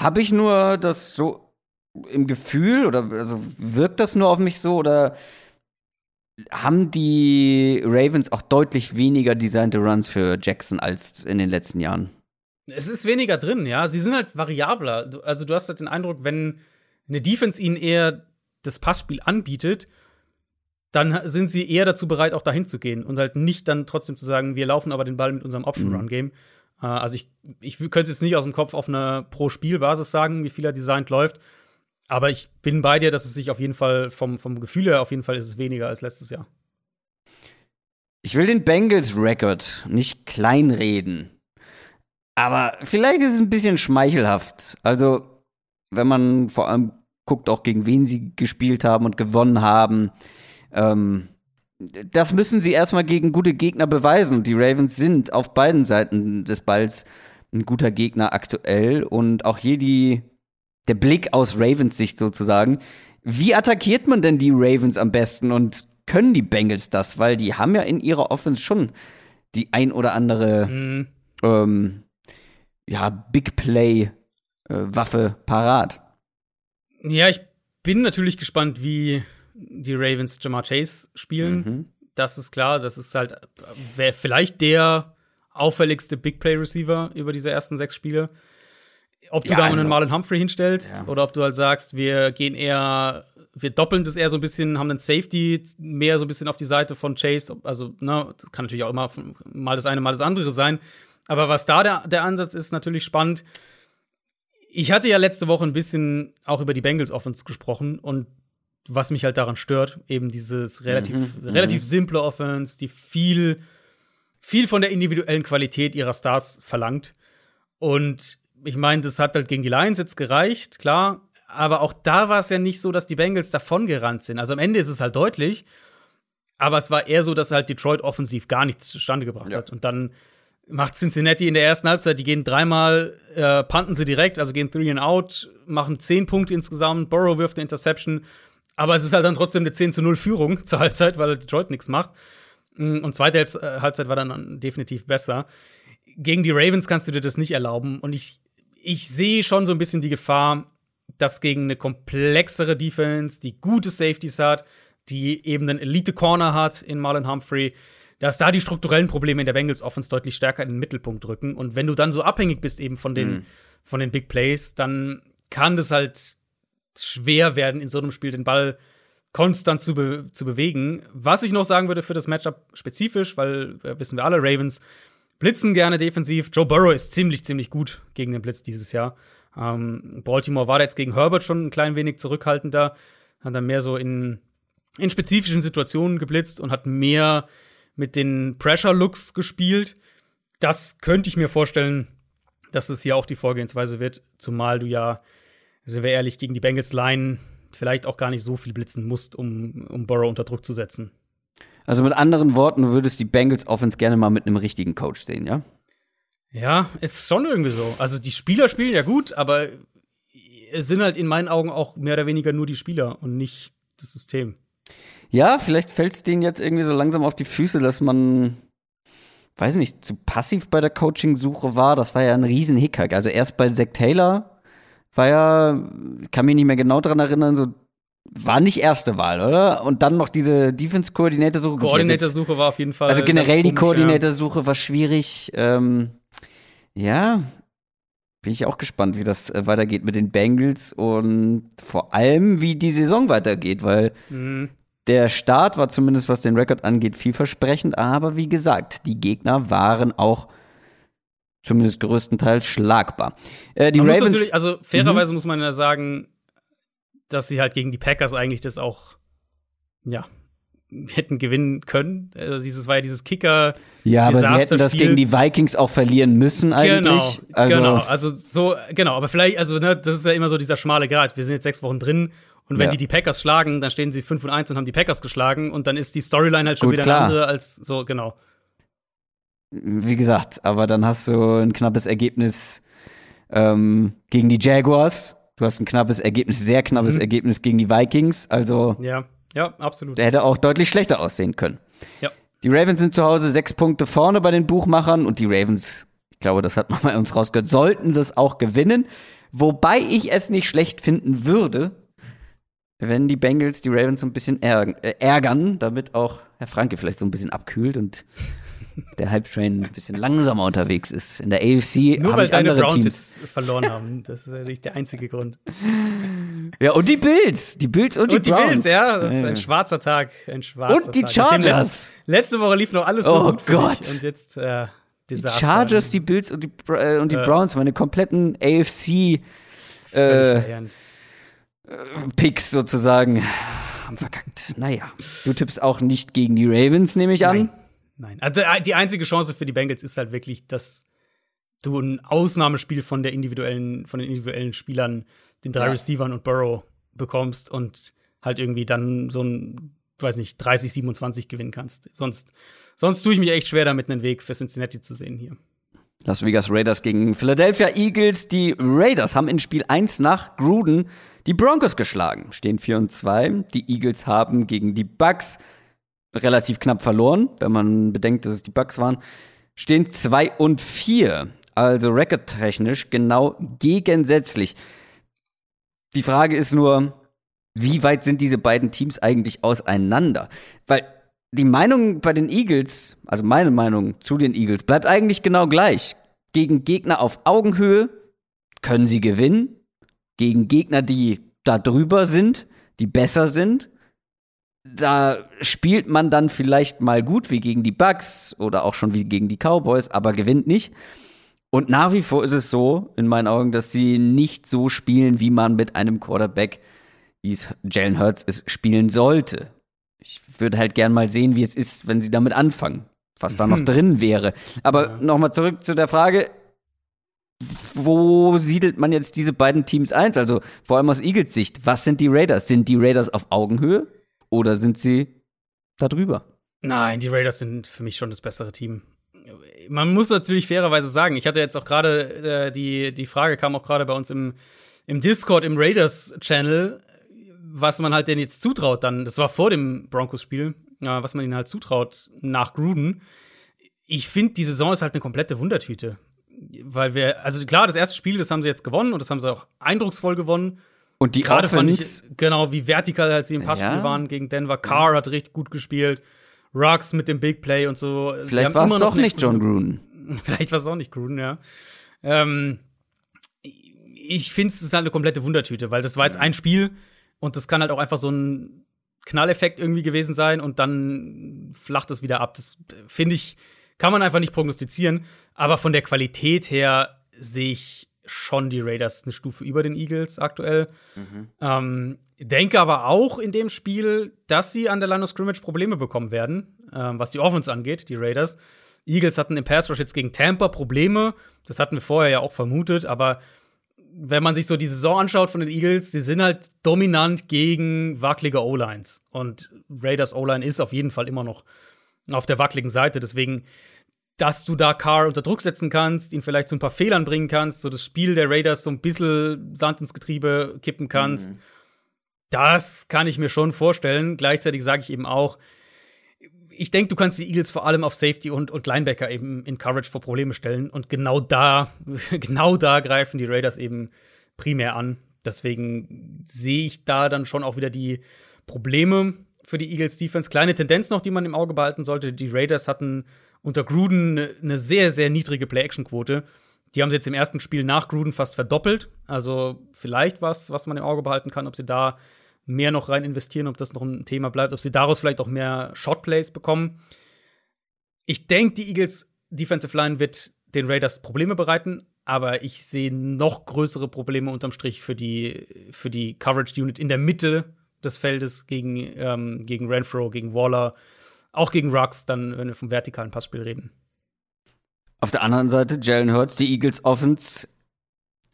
Habe ich nur das so im Gefühl oder also wirkt das nur auf mich so oder haben die Ravens auch deutlich weniger designte Runs für Jackson als in den letzten Jahren? Es ist weniger drin, ja. Sie sind halt variabler. Also du hast halt den Eindruck, wenn eine Defense ihnen eher das Passspiel anbietet dann sind sie eher dazu bereit, auch dahin zu gehen und halt nicht dann trotzdem zu sagen, wir laufen aber den Ball mit unserem Option-Run-Game. Mhm. Äh, also ich, ich könnte jetzt nicht aus dem Kopf auf einer Pro-Spiel-Basis sagen, wie viel er designt läuft. Aber ich bin bei dir, dass es sich auf jeden Fall vom, vom Gefühl her auf jeden Fall ist es weniger als letztes Jahr. Ich will den Bengals-Record nicht kleinreden. Aber vielleicht ist es ein bisschen schmeichelhaft. Also, wenn man vor allem guckt, auch gegen wen sie gespielt haben und gewonnen haben. Ähm, das müssen sie erstmal gegen gute Gegner beweisen. Und die Ravens sind auf beiden Seiten des Balls ein guter Gegner aktuell. Und auch hier die, der Blick aus Ravens Sicht sozusagen. Wie attackiert man denn die Ravens am besten und können die Bengals das? Weil die haben ja in ihrer Offense schon die ein oder andere mhm. ähm, ja, Big Play äh, Waffe parat. Ja, ich bin natürlich gespannt, wie die Ravens Jamar Chase spielen. Mhm. Das ist klar, das ist halt wäre vielleicht der auffälligste Big Play Receiver über diese ersten sechs Spiele. Ob du ja, da also, einen Marlon Humphrey hinstellst ja. oder ob du halt sagst, wir gehen eher, wir doppeln das eher so ein bisschen, haben einen Safety mehr so ein bisschen auf die Seite von Chase. Also, ne, kann natürlich auch immer mal das eine, mal das andere sein. Aber was da der, der Ansatz ist, natürlich spannend. Ich hatte ja letzte Woche ein bisschen auch über die Bengals Offense gesprochen und was mich halt daran stört, eben dieses relativ, mhm, mhm. relativ simple Offense, die viel, viel von der individuellen Qualität ihrer Stars verlangt. Und ich meine, das hat halt gegen die Lions jetzt gereicht, klar. Aber auch da war es ja nicht so, dass die Bengals davongerannt sind. Also am Ende ist es halt deutlich. Aber es war eher so, dass halt Detroit offensiv gar nichts zustande gebracht ja. hat. Und dann macht Cincinnati in der ersten Halbzeit, die gehen dreimal, äh, punten sie direkt, also gehen three and out, machen zehn Punkte insgesamt, Burrow wirft eine Interception, aber es ist halt dann trotzdem eine 10 zu 0 Führung zur Halbzeit, weil Detroit nichts macht. Mm, und zweite äh, Halbzeit war dann definitiv besser. Gegen die Ravens kannst du dir das nicht erlauben. Und ich, ich sehe schon so ein bisschen die Gefahr, dass gegen eine komplexere Defense, die gute Safeties hat, die eben einen Elite-Corner hat in Marlon Humphrey, dass da die strukturellen Probleme in der Bengals Offense deutlich stärker in den Mittelpunkt rücken. Und wenn du dann so abhängig bist eben von den, mhm. von den Big Plays, dann kann das halt schwer werden, in so einem Spiel den Ball konstant zu, be zu bewegen. Was ich noch sagen würde für das Matchup spezifisch, weil äh, wissen wir alle, Ravens blitzen gerne defensiv. Joe Burrow ist ziemlich, ziemlich gut gegen den Blitz dieses Jahr. Ähm, Baltimore war jetzt gegen Herbert schon ein klein wenig zurückhaltender, hat dann mehr so in, in spezifischen Situationen geblitzt und hat mehr mit den Pressure-Looks gespielt. Das könnte ich mir vorstellen, dass es hier auch die Vorgehensweise wird, zumal du ja, sind wir ehrlich, gegen die Bengals Line vielleicht auch gar nicht so viel blitzen musst, um, um Burrow unter Druck zu setzen. Also mit anderen Worten, du würdest die Bengals Offense gerne mal mit einem richtigen Coach sehen, ja? Ja, ist schon irgendwie so. Also die Spieler spielen ja gut, aber es sind halt in meinen Augen auch mehr oder weniger nur die Spieler und nicht das System. Ja, vielleicht fällt es denen jetzt irgendwie so langsam auf die Füße, dass man, weiß nicht, zu passiv bei der Coaching-Suche war. Das war ja ein riesen Hickhack. Also erst bei Zach Taylor war ja, kann mich nicht mehr genau dran erinnern, so war nicht erste Wahl, oder? Und dann noch diese Defense-Koordinator-Suche. Koordinator-Suche war auf jeden Fall. Also generell die Koordinator-Suche war schwierig. Ähm, ja, bin ich auch gespannt, wie das äh, weitergeht mit den Bengals und vor allem, wie die Saison weitergeht, weil mhm. Der Start war zumindest, was den Rekord angeht, vielversprechend, aber wie gesagt, die Gegner waren auch zumindest größtenteils schlagbar. Äh, die man Ravens, muss natürlich, also fairerweise mhm. muss man ja sagen, dass sie halt gegen die Packers eigentlich das auch, ja, hätten gewinnen können. Also dieses war ja dieses Kicker. Ja, aber sie hätten das gegen die Vikings auch verlieren müssen eigentlich. Genau, also, genau. Also so, genau. Aber vielleicht, also ne, das ist ja immer so dieser schmale Grad. Wir sind jetzt sechs Wochen drin und wenn ja. die die Packers schlagen, dann stehen sie 5 und 1 und haben die Packers geschlagen und dann ist die Storyline halt schon Gut, wieder klar. eine andere als so, genau. Wie gesagt, aber dann hast du ein knappes Ergebnis ähm, gegen die Jaguars. Du hast ein knappes Ergebnis, sehr knappes mhm. Ergebnis gegen die Vikings. Also. Ja, ja, absolut. Der hätte auch deutlich schlechter aussehen können. Ja. Die Ravens sind zu Hause sechs Punkte vorne bei den Buchmachern und die Ravens, ich glaube, das hat man bei uns rausgehört, sollten das auch gewinnen. Wobei ich es nicht schlecht finden würde, wenn die Bengals die Ravens so ein bisschen ärgern, äh, ärgern, damit auch Herr Franke vielleicht so ein bisschen abkühlt und der Hype-Train ein bisschen langsamer unterwegs ist. In der AFC Nur weil deine Browns Teams. jetzt verloren haben. Das ist natürlich der einzige Grund. Ja, und die Bills. Die Bills und die, und die Browns. Bills, ja. Das ist ein schwarzer Tag. Ein schwarzer und die Chargers. letzte Woche lief noch alles so oh gut Gott. und jetzt äh, Desaster. Die Chargers, die Bills und die, äh, und die äh, Browns, meine kompletten AFC äh, äh, Picks sozusagen haben verkackt. Naja, du tippst auch nicht gegen die Ravens, nehme ich an. Nein. Nein. Also äh, die einzige Chance für die Bengals ist halt wirklich, dass du ein Ausnahmespiel von der individuellen, von den individuellen Spielern, den drei Ja. Receivern und Burrow bekommst und halt irgendwie dann so ein, weiß nicht, 30, 27 gewinnen kannst. Sonst, sonst tue ich mich echt schwer damit, einen Weg für Cincinnati zu sehen hier. Las Vegas Raiders gegen Philadelphia Eagles. Die Raiders haben in Spiel 1 nach Gruden die Broncos geschlagen. Stehen 4 und 2. Die Eagles haben gegen die Bucks relativ knapp verloren, wenn man bedenkt, dass es die Bucks waren. Stehen 2 und 4. Also recordtechnisch genau gegensätzlich. Die Frage ist nur, wie weit sind diese beiden Teams eigentlich auseinander? Weil die Meinung bei den Eagles, also meine Meinung zu den Eagles, bleibt eigentlich genau gleich. Gegen Gegner auf Augenhöhe können sie gewinnen. Gegen Gegner, die da drüber sind, die besser sind, da spielt man dann vielleicht mal gut wie gegen die Bucks oder auch schon wie gegen die Cowboys, aber gewinnt nicht. Und nach wie vor ist es so, in meinen Augen, dass sie nicht so spielen, wie man mit einem Quarterback, wie es Jalen Hurts ist, spielen sollte. Ich würde halt gern mal sehen, wie es ist, wenn sie damit anfangen, was da noch drin wäre. Aber Ja. nochmal zurück zu der Frage, wo siedelt man jetzt diese beiden Teams ein? Also vor allem aus Eagles Sicht, was sind die Raiders? Sind die Raiders auf Augenhöhe oder sind sie da drüber? Nein, die Raiders sind für mich schon das bessere Team. Man muss natürlich fairerweise sagen, ich hatte jetzt auch gerade äh, die, die Frage kam auch gerade bei uns im, im Discord, im Raiders-Channel, was man halt denn jetzt zutraut dann. Das war vor dem Broncos-Spiel, äh, was man ihnen halt zutraut nach Gruden. Ich finde, die Saison ist halt eine komplette Wundertüte. Weil wir, also klar, das erste Spiel, das haben sie jetzt gewonnen und das haben sie auch eindrucksvoll gewonnen. Und die Gerade fand Offense, ich, genau, wie vertikal halt sie im Passspiel Ja. waren gegen Denver. Carr hat richtig gut gespielt. Ruggs mit dem Big Play und so. Vielleicht war es doch nicht John. Gruden. Vielleicht war es auch nicht Gruden, ja. Ähm, ich finde, es ist halt eine komplette Wundertüte, weil das war jetzt ein Spiel und das kann halt auch einfach so ein Knalleffekt irgendwie gewesen sein und dann flacht es wieder ab. Das finde ich, kann man einfach nicht prognostizieren. Aber von der Qualität her sehe ich schon die Raiders eine Stufe über den Eagles aktuell. Ähm, denke aber auch in dem Spiel, dass sie an der Line of Scrimmage Probleme bekommen werden, ähm, was die Offense angeht, die Raiders. Eagles hatten im Pass Rush jetzt gegen Tampa Probleme. Das hatten wir vorher ja auch vermutet, aber wenn man sich so die Saison anschaut von den Eagles, die sind halt dominant gegen wackelige O-Lines. Und Raiders O-Line ist auf jeden Fall immer noch auf der wackeligen Seite. Deswegen, dass du da Carr unter Druck setzen kannst, ihn vielleicht zu ein paar Fehlern bringen kannst, so das Spiel der Raiders so ein bisschen Sand ins Getriebe kippen kannst, das kann ich mir schon vorstellen. Gleichzeitig sage ich eben auch, ich denke, du kannst die Eagles vor allem auf Safety und, und Linebacker eben in Coverage vor Probleme stellen. Und genau da, genau da greifen die Raiders eben primär an. Deswegen sehe ich da dann schon auch wieder die Probleme für die Eagles Defense. Kleine Tendenz noch, die man im Auge behalten sollte. Die Raiders hatten unter Gruden eine ne sehr, sehr niedrige Play-Action-Quote. Die haben sie jetzt im ersten Spiel nach Gruden fast verdoppelt. Also vielleicht was, was man im Auge behalten kann, ob sie da mehr noch rein investieren, ob das noch ein Thema bleibt, ob sie daraus vielleicht auch mehr Shotplays bekommen. Ich denke, die Eagles Defensive Line wird den Raiders Probleme bereiten, aber ich sehe noch größere Probleme unterm Strich für die, für die Coverage Unit in der Mitte des Feldes gegen, ähm, gegen Renfro, gegen Waller, auch gegen Ruggs, dann, wenn wir vom vertikalen Passspiel reden. Auf der anderen Seite, Jalen Hurts, die Eagles Offense.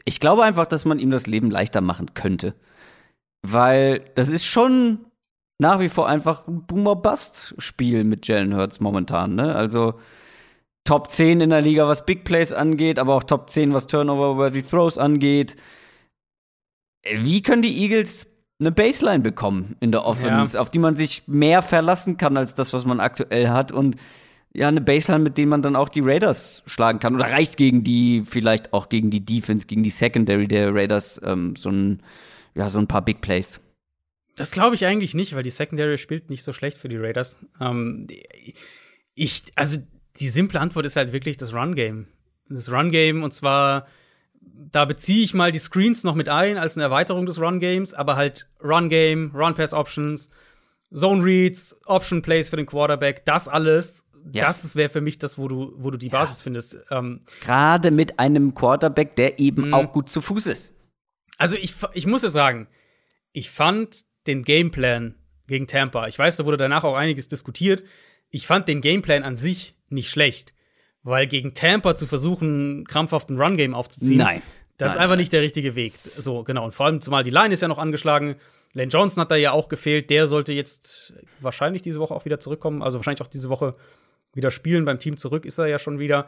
Ich glaube einfach, dass man ihm das Leben leichter machen könnte. Weil das ist schon nach wie vor einfach ein Boomer-Bust-Spiel mit Jalen Hurts momentan. Ne? Also Top 10 in der Liga, was Big Plays angeht, aber auch Top 10, was Turnover-worthy Throws angeht. Wie können die Eagles eine Baseline bekommen in der Offense, Ja. auf die man sich mehr verlassen kann als das, was man aktuell hat und ja, eine Baseline, mit der man dann auch die Raiders schlagen kann. Oder reicht gegen die, vielleicht auch gegen die Defense, gegen die Secondary der Raiders, ähm, so ein, ja, so ein paar Big Plays. Das glaube ich eigentlich nicht, weil die Secondary spielt nicht so schlecht für die Raiders. Ähm, ich, also die simple Antwort ist halt wirklich das Run-Game. Das Run-Game und zwar, da beziehe ich mal die Screens noch mit ein als eine Erweiterung des Run-Games, aber halt Run-Game, Run-Pass-Options, Zone-Reads, Option-Plays für den Quarterback, das alles, Ja. das wäre für mich das, wo du, wo du die Basis findest. Ähm, Gerade mit einem Quarterback, der eben Mhm. auch gut zu Fuß ist. Also ich, ich muss ja sagen, ich fand den Gameplan gegen Tampa, ich weiß, da wurde danach auch einiges diskutiert, ich fand den Gameplan an sich nicht schlecht. Weil gegen Tampa zu versuchen, krampfhaft ein Run-Game aufzuziehen, Nein. das ist Nein, einfach nein. nicht der richtige Weg. So, genau. Und vor allem, zumal die Line ist ja noch angeschlagen. Lane Johnson hat da ja auch gefehlt. Der sollte jetzt wahrscheinlich diese Woche auch wieder zurückkommen. Also wahrscheinlich auch diese Woche wieder spielen. Beim Team zurück ist er ja schon wieder.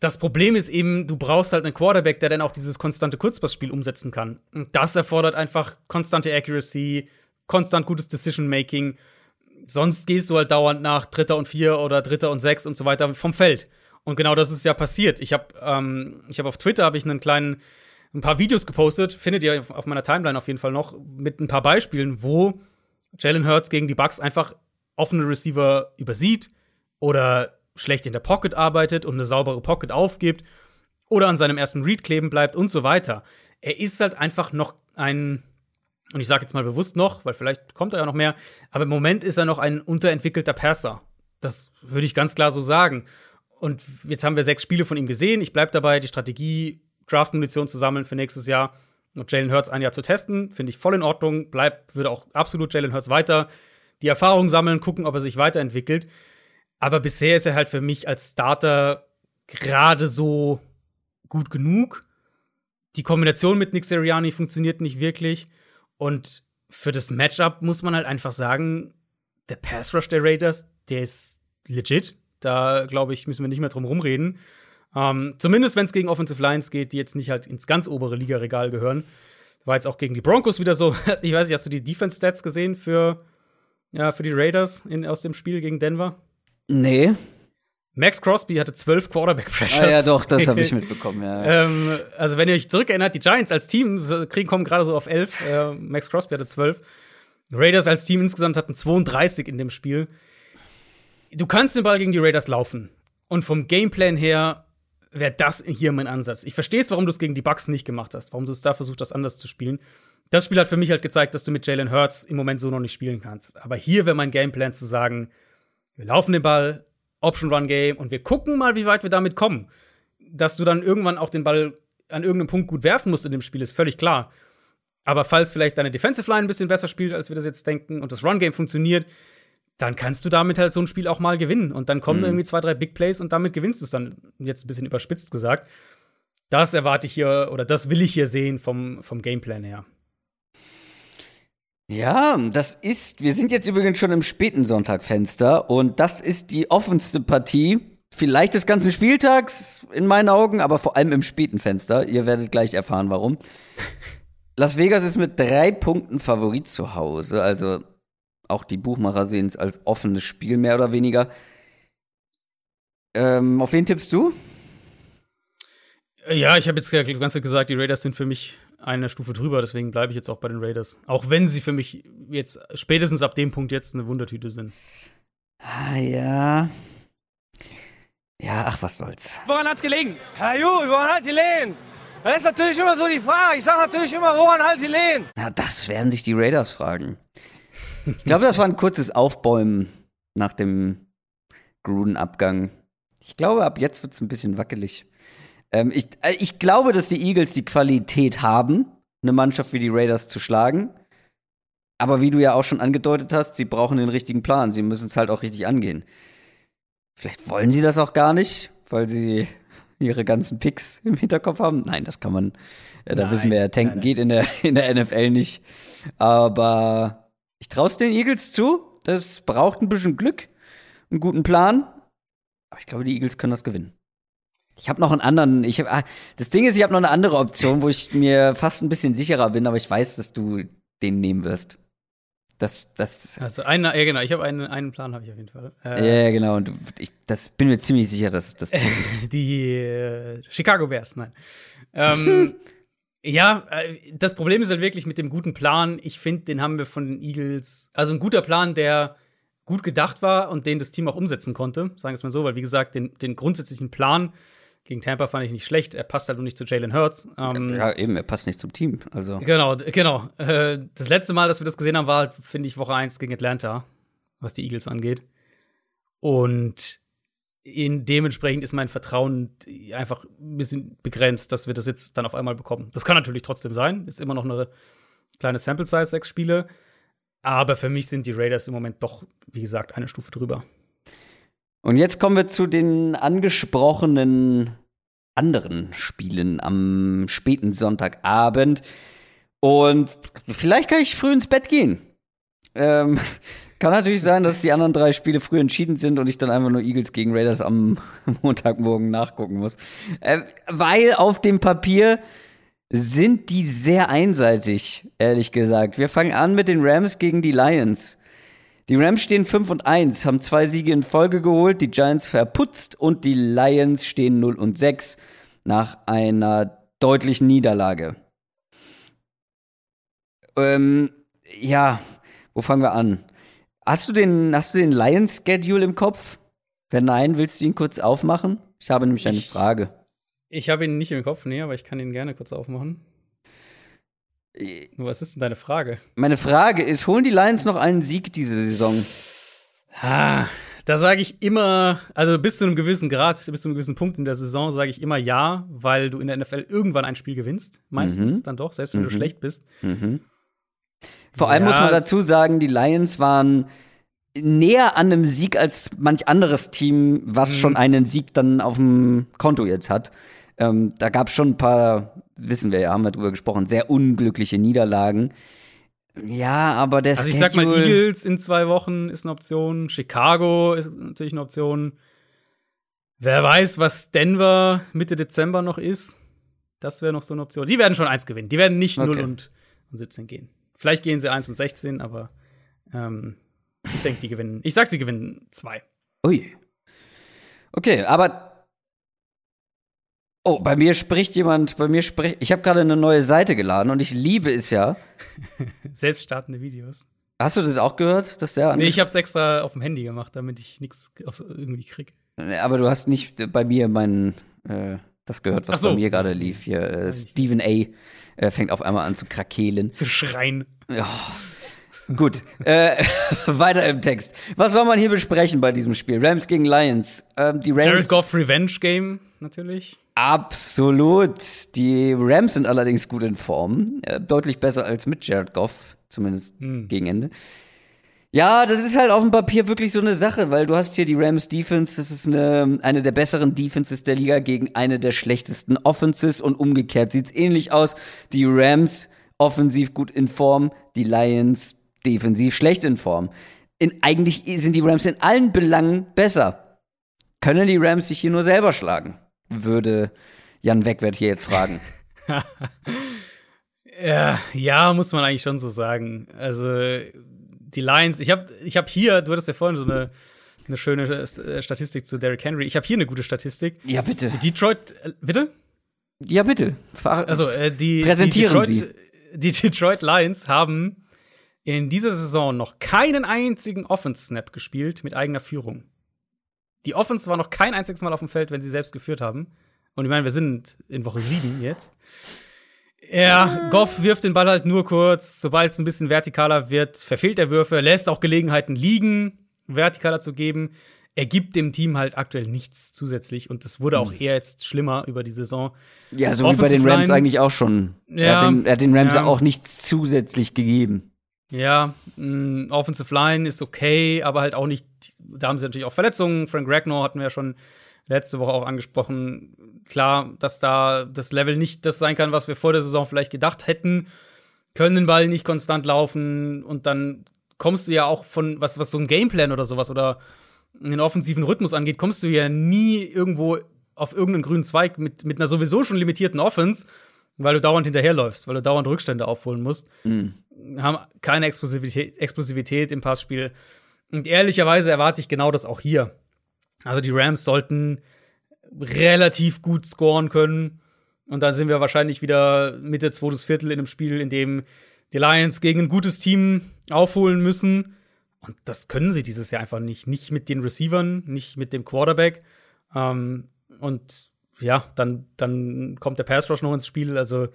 Das Problem ist eben, du brauchst halt einen Quarterback, der dann auch dieses konstante Kurzpassspiel umsetzen kann. Und das erfordert einfach konstante Accuracy, konstant gutes Decision-Making. Sonst gehst du halt dauernd nach Dritter und Vier oder Dritter und Sechs und so weiter vom Feld. Und genau das ist ja passiert. Ich habe ähm, hab auf Twitter habe ich einen kleinen ein paar Videos gepostet, findet ihr auf, auf meiner Timeline auf jeden Fall noch, mit ein paar Beispielen, wo Jalen Hurts gegen die Bucks einfach offene Receiver übersieht oder schlecht in der Pocket arbeitet und eine saubere Pocket aufgibt oder an seinem ersten Read kleben bleibt und so weiter. Er ist halt einfach noch ein, und ich sage jetzt mal bewusst noch, weil vielleicht kommt er ja noch mehr, aber im Moment ist er noch ein unterentwickelter Passer. Das würde ich ganz klar so sagen. Und jetzt haben wir sechs Spiele von ihm gesehen. Ich bleibe dabei, die Strategie, Draft-Munition zu sammeln für nächstes Jahr und Jalen Hurts ein Jahr zu testen, finde ich voll in Ordnung. Bleibt, würde auch absolut Jalen Hurts weiter die Erfahrung sammeln, gucken, ob er sich weiterentwickelt. Aber bisher ist er halt für mich als Starter gerade so gut genug. Die Kombination mit Nick Sirianni funktioniert nicht wirklich. Und für das Matchup muss man halt einfach sagen, der Pass Rush der Raiders, der ist legit. Da, glaube ich, müssen wir nicht mehr drum rumreden. Ähm, zumindest wenn es gegen Offensive Lines geht, die jetzt nicht halt ins ganz obere Ligaregal gehören. War jetzt auch gegen die Broncos wieder so. Ich weiß nicht, hast du die Defense-Stats gesehen für, ja, für die Raiders in, aus dem Spiel gegen Denver? Nee. Max Crosby hatte zwölf Quarterback-Pressures. Ah, ja, doch, das habe ich mitbekommen, ja. Ähm, also, wenn ihr euch zurückerinnert, die Giants als Team kriegen, kommen gerade so auf elf. Äh, Max Crosby hatte zwölf. Raiders als Team insgesamt hatten 32 in dem Spiel. Du kannst den Ball gegen die Raiders laufen. Und vom Gameplan her wäre das hier mein Ansatz. Ich verstehe es, warum du es gegen die Bucks nicht gemacht hast, warum du es da versucht hast, anders zu spielen. Das Spiel hat für mich halt gezeigt, dass du mit Jalen Hurts im Moment so noch nicht spielen kannst. Aber hier wäre mein Gameplan zu sagen, wir laufen den Ball, Option Run Game und wir gucken mal, wie weit wir damit kommen. Dass du dann irgendwann auch den Ball an irgendeinem Punkt gut werfen musst in dem Spiel, ist völlig klar. Aber falls vielleicht deine Defensive Line ein bisschen besser spielt, als wir das jetzt denken, und das Run Game funktioniert, dann kannst du damit halt so ein Spiel auch mal gewinnen. Und dann kommen Mhm. irgendwie zwei, drei Big Plays und damit gewinnst du es dann, jetzt ein bisschen überspitzt gesagt. Das erwarte ich hier, oder das will ich hier sehen vom, vom Gameplan her. Ja, das ist, wir sind jetzt übrigens schon im späten Sonntagfenster und das ist die offenste Partie, vielleicht des ganzen Spieltags in meinen Augen, aber vor allem im späten Fenster. Ihr werdet gleich erfahren, warum. Las Vegas ist mit drei Punkten Favorit zu Hause, also auch die Buchmacher sehen es als offenes Spiel mehr oder weniger. Ähm, auf wen tippst du? Ja, ich habe jetzt die ganze Zeit gesagt, die Raiders sind für mich eine Stufe drüber, deswegen bleibe ich jetzt auch bei den Raiders. Auch wenn sie für mich jetzt spätestens ab dem Punkt jetzt eine Wundertüte sind. Ah, ja. Ja, ach, was soll's. Woran hat's gelegen? Herr Ju, woran halt die Lehen? Das ist natürlich immer so die Frage. Ich sage natürlich immer, woran halt die Lehen? Na, das werden sich die Raiders fragen. Ich glaube, das war ein kurzes Aufbäumen nach dem Gruden-Abgang. Ich glaube, ab jetzt wird es ein bisschen wackelig. Ähm, ich, äh, ich glaube, dass die Eagles die Qualität haben, eine Mannschaft wie die Raiders zu schlagen. Aber wie du ja auch schon angedeutet hast, sie brauchen den richtigen Plan. Sie müssen es halt auch richtig angehen. Vielleicht wollen sie das auch gar nicht, weil sie ihre ganzen Picks im Hinterkopf haben. Nein, das kann man, äh, da Nein, wissen wir ja, tanken nein, nein. geht in der, in der NFL nicht. Aber ich traue es den Eagles zu. Das braucht ein bisschen Glück, einen guten Plan. Aber ich glaube, die Eagles können das gewinnen. Ich habe noch einen anderen. Ich hab, ah, das Ding ist, ich habe noch eine andere Option, wo ich mir fast ein bisschen sicherer bin, aber ich weiß, dass du den nehmen wirst. Das, das, Also, ein, ja, genau, ich habe einen, einen Plan, habe ich auf jeden Fall. ja, Äh, ja, genau. Und ich das bin mir ziemlich sicher, dass es das ist. Die äh, Chicago Bears, nein. ähm, ja, äh, das Problem ist halt wirklich mit dem guten Plan. Ich finde, den haben wir von den Eagles. Also ein guter Plan, der gut gedacht war und den das Team auch umsetzen konnte. Sagen wir es mal so, weil, wie gesagt, den, den grundsätzlichen Plan gegen Tampa fand ich nicht schlecht. Er passt halt nur nicht zu Jalen Hurts. Ähm, Ja, eben, er passt nicht zum Team. Also. Genau, genau. Äh, das letzte Mal, dass wir das gesehen haben, war, halt, finde ich, Woche 1 gegen Atlanta, was die Eagles angeht. Und in dementsprechend ist mein Vertrauen einfach ein bisschen begrenzt, dass wir das jetzt dann auf einmal bekommen. Das kann natürlich trotzdem sein, ist immer noch eine Kleine Sample Size, sechs Spiele. Aber für mich sind die Raiders im Moment doch, wie gesagt, eine Stufe drüber. Und jetzt kommen wir zu den angesprochenen anderen Spielen am späten Sonntagabend. Und vielleicht kann ich früh ins Bett gehen. Ähm, kann natürlich sein, dass die anderen drei Spiele früh entschieden sind und ich dann einfach nur Eagles gegen Raiders am Montagmorgen nachgucken muss. Äh, weil auf dem Papier sind die sehr einseitig, ehrlich gesagt. Wir fangen an mit den Rams gegen die Lions. Die Rams stehen 5 und 1, haben zwei Siege in Folge geholt, die Giants verputzt und die Lions stehen 0 und 6 nach einer deutlichen Niederlage. Ähm, ja, wo fangen wir an? Hast du den, hast du den Lions-Schedule im Kopf? Wenn nein, willst du ihn kurz aufmachen? Ich habe nämlich eine Frage. Ich habe ihn nicht im Kopf, nee, aber ich kann ihn gerne kurz aufmachen. Was ist denn deine Frage? Meine Frage ist, holen die Lions noch einen Sieg diese Saison? Ah, da sage ich immer, also bis zu einem gewissen Grad, bis zu einem gewissen Punkt in der Saison sage ich immer ja, weil du in der NFL irgendwann ein Spiel gewinnst. Meistens Mhm. dann doch, selbst wenn du Mhm. schlecht bist. Mhm. Vor allem Ja, muss man dazu sagen, die Lions waren näher an einem Sieg als manch anderes Team, was Mhm. schon einen Sieg dann auf dem Konto jetzt hat. Ähm, da gab es schon ein paar, wissen wir ja, haben wir drüber gesprochen, sehr unglückliche Niederlagen. Ja, aber der Also ich sag mal, Schedule- Eagles in zwei Wochen ist eine Option, Chicago ist natürlich eine Option. Wer weiß, was Denver Mitte Dezember noch ist. Das wäre noch so eine Option. Die werden schon eins gewinnen. Die werden nicht 0 Okay. und, und 17 gehen. Vielleicht gehen sie 1 und 16, aber ähm, ich denke, die gewinnen. Ich sag, sie gewinnen zwei. Ui. Okay, aber. Oh, bei mir spricht jemand, bei mir spricht. Ich habe gerade eine neue Seite geladen und ich liebe es ja. Selbststartende Videos. Hast du das auch gehört, dass der Nee, ich hab's extra auf dem Handy gemacht, damit ich nichts irgendwie kriege. Aber du hast nicht bei mir mein äh, das gehört, was so. bei mir gerade lief. Hier äh, Stephen A. Äh, fängt auf einmal an zu krakehlen. Zu schreien. Gut, äh, weiter im Text. Was soll man hier besprechen bei diesem Spiel? Rams gegen Lions. Ähm, die Rams Jared Goff Revenge Game, natürlich. Absolut. Die Rams sind allerdings gut in Form. Äh, deutlich besser als mit Jared Goff, zumindest Hm. gegen Ende. Ja, das ist halt auf dem Papier wirklich so eine Sache, weil du hast hier die Rams Defense, das ist eine, eine der besseren Defenses der Liga gegen eine der schlechtesten Offenses und umgekehrt sieht's ähnlich aus. Die Rams offensiv gut in Form, die Lions defensiv schlecht in Form. In, eigentlich sind die Rams in allen Belangen besser. Können die Rams sich hier nur selber schlagen? Würde Jan Wegwert hier jetzt fragen. Ja, ja, muss man eigentlich schon so sagen. Also, die Lions, ich habe ich hab hier, du hattest ja vorhin so eine, eine schöne äh, Statistik zu Derrick Henry. Ich habe hier eine gute Statistik. ja, bitte. Die Detroit, äh, bitte? Ja, bitte. Fahr Also, äh, die, Präsentieren die Detroit, Die Detroit Lions haben in dieser Saison noch keinen einzigen Offense-Snap gespielt mit eigener Führung. Die Offense war noch kein einziges Mal auf dem Feld, wenn sie selbst geführt haben. Und ich meine, wir sind in Woche 7 jetzt. Ja, Goff wirft den Ball halt nur kurz. Sobald es ein bisschen vertikaler wird, verfehlt er Würfe, lässt auch Gelegenheiten liegen, vertikaler zu geben. Er gibt dem Team halt aktuell nichts zusätzlich und das wurde auch eher jetzt schlimmer über die Saison. ja, so wie bei den Offensive Rams Line- eigentlich auch schon. er, Ja, hat den, er hat den Rams ja. auch nichts zusätzlich gegeben. Ja, mh, Offensive Line ist okay, aber halt auch nicht. Da haben sie natürlich auch Verletzungen. Frank Ragnar hatten wir ja schon letzte Woche auch angesprochen. Klar, dass da das Level nicht das sein kann, was wir vor der Saison vielleicht gedacht hätten. Können den Ball nicht konstant laufen und dann kommst du ja auch von, was, was so ein Gameplan oder sowas oder einen offensiven Rhythmus angeht, kommst du ja nie irgendwo auf irgendeinen grünen Zweig mit, mit einer sowieso schon limitierten Offense, weil du dauernd hinterherläufst, weil du dauernd Rückstände aufholen musst haben keine Explosivität, Explosivität im Passspiel. Und ehrlicherweise erwarte ich genau das auch hier. Also die Rams sollten relativ gut scoren können. Und dann sind wir wahrscheinlich wieder Mitte zweites Viertel in einem Spiel, in dem die Lions gegen ein gutes Team aufholen müssen. Und das können sie dieses Jahr einfach nicht. Nicht mit den Receivern, nicht mit dem Quarterback. Ähm, und ja, dann, dann kommt der Pass Rush noch ins Spiel. Also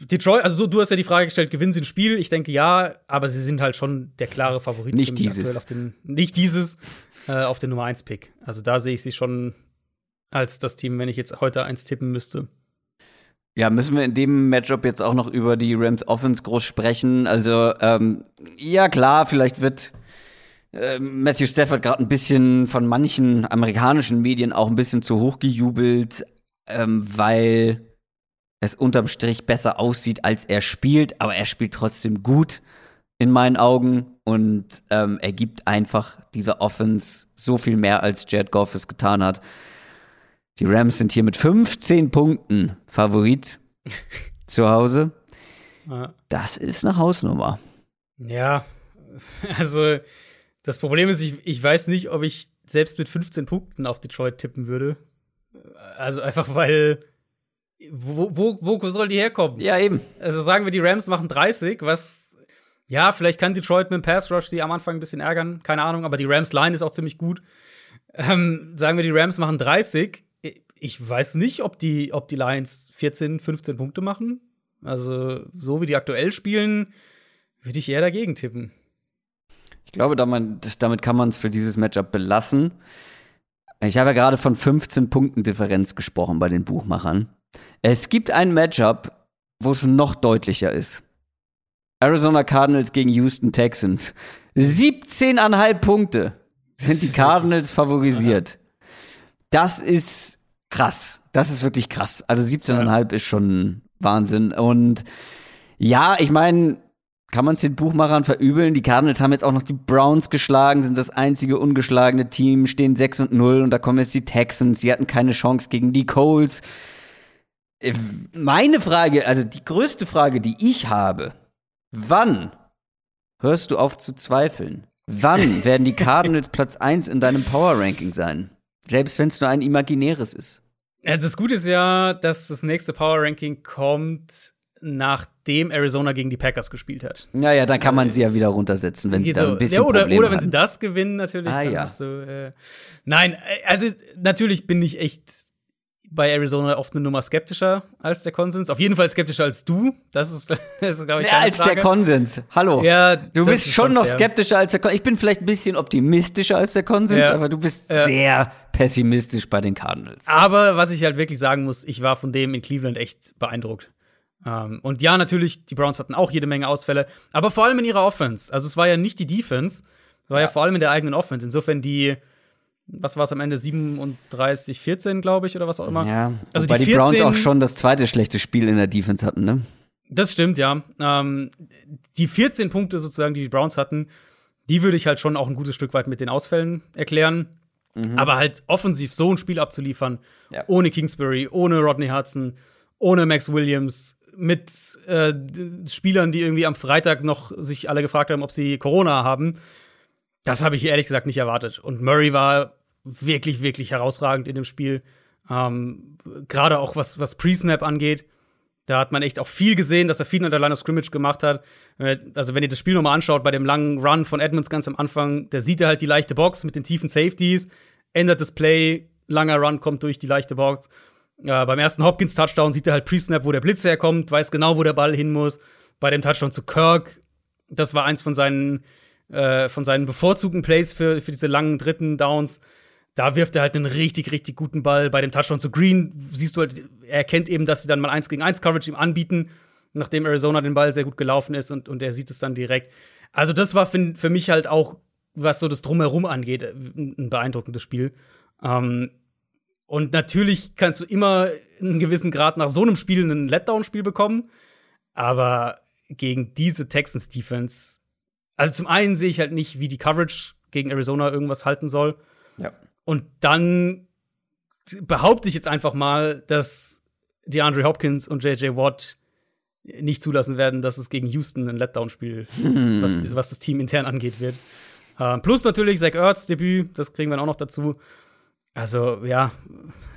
Detroit, also so, du hast ja die Frage gestellt, gewinnen sie ein Spiel? Ich denke ja, aber sie sind halt schon der klare Favorit. Nicht dieses. Auf den, nicht dieses, äh, auf den Nummer 1 Pick. Also da sehe ich sie schon als das Team, wenn ich jetzt heute eins tippen müsste. Ja, müssen wir in dem Matchup jetzt auch noch über die Rams Offense groß sprechen? Also, ähm, ja klar, vielleicht wird äh, Matthew Stafford gerade ein bisschen von manchen amerikanischen Medien auch ein bisschen zu hoch gejubelt, ähm, weil es unterm Strich besser aussieht, als er spielt, aber er spielt trotzdem gut in meinen Augen und ähm, er gibt einfach dieser Offense so viel mehr, als Jared Goff es getan hat. Die Rams sind hier mit 15 Punkten Favorit zu Hause. Das ist eine Hausnummer. Ja, also das Problem ist, ich, ich weiß nicht, ob ich selbst mit 15 Punkten auf Detroit tippen würde. Also einfach weil wo, wo, wo soll die herkommen? Ja, eben. Also sagen wir, die Rams machen 30, was ja, vielleicht kann Detroit mit dem Pass Rush sie am Anfang ein bisschen ärgern, keine Ahnung, aber die Rams Line ist auch ziemlich gut. Ähm, sagen wir, die Rams machen 30. Ich weiß nicht, ob die, ob die Lions 14, 15 Punkte machen. Also, so wie die aktuell spielen, würde ich eher dagegen tippen. Ich glaube, damit, damit kann man es für dieses Matchup belassen. Ich habe ja gerade von 15 Punkten Differenz gesprochen bei den Buchmachern. Es gibt ein Matchup, wo es noch deutlicher ist. Arizona Cardinals gegen Houston Texans. 17,5 Punkte sind die Cardinals favorisiert. Das ist krass. Das ist wirklich krass. Also 17,5 ja. ist schon Wahnsinn. Und ja, ich meine, kann man es den Buchmachern verübeln? Die Cardinals haben jetzt auch noch die Browns geschlagen, sind das einzige ungeschlagene Team, stehen 6 und 0 und da kommen jetzt die Texans. Sie hatten keine Chance gegen die Coles. Äh, meine Frage, also die größte Frage, die ich habe, wann hörst du auf zu zweifeln? Wann werden die Cardinals Platz 1 in deinem Power Ranking sein? Selbst wenn es nur ein imaginäres ist. Ja, das Gute ist ja, dass das nächste Power Ranking kommt, nachdem Arizona gegen die Packers gespielt hat. Ja, ja, dann kann man sie ja wieder runtersetzen, wenn sie da ein bisschen ja, oder, Probleme oder wenn sie das gewinnen, natürlich. Ah, dann ja. du, äh, nein, also natürlich bin ich echt bei Arizona oft eine Nummer skeptischer als der Konsens. Auf jeden Fall skeptischer als du. Das ist, das ist glaube ich, Mehr als Frage. der Konsens. Hallo. Ja, du bist ist schon schon noch skeptischer als der Konsens. Ich bin vielleicht ein bisschen optimistischer als der Konsens, Ja. aber du bist Ja. sehr pessimistisch bei den Cardinals. Aber was ich halt wirklich sagen muss, ich war von dem in Cleveland echt beeindruckt. Ähm, und ja, natürlich, die Browns hatten auch jede Menge Ausfälle, aber vor allem in ihrer Offense. Also es war ja nicht die Defense, es war ja, vor allem in der eigenen Offense. Insofern die, was war es am Ende, 37, 14, glaube ich, oder was auch immer. Ja, Also wobei die die, Browns 14 auch schon das zweite schlechte Spiel in der Defense hatten, ne? Das stimmt, ja. Ähm, die 14 Punkte sozusagen, die die Browns hatten, die würde ich halt schon auch ein gutes Stück weit mit den Ausfällen erklären. Aber halt offensiv so ein Spiel abzuliefern, Ja. ohne Kingsbury, ohne Rodney Hudson, ohne Max Williams, mit äh, Spielern, die irgendwie am Freitag noch sich alle gefragt haben, ob sie Corona haben, das habe ich ehrlich gesagt nicht erwartet. Und Murray war wirklich, wirklich herausragend in dem Spiel. Ähm, Gerade auch was, was Pre-Snap angeht. Da hat man echt auch viel gesehen, dass er viel an der Line of Scrimmage gemacht hat. Äh, Also, wenn ihr das Spiel nochmal anschaut, bei dem langen Run von Edmonds ganz am Anfang, da sieht er halt die leichte Box mit den tiefen Safeties, ändert das Play, langer Run kommt durch die leichte Box. Ja, beim ersten Hopkins-Touchdown sieht er halt Pre-Snap, wo der Blitz herkommt, weiß genau, wo der Ball hin muss. Bei dem Touchdown zu Kirk, das war eins von seinen, äh, von seinen bevorzugten Plays für, für diese langen dritten Downs. Da wirft er halt einen richtig, richtig guten Ball. Bei dem Touchdown zu Green siehst du halt, er erkennt eben, dass sie dann mal 1 gegen 1 Coverage ihm anbieten, nachdem Arizona den Ball sehr gut gelaufen ist und, und er sieht es dann direkt. Also, das war für, für mich halt auch, was so das Drumherum angeht, ein ein beeindruckendes Spiel. Ähm, und natürlich kannst du immer einen gewissen Grad nach so einem Spiel ein Letdown-Spiel bekommen. Aber gegen diese Texans-Defense, also zum einen sehe ich halt nicht, wie die Coverage gegen Arizona irgendwas halten soll. Ja. Und dann behaupte ich jetzt einfach mal, dass DeAndre Hopkins und JJ Watt nicht zulassen werden, dass es gegen Houston ein Letdown-Spiel, was, was das Team intern angeht, wird. Ähm, plus natürlich Zach Ertz Debüt, das kriegen wir dann auch noch dazu. Also, ja,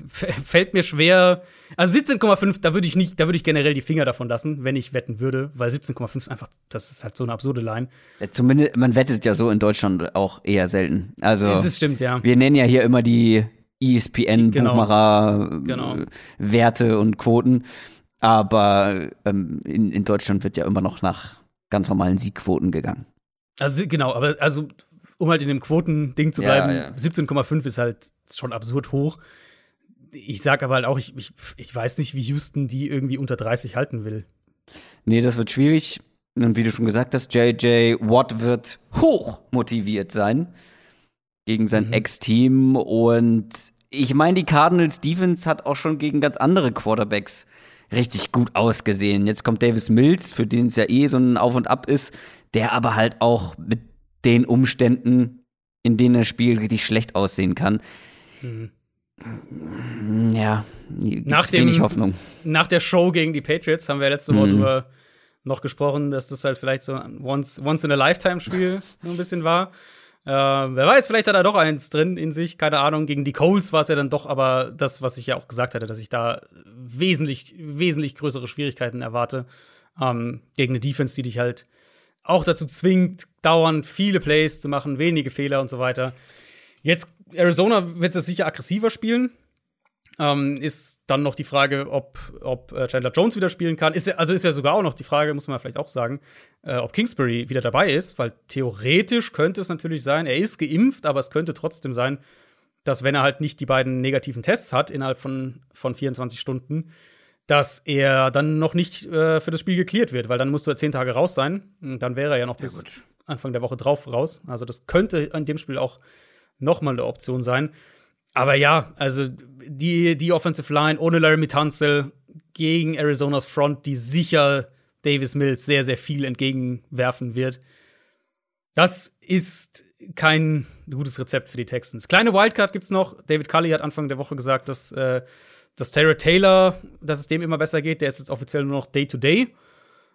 fällt mir schwer. Also 17,5, da würde ich nicht, da würde ich generell die Finger davon lassen, wenn ich wetten würde, weil 17,5 ist einfach, das ist halt so eine absurde Line. Ja, Zumindest, man wettet ja so in Deutschland auch eher selten. Also, Das ist stimmt, ja. wir nennen ja hier immer die E ESPN-Buchmacher Genau. äh, Werte und Quoten. Aber ähm, in, in Deutschland wird ja immer noch nach ganz normalen Siegquoten gegangen. Also genau, aber also um halt in dem Quotending zu Ja, bleiben, ja. 17,5 ist halt schon absurd hoch. ich sag aber halt auch, ich, ich, ich weiß nicht, wie Houston die irgendwie unter 30 halten will. Nee, das wird schwierig. Und wie du schon gesagt hast, JJ Watt wird hoch motiviert sein gegen sein mhm. Ex-Team. Und ich meine, die Cardinals Defense hat auch schon gegen ganz andere Quarterbacks richtig gut ausgesehen. Jetzt kommt Davis Mills, für den es ja eh so ein Auf und Ab ist, der aber halt auch mit den Umständen, in denen er spielt, richtig schlecht aussehen kann. Mhm. Ja, nach dem, wenig Hoffnung. Nach der Show gegen die Patriots haben wir letzte Woche mhm. drüber noch gesprochen, dass das halt vielleicht so ein Once, once ein bisschen war. Äh, wer weiß, vielleicht hat er doch eins drin in sich, keine Ahnung. Gegen die Coles war es ja dann doch aber das, was ich ja auch gesagt hatte, dass ich da wesentlich, wesentlich größere Schwierigkeiten erwarte. Ähm, gegen eine Defense, die dich halt auch dazu zwingt, dauernd viele Plays zu machen, wenige Fehler und so weiter. Jetzt, Arizona wird es sicher aggressiver spielen. Ähm, ist dann noch die Frage, ob, ob äh, Chandler Jones wieder spielen kann. Ist, also ist ja sogar auch noch die Frage, muss man vielleicht auch sagen, äh, ob Kingsbury wieder dabei ist, weil theoretisch könnte es natürlich sein, er ist geimpft, aber es könnte trotzdem sein, dass wenn er halt nicht die beiden negativen Tests hat innerhalb von, von 24 Stunden, dass er dann noch nicht äh, für das Spiel geklärt wird, weil dann musst du ja zehn Tage raus sein. Und dann wäre er ja noch bis ja, Anfang der Woche drauf raus. Also das könnte in dem Spiel auch noch mal eine Option sein. Aber ja, also die, die Offensive Line ohne Larry Tunsil gegen Arizonas Front, die sicher Davis Mills sehr, sehr viel entgegenwerfen wird. Das ist kein gutes Rezept für die Texans. Kleine Wildcard gibt's noch. David Cully hat Anfang der Woche gesagt, dass, äh, dass Tara Taylor, dass es dem immer besser geht. Der ist jetzt offiziell nur noch Day-to-Day.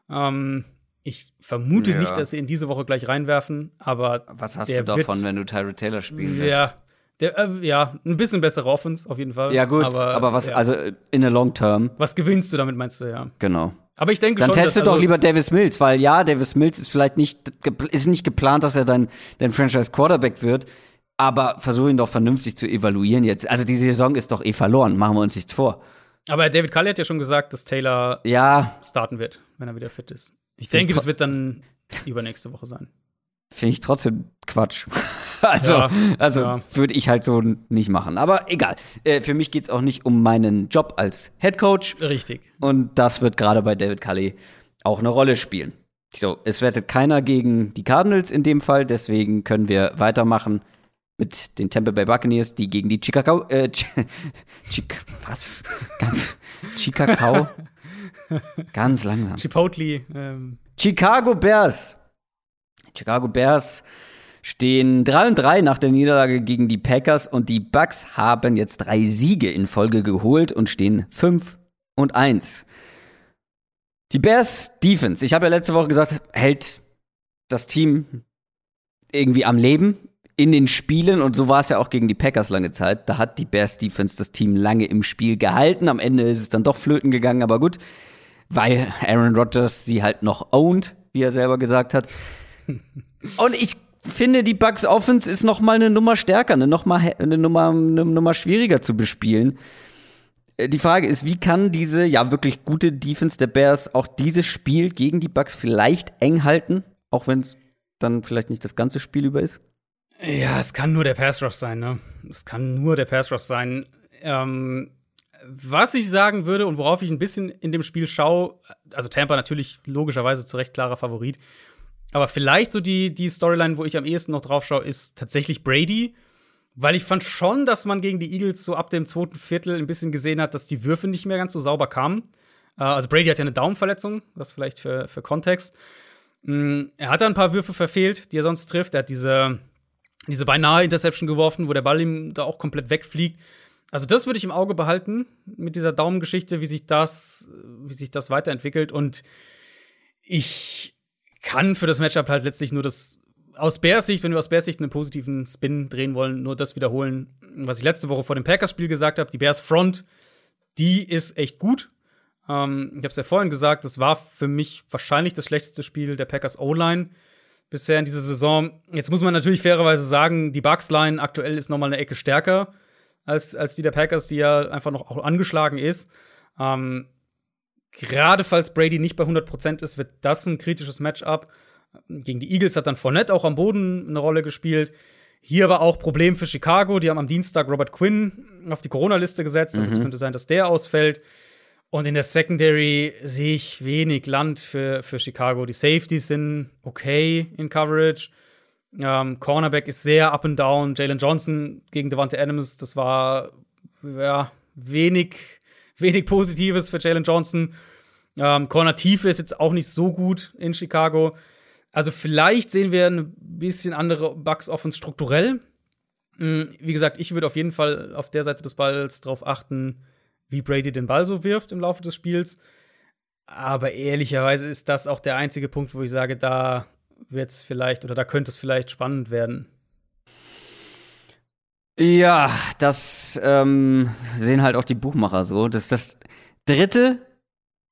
-Day. Ähm, ich vermute ja. nicht, dass sie in diese Woche gleich reinwerfen, aber. Was hast du davon, wenn du Tyra Taylor spielen lässt? Ja, der, äh, ja, ein bisschen bessere Offense auf jeden Fall. Ja, gut, aber, aber was, ja. also in der Long Term. Was gewinnst du damit, meinst du, ja? Genau. Aber ich denke Dann schon. Dann teste doch also lieber Davis Mills, weil ja, Davis Mills ist vielleicht nicht, ist nicht geplant, dass er dein, dein Franchise Quarterback wird. Aber versuche ihn doch vernünftig zu evaluieren jetzt. Also die Saison ist doch eh verloren, machen wir uns nichts vor. Aber David Cully hat ja schon gesagt, dass Taylor ja. starten wird, wenn er wieder fit ist. Ich denke, das wird dann übernächste Woche sein. Finde ich trotzdem Quatsch. also, ja, also ja. würde ich halt so nicht machen. Aber egal. Äh, für mich geht es auch nicht um meinen Job als Head Coach. Richtig. Und das wird gerade bei David Cully auch eine Rolle spielen. So, es wettet keiner gegen die Cardinals in dem Fall, deswegen können wir weitermachen mit den Tampa Bay Buccaneers, die gegen die Chicago, äh, Ch Chic was? Chicago? Ganz langsam. Chipotle. Ähm. Chicago Bears Chicago Bears stehen 3 und 3 nach der Niederlage gegen die Packers und die Bucks haben jetzt drei Siege in Folge geholt und stehen 5 und 1. Die Bears Defense, ich habe ja letzte Woche gesagt, hält das Team irgendwie am Leben in den Spielen und so war es ja auch gegen die Packers lange Zeit. Da hat die Bears Defense das Team lange im Spiel gehalten. Am Ende ist es dann doch flöten gegangen, aber gut, weil Aaron Rodgers sie halt noch owned, wie er selber gesagt hat. Und ich finde, die Bugs Offense ist noch mal eine Nummer stärker, eine, noch mal, eine, Nummer, eine Nummer schwieriger zu bespielen. Äh, die Frage ist, wie kann diese ja wirklich gute Defense der Bears auch dieses Spiel gegen die Bugs vielleicht eng halten, auch wenn es dann vielleicht nicht das ganze Spiel über ist? Ja, es kann nur der Pass Rush sein, ne? Es kann nur der Pass Rush sein. Ähm, was ich sagen würde und worauf ich ein bisschen in dem Spiel schaue, also Tampa natürlich logischerweise zu Recht klarer Favorit. Aber vielleicht so die, die Storyline, wo ich am ehesten noch drauf schaue, ist tatsächlich Brady. Weil ich fand schon, dass man gegen die Eagles so ab dem zweiten Viertel ein bisschen gesehen hat, dass die Würfe nicht mehr ganz so sauber kamen. Äh, also Brady hat ja eine Daumenverletzung, das vielleicht für, für Kontext. Mm, er hat da ein paar Würfe verfehlt, die er sonst trifft. Er hat diese, diese beinahe Interception geworfen, wo der Ball ihm da auch komplett wegfliegt. Also das würde ich im Auge behalten mit dieser Daumengeschichte, wie sich das, wie sich das weiterentwickelt. Und ich kann für das Matchup halt letztlich nur das aus Bears Sicht, wenn wir aus Bears Sicht einen positiven Spin drehen wollen, nur das wiederholen, was ich letzte Woche vor dem Packers-Spiel gesagt habe. Die Bears Front, die ist echt gut. Ähm, ich habe es ja vorhin gesagt, das war für mich wahrscheinlich das schlechteste Spiel der Packers O-Line bisher in dieser Saison. Jetzt muss man natürlich fairerweise sagen, die Bucks-Line aktuell ist noch mal eine Ecke stärker als, als die der Packers, die ja einfach noch auch angeschlagen ist. Ähm, gerade falls Brady nicht bei 100% ist, wird das ein kritisches Matchup. Gegen die Eagles hat dann Fournette auch am Boden eine Rolle gespielt. Hier aber auch Problem für Chicago. Die haben am Dienstag Robert Quinn auf die Corona-Liste gesetzt. Also es Mhm. könnte sein, dass der ausfällt. Und in der Secondary sehe ich wenig Land für, für Chicago. Die Safeties sind okay in Coverage. Ähm, Cornerback ist sehr up and down. Jalen Johnson gegen Devante Adams, das war ja wenig, wenig Positives für Jalen Johnson. Ähm, Corner Tiefe ist jetzt auch nicht so gut in Chicago. Also vielleicht sehen wir ein bisschen andere Bugs Offense strukturell. Mm, Wie gesagt, ich würde auf jeden Fall auf der Seite des Balls darauf achten, wie Brady den Ball so wirft im Laufe des Spiels. Aber ehrlicherweise ist das auch der einzige Punkt, wo ich sage, da wird es vielleicht oder da könnte es vielleicht spannend werden. Ja, das ähm, sehen halt auch die Buchmacher so. Das ist das dritte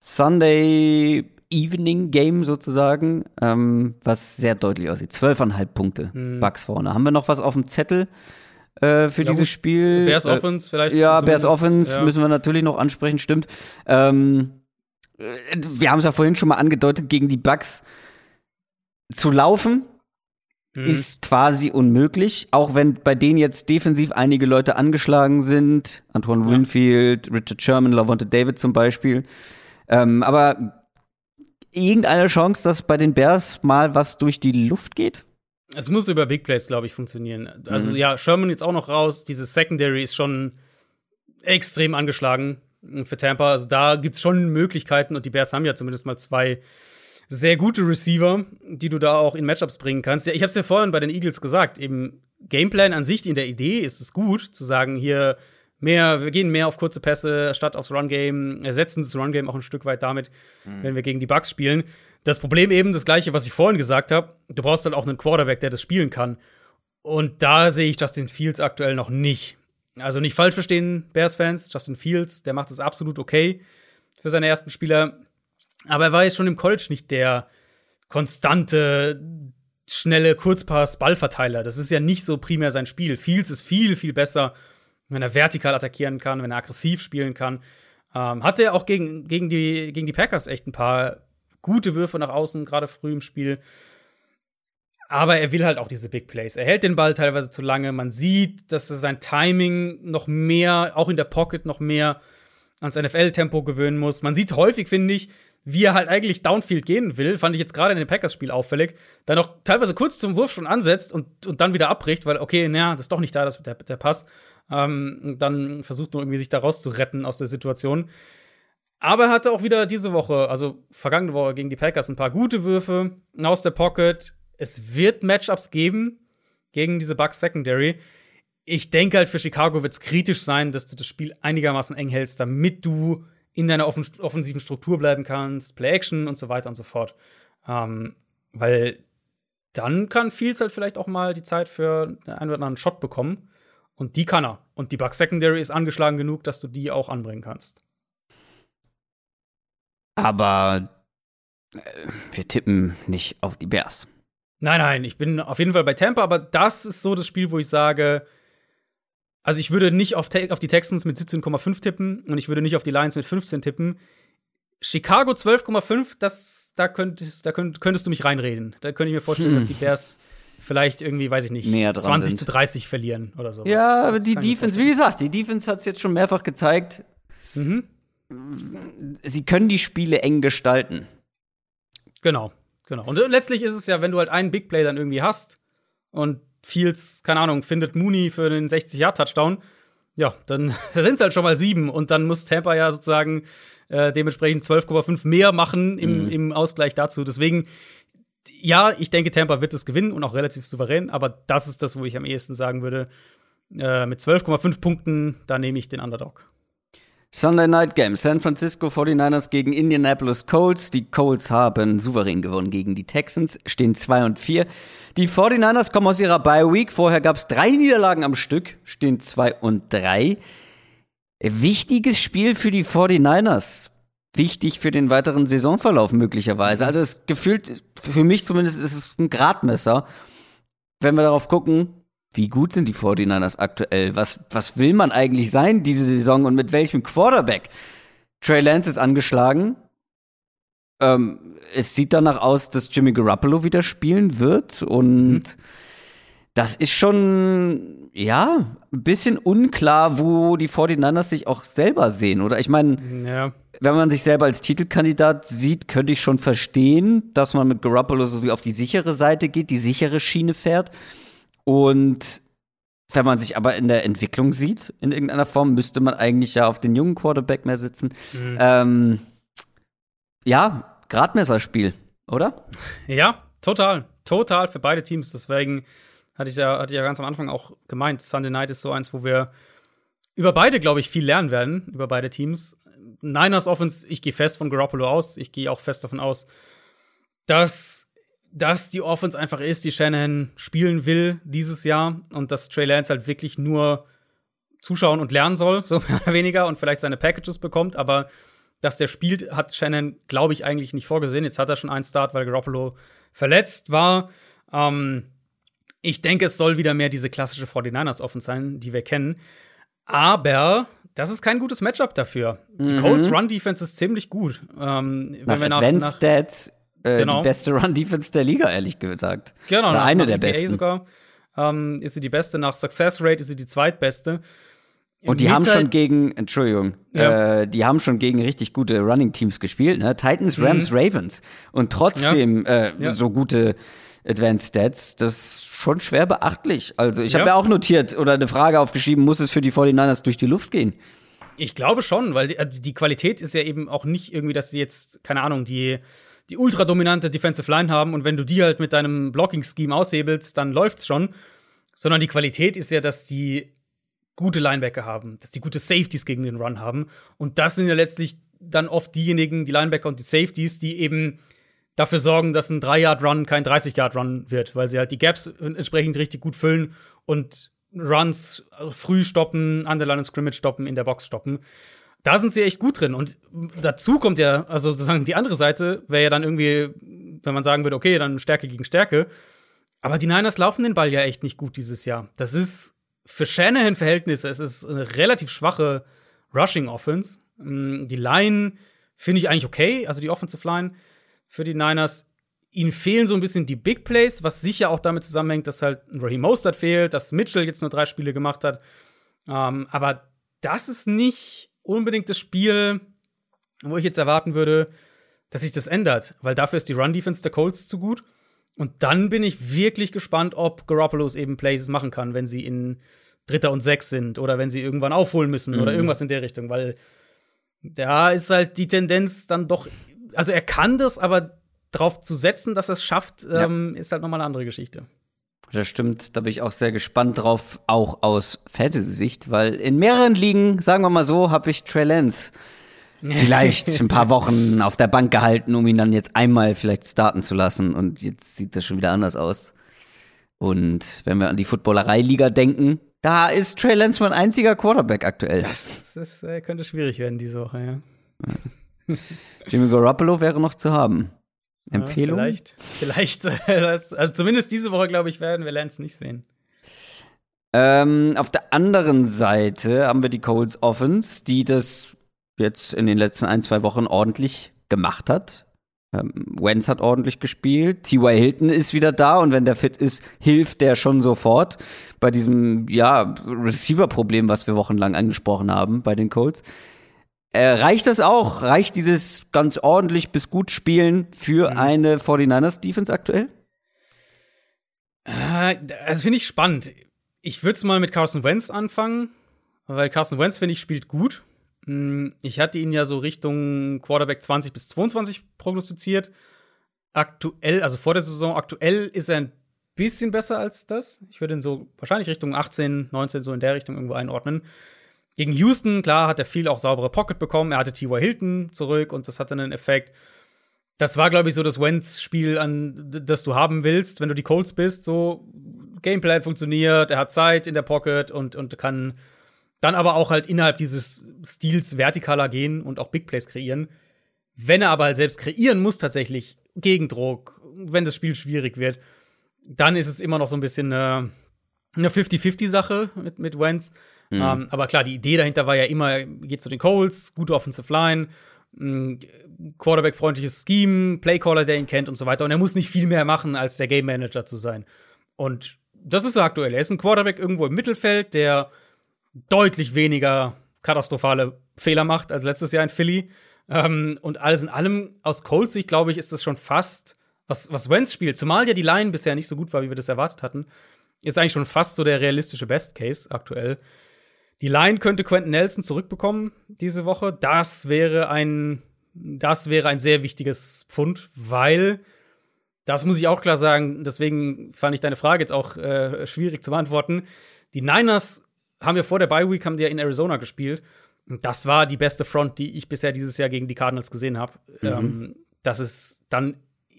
Sunday Evening Game sozusagen, ähm, was sehr deutlich aussieht. Zwölfeinhalb Punkte Hm. Bucks vorne. Haben wir noch was auf dem Zettel äh, für Ja, dieses gut. Spiel? Bears Äh, Offense vielleicht. Ja, Bears Offense ja. müssen wir natürlich noch ansprechen, stimmt. Ähm, äh, wir haben es ja vorhin schon mal angedeutet, gegen die Bucks zu laufen Mhm. ist quasi unmöglich, auch wenn bei denen jetzt defensiv einige Leute angeschlagen sind. Antoine Ja. Winfield, Richard Sherman, Lavonte David zum Beispiel. Ähm, aber irgendeine Chance, dass bei den Bears mal was durch die Luft geht? Es muss über Big Plays, glaube ich, funktionieren. Also Mhm. ja, Sherman jetzt auch noch raus. Dieses Secondary ist schon extrem angeschlagen für Tampa. Also da gibt es schon Möglichkeiten und die Bears haben ja zumindest mal zwei sehr gute Receiver, die du da auch in Matchups bringen kannst. Ja, ich habe es ja vorhin bei den Eagles gesagt, eben Gameplan an sich in der Idee ist es gut, zu sagen, hier mehr, wir gehen mehr auf kurze Pässe statt aufs Run-Game, ersetzen das Run-Game auch ein Stück weit damit, wenn wir gegen die Bucks spielen. Das Problem eben das gleiche, was ich vorhin gesagt habe, du brauchst dann auch einen Quarterback, der das spielen kann. Und da sehe ich Justin Fields aktuell noch nicht. Also nicht falsch verstehen, Bears-Fans. Justin Fields, der macht es absolut okay für seine ersten Spieler. Aber er war jetzt schon im College nicht der konstante, schnelle Kurzpass-Ballverteiler. Das ist ja nicht so primär sein Spiel. Fields ist viel, viel besser, wenn er vertikal attackieren kann, wenn er aggressiv spielen kann. Ähm, hatte er auch gegen, gegen, die, gegen die Packers echt ein paar gute Würfe nach außen, gerade früh im Spiel. Aber er will halt auch diese Big Plays. Er hält den Ball teilweise zu lange. Man sieht, dass er sein Timing noch mehr, auch in der Pocket noch mehr ans NFL-Tempo gewöhnen muss. Man sieht häufig, finde ich, wie er halt eigentlich Downfield gehen will. Fand ich jetzt gerade in dem Packers-Spiel auffällig. Dann auch teilweise kurz zum Wurf schon ansetzt und, und dann wieder abbricht, weil, okay, naja, das ist doch nicht da, das, der, der Pass. Ähm, dann versucht nur irgendwie sich da rauszuretten aus der Situation. Aber er hatte auch wieder diese Woche, also vergangene Woche gegen die Packers, ein paar gute Würfe aus der Pocket. Es wird Matchups geben gegen diese Bucks Secondary. Ich denke halt, für Chicago wird es kritisch sein, dass du das Spiel einigermaßen eng hältst, damit du in deiner offen offensiven Struktur bleiben kannst, Play-Action und so weiter und so fort. Ähm, weil dann kann Fields halt vielleicht auch mal die Zeit für einen oder anderen Shot bekommen. Und die kann er. Und die Bucks Secondary ist angeschlagen genug, dass du die auch anbringen kannst. Aber äh, wir tippen nicht auf die Bears. Nein, nein, ich bin auf jeden Fall bei Tampa, aber das ist so das Spiel, wo ich sage, also ich würde nicht auf, auf die Texans mit 17,5 tippen und ich würde nicht auf die Lions mit 15 tippen. Chicago 12,5, das, da, könntest, da könnt, könntest du mich reinreden. Da könnte ich mir vorstellen, Hm. dass die Bears vielleicht irgendwie, weiß ich nicht, Näher dran 20 sind. zu 30 verlieren oder so. Ja, aber die Defense, wie gesagt, die Defense hat es jetzt schon mehrfach gezeigt, Mhm. sie können die Spiele eng gestalten. Genau, genau. Und letztlich ist es ja, wenn du halt einen Big Play dann irgendwie hast und Fields, keine Ahnung, findet Mooney für den 60-Yard-Touchdown, ja, dann sind es halt schon mal sieben und dann muss Tampa ja sozusagen äh, dementsprechend 12,5 mehr machen im, Mhm. im Ausgleich dazu. Deswegen, ja, ich denke, Tampa wird es gewinnen und auch relativ souverän, aber das ist das, wo ich am ehesten sagen würde, äh, mit 12,5 Punkten, da nehme ich den Underdog. Sunday Night Game. San Francisco 49ers gegen Indianapolis Colts. Die Colts haben souverän gewonnen gegen die Texans, stehen 2 und 4. Die 49ers kommen aus ihrer Bye Week. Vorher gab es drei Niederlagen am Stück, stehen 2 und 3. Wichtiges Spiel für die 49ers. Wichtig für den weiteren Saisonverlauf möglicherweise. Also es gefühlt, für mich zumindest, ist es ein Gradmesser. Wenn wir darauf gucken, wie gut sind die 49ers aktuell? Was, was will man eigentlich sein diese Saison und mit welchem Quarterback? Trey Lance ist angeschlagen. Ähm, es sieht danach aus, dass Jimmy Garoppolo wieder spielen wird und das ist schon, ja, ein bisschen unklar, wo die 49ers sich auch selber sehen, oder? Ich meine, Ja. wenn man sich selber als Titelkandidat sieht, könnte ich schon verstehen, dass man mit Garoppolo so wie auf die sichere Seite geht, die sichere Schiene fährt. Und wenn man sich aber in der Entwicklung sieht, in irgendeiner Form, müsste man eigentlich ja auf den jungen Quarterback mehr sitzen. Ähm, ja, Gradmesserspiel, oder? Ja, total. Total für beide Teams. Deswegen hatte ich ja, hatte ich ja ganz am Anfang auch gemeint, Sunday Night ist so eins, wo wir über beide, glaube ich, viel lernen werden, über beide Teams. Niners Offense, ich gehe fest von Garoppolo aus. Ich gehe auch fest davon aus, dass, dass die Offense einfach ist, die Shanahan spielen will dieses Jahr und dass Trey Lance halt wirklich nur zuschauen und lernen soll, so mehr oder weniger, und vielleicht seine Packages bekommt, aber dass der spielt, hat Shannon, glaube ich, eigentlich nicht vorgesehen. Jetzt hat er schon einen Start, weil Garoppolo verletzt war. Ähm, ich denke, es soll wieder mehr diese klassische 49ers Offense sein, die wir kennen. Aber das ist kein gutes Matchup dafür. Die Colts Run Defense ist ziemlich gut. Ähm, wenn Nach wir nach, Advanced nach, Stats äh, Genau. die beste Run-Defense der Liga, ehrlich gesagt. Genau, Oder nach, eine nach der EPA besten. sogar ähm, ist sie die beste. Nach Success Rate ist sie die zweitbeste. Und die haben schon gegen, Entschuldigung, Ja. äh, die haben schon gegen richtig gute Running-Teams gespielt, ne? Titans, Rams, Ravens. Und trotzdem äh, Mhm. Ja. so gute Advanced Stats, das ist schon schwer beachtlich. Also ich habe Ja. mir auch notiert oder eine Frage aufgeschrieben, muss es für die 49ers durch die Luft gehen? Ich glaube schon, weil die, also die Qualität ist ja eben auch nicht irgendwie, dass sie jetzt, keine Ahnung, die, die ultra dominante Defensive Line haben und wenn du die halt mit deinem Blocking-Scheme aushebelst, dann läuft's schon. Sondern die Qualität ist ja, dass die gute Linebacker haben, dass die gute Safeties gegen den Run haben. Und das sind ja letztlich dann oft diejenigen, die Linebacker und die Safeties, die eben dafür sorgen, dass ein 3-Yard-Run kein 30-Yard-Run wird, weil sie halt die Gaps entsprechend richtig gut füllen und Runs früh stoppen, an der Line Scrimmage stoppen, in der Box stoppen. Da sind sie echt gut drin. Und dazu kommt ja, also sozusagen die andere Seite wäre ja dann irgendwie, wenn man sagen würde, okay, dann Stärke gegen Stärke. Aber die Niners laufen den Ball ja echt nicht gut dieses Jahr. Das ist für Shanahan-Verhältnisse, es ist eine relativ schwache Rushing-Offense. Mm, Die Line finde ich eigentlich okay, also die Offensive Line für die Niners. Ihnen fehlen so ein bisschen die Big Plays, was sicher auch damit zusammenhängt, dass halt Raheem Mostert fehlt, dass Mitchell jetzt nur drei Spiele gemacht hat. Ähm, aber das ist nicht unbedingt das Spiel, wo ich jetzt erwarten würde, dass sich das ändert, weil dafür ist die Run-Defense der Colts zu gut. Und dann bin ich wirklich gespannt, ob Garoppolo's eben Plays machen kann, wenn sie in Dritter und Sechs sind oder wenn sie irgendwann aufholen müssen oder irgendwas in der Richtung, weil da ist halt die Tendenz dann doch, also er kann das, aber darauf zu setzen, dass er es schafft, ähm, ist halt nochmal eine andere Geschichte. Das stimmt, da bin ich auch sehr gespannt drauf, auch aus Fantasy-Sicht, weil in mehreren Ligen, sagen wir mal so, habe ich Trey Lance vielleicht ein paar Wochen auf der Bank gehalten, um ihn dann jetzt einmal vielleicht starten zu lassen. Und jetzt sieht das schon wieder anders aus. Und wenn wir an die Footballerei-Liga denken, da ist Trey Lance mein einziger Quarterback aktuell. Das, das äh, könnte schwierig werden diese Woche, ja. Jimmy Garoppolo wäre noch zu haben. Empfehlung? Ja, vielleicht, vielleicht, äh, also zumindest diese Woche, glaube ich, werden wir Lance nicht sehen. Ähm, auf der anderen Seite haben wir die Colts Offense, die das jetzt in den letzten ein, zwei Wochen ordentlich gemacht hat. Ähm, Wentz hat ordentlich gespielt. T.Y. Hilton ist wieder da und wenn der fit ist, hilft der schon sofort bei diesem, ja, Receiver-Problem, was wir wochenlang angesprochen haben bei den Colts. Äh, reicht das auch? Reicht dieses ganz ordentlich bis gut Spielen für eine 49ers-Defense aktuell? Äh, das finde ich spannend. Ich würde es mal mit Carson Wentz anfangen, weil Carson Wentz, finde ich, spielt gut. Hm, Ich hatte ihn ja so Richtung Quarterback 20 bis 22 prognostiziert. Aktuell, also vor der Saison, aktuell ist er ein bisschen besser als das. Ich würde ihn so wahrscheinlich Richtung 18, 19 so in der Richtung irgendwo einordnen. Gegen Houston, klar, hat er viel auch saubere Pocket bekommen. Er hatte T.Y. Hilton zurück und das hatte einen Effekt. Das war, glaube ich, so das Wentz-Spiel, das du haben willst, wenn du die Colts bist. So, Gameplan funktioniert, er hat Zeit in der Pocket und, und kann dann aber auch halt innerhalb dieses Stils vertikaler gehen und auch Big Plays kreieren. Wenn er aber halt selbst kreieren muss, tatsächlich Gegendruck, wenn das Spiel schwierig wird, dann ist es immer noch so ein bisschen eine, eine 50-50-Sache mit, mit Wentz. Ähm, aber klar, die Idee dahinter war ja immer, geht zu den Colts, gute Offensive Line, mh, Quarterback-freundliches Scheme, Playcaller, der ihn kennt und so weiter. Und er muss nicht viel mehr machen, als der Game Manager zu sein. Und das ist er aktuell. Er ist ein Quarterback irgendwo im Mittelfeld, der deutlich weniger katastrophale Fehler macht als letztes Jahr in Philly. Ähm, und alles in allem, aus Colts Sicht, glaube ich, ist das schon fast, was, was Wentz spielt, zumal ja die Line bisher nicht so gut war, wie wir das erwartet hatten, ist eigentlich schon fast so der realistische Best Case aktuell. Die Line könnte Quentin Nelson zurückbekommen diese Woche. Das wäre ein, das wäre ein sehr wichtiges Pfund, weil das muss ich auch klar sagen. Deswegen fand ich deine Frage jetzt auch äh, schwierig zu beantworten. Die Niners haben ja vor der Bye Week haben die ja in Arizona gespielt. Das war die beste Front, die ich bisher dieses Jahr gegen die Cardinals gesehen habe. Mhm. Ähm, das ist dann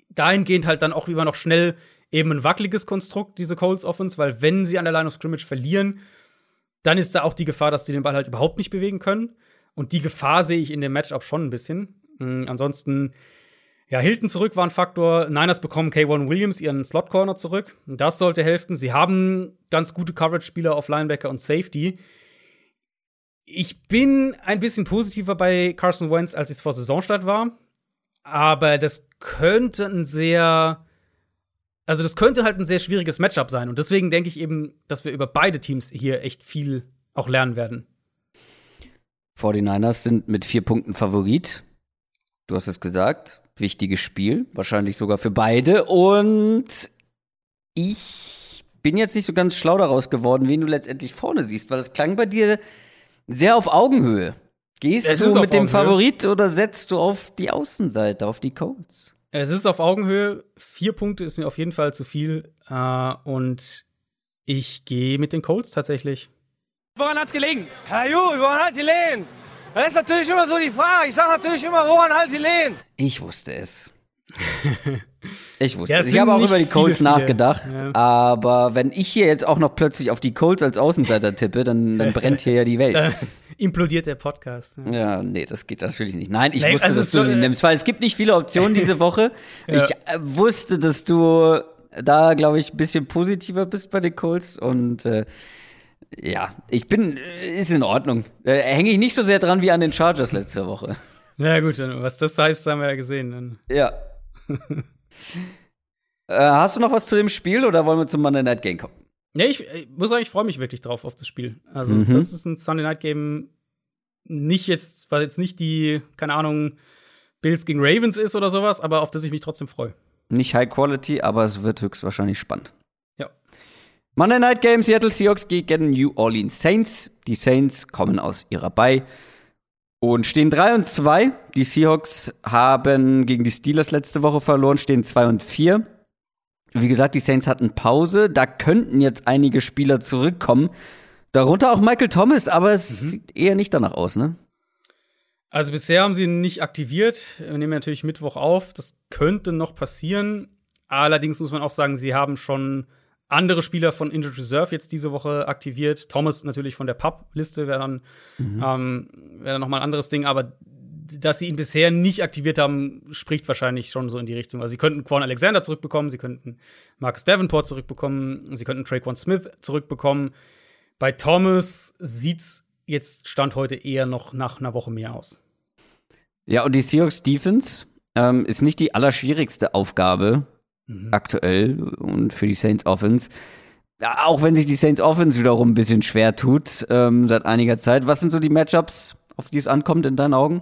dahingehend halt dann auch immer noch schnell eben ein wackeliges Konstrukt, diese Colts Offense, weil wenn sie an der Line of Scrimmage verlieren, dann ist da auch die Gefahr, dass sie den Ball halt überhaupt nicht bewegen können. Und die Gefahr sehe ich in dem Matchup schon ein bisschen. Mhm, ansonsten, ja, Hilton zurück war ein Faktor. Niners bekommen K1 Williams ihren Slot Corner zurück. Das sollte helfen. Sie haben ganz gute Coverage-Spieler auf Linebacker und Safety. Ich bin ein bisschen positiver bei Carson Wentz, als es vor Saisonstart war. Aber das könnte ein sehr also das könnte halt ein sehr schwieriges Matchup sein. Und deswegen denke ich eben, dass wir über beide Teams hier echt viel auch lernen werden. 49ers sind mit vier Punkten Favorit. Du hast es gesagt. Wichtiges Spiel. Wahrscheinlich sogar für beide. Und ich bin jetzt nicht so ganz schlau daraus geworden, wen du letztendlich vorne siehst, weil es klang bei dir sehr auf Augenhöhe. Gehst es du mit dem Favorit oder setzt du auf die Außenseite, auf die Colts? Es ist auf Augenhöhe. Vier Punkte ist mir auf jeden Fall zu viel. Äh, und ich gehe mit den Colts tatsächlich. Woran hat's gelegen? Herr Ju, woran hat die Lehen? Das ist natürlich immer so die Frage. Ich sage natürlich immer, woran halt die Lehen? Ich wusste es. ich wusste ja, es. Ich habe auch über die Colts viele, nachgedacht. Ja. Aber wenn ich hier jetzt auch noch plötzlich auf die Colts als Außenseiter tippe, dann, dann brennt hier ja die Welt implodiert der Podcast. Ja. ja, nee, das geht natürlich nicht. Nein, ich nee, wusste, also dass du sie nimmst, weil es gibt nicht viele Optionen diese Woche. ja. Ich äh, wusste, dass du da, glaube ich, ein bisschen positiver bist bei den Colts und äh, ja, ich bin, äh, ist in Ordnung. Äh, Hänge ich nicht so sehr dran wie an den Chargers letzte Woche. Na gut, was das heißt, haben wir ja gesehen. Dann. Ja. äh, hast du noch was zu dem Spiel oder wollen wir zum Monday Night Game kommen? Ja, ich, ich muss sagen, ich freue mich wirklich drauf auf das Spiel. Also, mhm. das ist ein Sunday Night Game, nicht jetzt, weil jetzt nicht die, keine Ahnung, Bills gegen Ravens ist oder sowas, aber auf das ich mich trotzdem freue. Nicht High Quality, aber es wird höchstwahrscheinlich spannend. Monday Night Game Seattle Seahawks gegen New Orleans Saints. Die Saints kommen aus ihrer Bye und stehen 3 und 2. Die Seahawks haben gegen die Steelers letzte Woche verloren, stehen 2 und 4. Wie gesagt, die Saints hatten Pause. Da könnten jetzt einige Spieler zurückkommen. Darunter auch Michael Thomas, aber es mhm. sieht eher nicht danach aus, ne? Also bisher haben sie ihn nicht aktiviert. Wir nehmen natürlich Mittwoch auf. Das könnte noch passieren. Allerdings muss man auch sagen, sie haben schon andere Spieler von Injured Reserve jetzt diese Woche aktiviert. Thomas natürlich von der Pub-Liste wäre dann, mhm. ähm, wär dann noch mal ein anderes Ding. Aber dass sie ihn bisher nicht aktiviert haben, spricht wahrscheinlich schon so in die Richtung. Also sie könnten Quan Alexander zurückbekommen, sie könnten Marcus Davenport zurückbekommen, sie könnten Traquan Smith zurückbekommen. Bei Thomas sieht's jetzt Stand heute eher noch nach einer Woche mehr aus. Ja, und die Seahawks Defense ähm, ist nicht die allerschwierigste Aufgabe mhm. aktuell und für die Saints Offense. Auch wenn sich die Saints Offense wiederum ein bisschen schwer tut ähm, seit einiger Zeit. Was sind so die Matchups, auf die es ankommt in deinen Augen?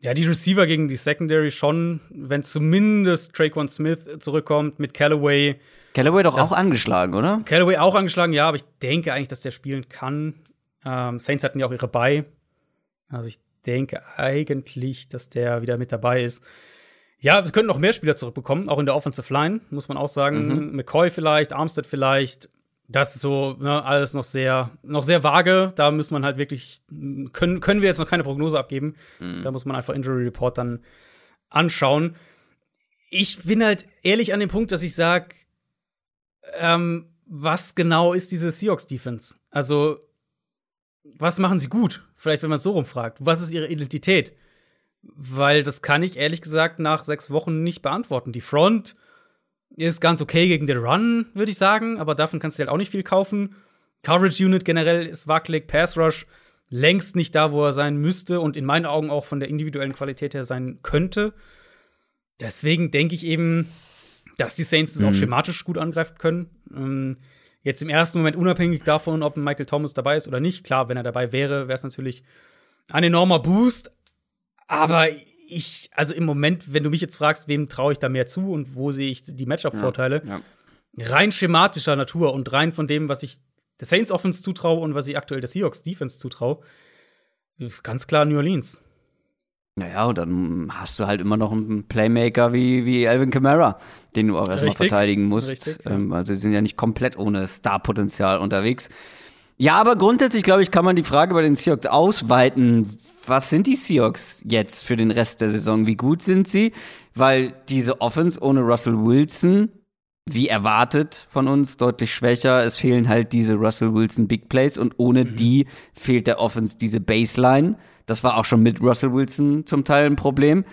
Ja, die Receiver gegen die Secondary schon, wenn zumindest Traquan Smith zurückkommt mit Callaway. Callaway doch auch angeschlagen, oder? Callaway auch angeschlagen, ja, aber ich denke eigentlich, dass der spielen kann. Ähm, Saints hatten ja auch ihre Bye. Also ich denke eigentlich, dass der wieder mit dabei ist. Ja, es könnten noch mehr Spieler zurückbekommen, auch in der Offensive Line, muss man auch sagen. Mhm. McCoy vielleicht, Armstead vielleicht, das ist so ne, alles noch sehr, noch sehr vage. Da muss man halt wirklich, können, können wir jetzt noch keine Prognose abgeben. Mhm. Da muss man einfach Injury Report dann anschauen. Ich bin halt ehrlich an dem Punkt, dass ich sage, ähm, was genau ist diese Seahawks Defense? Also, was machen sie gut? Vielleicht, wenn man es so rumfragt. Was ist ihre Identität? Weil das kann ich ehrlich gesagt nach sechs Wochen nicht beantworten. Die Front ist ganz okay gegen den Run, würde ich sagen, aber davon kannst du halt auch nicht viel kaufen. Coverage Unit generell ist wackelig, Pass Rush längst nicht da, wo er sein müsste und in meinen Augen auch von der individuellen Qualität her sein könnte. Deswegen denke ich eben, dass die Saints das mhm. auch schematisch gut angreifen können. Ähm, Jetzt im ersten Moment unabhängig davon, ob Michael Thomas dabei ist oder nicht. Klar, wenn er dabei wäre, wäre es natürlich ein enormer Boost. Aber ich, also im Moment, wenn du mich jetzt fragst, wem traue ich da mehr zu und wo sehe ich die Matchup-Vorteile, Ja, ja. rein schematischer Natur und rein von dem, was ich der Saints Offense zutraue und was ich aktuell der Seahawks Defense zutraue, ganz klar New Orleans. Naja, und dann hast du halt immer noch einen Playmaker wie, wie Alvin Kamara, den du auch erstmal verteidigen musst. Richtig, ja. ähm, also sie sind ja nicht komplett ohne Starpotenzial unterwegs. Ja, aber grundsätzlich, glaube ich, kann man die Frage bei den Seahawks ausweiten. Was sind die Seahawks jetzt für den Rest der Saison? Wie gut sind sie? Weil diese Offense ohne Russell Wilson, wie erwartet von uns, deutlich schwächer. Es fehlen halt diese Russell Wilson Big Plays und ohne die fehlt der Offense diese Baseline. Das war auch schon mit Russell Wilson zum Teil ein Problem.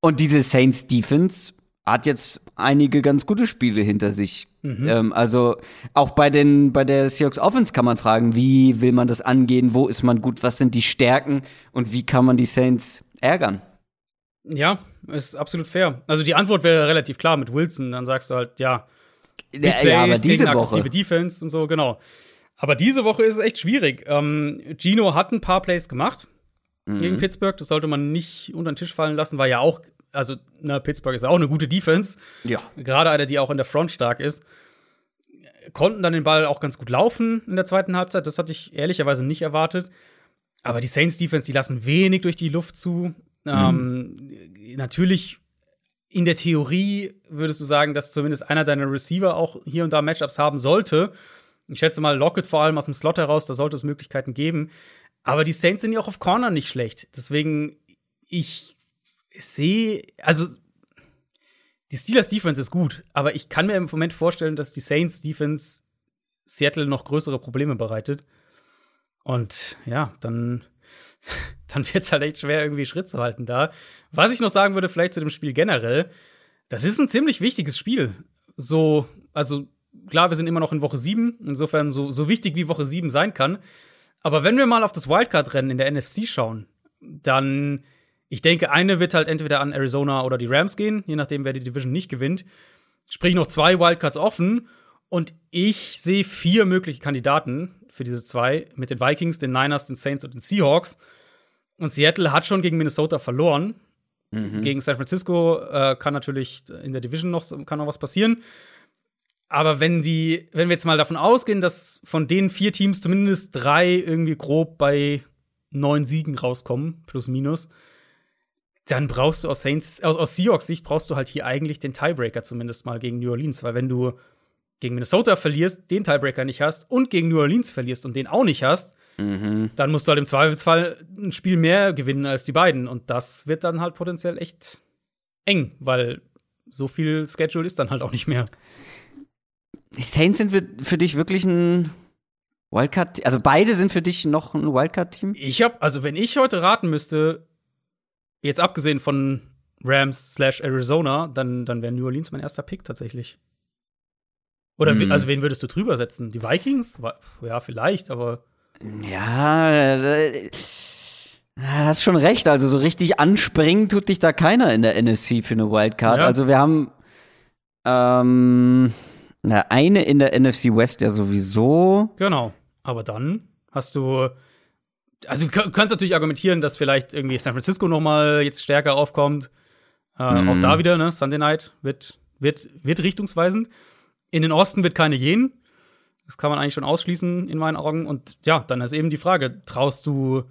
Und diese Saints Defense hat jetzt einige ganz gute Spiele hinter sich. Ähm, also auch bei den bei der Seahawks Offense kann man fragen, wie will man das angehen, wo ist man gut, was sind die Stärken und wie kann man die Saints ärgern? Ja, ist absolut fair. Also die Antwort wäre relativ klar mit Wilson. Dann sagst du halt, ja, Ja, ja, aber Plays diese gegen aggressive Woche. Defense und so, genau. Aber diese Woche ist es echt schwierig. Ähm, Gino hat ein paar Plays gemacht Mhm. gegen Pittsburgh. Das sollte man nicht unter den Tisch fallen lassen, war ja auch, also na, Pittsburgh ist auch eine gute Defense. Ja. Gerade eine, die auch in der Front stark ist. Konnten dann den Ball auch ganz gut laufen in der zweiten Halbzeit. Das hatte ich ehrlicherweise nicht erwartet. Aber die Saints Defense, die lassen wenig durch die Luft zu. Ähm, natürlich in der Theorie würdest du sagen, dass zumindest einer deiner Receiver auch hier und da Matchups haben sollte. Ich schätze mal Lockett vor allem aus dem Slot heraus, da sollte es Möglichkeiten geben. Aber die Saints sind ja auch auf Corner nicht schlecht. Deswegen, ich sehe, also die Steelers Defense ist gut, aber ich kann mir im Moment vorstellen, dass die Saints Defense Seattle noch größere Probleme bereitet. Und ja, dann, dann wird es halt echt schwer, irgendwie Schritt zu halten da. Was ich noch sagen würde, vielleicht zu dem Spiel generell, das ist ein ziemlich wichtiges Spiel. So, also klar, wir sind immer noch in Woche 7, insofern so, so wichtig wie Woche 7 sein kann. Aber wenn wir mal auf das Wildcard-Rennen in der NFC schauen, dann, ich denke, eine wird halt entweder an Arizona oder die Rams gehen, je nachdem, wer die Division nicht gewinnt. Sprich, noch zwei Wildcards offen. Und ich sehe vier mögliche Kandidaten für diese zwei mit den Vikings, den Niners, den Saints und den Seahawks. Und Seattle hat schon gegen Minnesota verloren. Gegen San Francisco äh, kann natürlich in der Division noch, kann noch was passieren. Aber wenn die, wenn wir jetzt mal davon ausgehen, dass von den vier Teams zumindest drei irgendwie grob bei neun Siegen rauskommen, plus minus, dann brauchst du aus Saints, aus, aus Seahawks Sicht brauchst du halt hier eigentlich den Tiebreaker zumindest mal gegen New Orleans, weil wenn du gegen Minnesota verlierst, den Tiebreaker nicht hast und gegen New Orleans verlierst und den auch nicht hast, dann musst du halt im Zweifelsfall ein Spiel mehr gewinnen als die beiden. Und das wird dann halt potenziell echt eng, weil so viel Schedule ist dann halt auch nicht mehr. Die Saints sind für, für dich wirklich ein Wildcard, also beide sind für dich noch ein Wildcard-Team? Ich hab, also wenn ich heute raten müsste, jetzt abgesehen von Rams slash Arizona, dann, dann wäre New Orleans mein erster Pick tatsächlich. Oder Mhm. also wen würdest du drüber setzen? Die Vikings? Ja, vielleicht, aber Ja, äh, hast schon recht. Also so richtig anspringen tut dich da keiner in der NFC für eine Wildcard. Ja. Also wir haben ähm, na, eine in der NFC West ja sowieso. Genau. Aber dann hast du. Also, du kö- kannst natürlich argumentieren, dass vielleicht irgendwie San Francisco noch mal jetzt stärker aufkommt. Äh, Mhm. Auch da wieder, ne? Sunday Night wird, wird, wird richtungsweisend. In den Osten wird keine gehen. Das kann man eigentlich schon ausschließen in meinen Augen. Und ja, dann ist eben die Frage: Traust du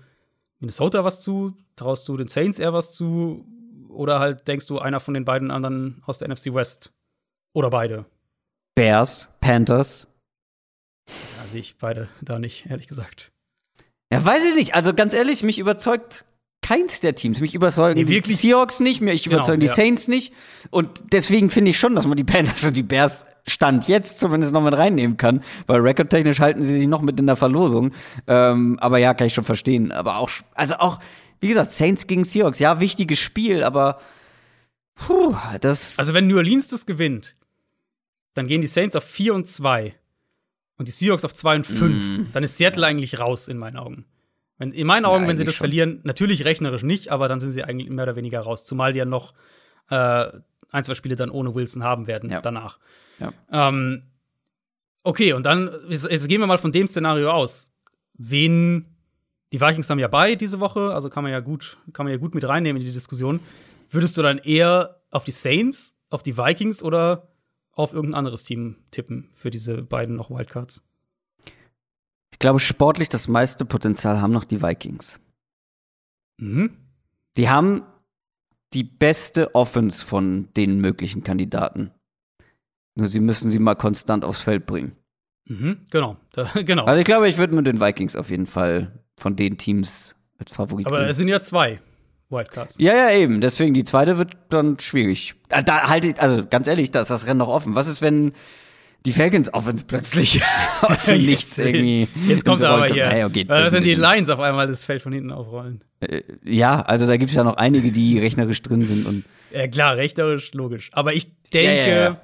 Minnesota was zu? Traust du den Saints eher was zu? Oder halt denkst du, einer von den beiden anderen aus der NFC West? Oder beide? Bears, Panthers. Da sehe ich beide da nicht, ehrlich gesagt. Ja, weiß ich nicht. Also ganz ehrlich, mich überzeugt keins der Teams. Mich überzeugen Nee, die. Seahawks nicht, mich Genau, überzeugen die ja. Saints nicht. Und deswegen finde ich schon, dass man die Panthers und die Bears Stand jetzt zumindest noch mit reinnehmen kann, weil rekordtechnisch halten sie sich noch mit in der Verlosung. Ähm, aber ja, kann ich schon verstehen. Aber auch, also auch, wie gesagt, Saints gegen Seahawks, ja, wichtiges Spiel, aber puh, das. Also, wenn New Orleans das gewinnt, dann gehen die Saints auf 4 und 2 und die Seahawks auf 2 und 5. Dann ist Seattle eigentlich raus in meinen Augen. Wenn, in meinen Augen, wenn sie das schon. verlieren, natürlich rechnerisch nicht, aber dann sind sie eigentlich mehr oder weniger raus. Zumal die ja noch äh, ein, zwei Spiele dann ohne Wilson haben werden Ja. danach. Ja. Ähm, Okay, und dann, jetzt, jetzt gehen wir mal von dem Szenario aus. Wen, die Vikings haben ja bei diese Woche, also kann man ja gut, kann man ja gut mit reinnehmen in die Diskussion. Würdest du dann eher auf die Saints, auf die Vikings oder auf irgendein anderes Team tippen für diese beiden noch Wildcards? Ich glaube, sportlich das meiste Potenzial haben noch die Vikings. Mhm. Die haben die beste Offense von den möglichen Kandidaten. Nur sie müssen sie mal konstant aufs Feld bringen. Mhm, genau, da, genau. Also ich glaube, ich würde mit den Vikings auf jeden Fall von den Teams als Favorit Aber gehen. es sind ja zwei Wildcards. Ja, ja, eben. Deswegen, die zweite wird dann schwierig. Da, da halte ich, also ganz ehrlich, da ist das Rennen noch offen. Was ist, wenn die Falcons Offense plötzlich aus dem Nichts irgendwie. Jetzt kommt er aber hier. Naja, okay, das sind die Lions auf einmal das Feld von hinten aufrollen. Ja, also da gibt es ja noch einige, die rechnerisch drin sind und Ja, klar, rechnerisch, logisch. Aber ich denke, Ja, ja, ja.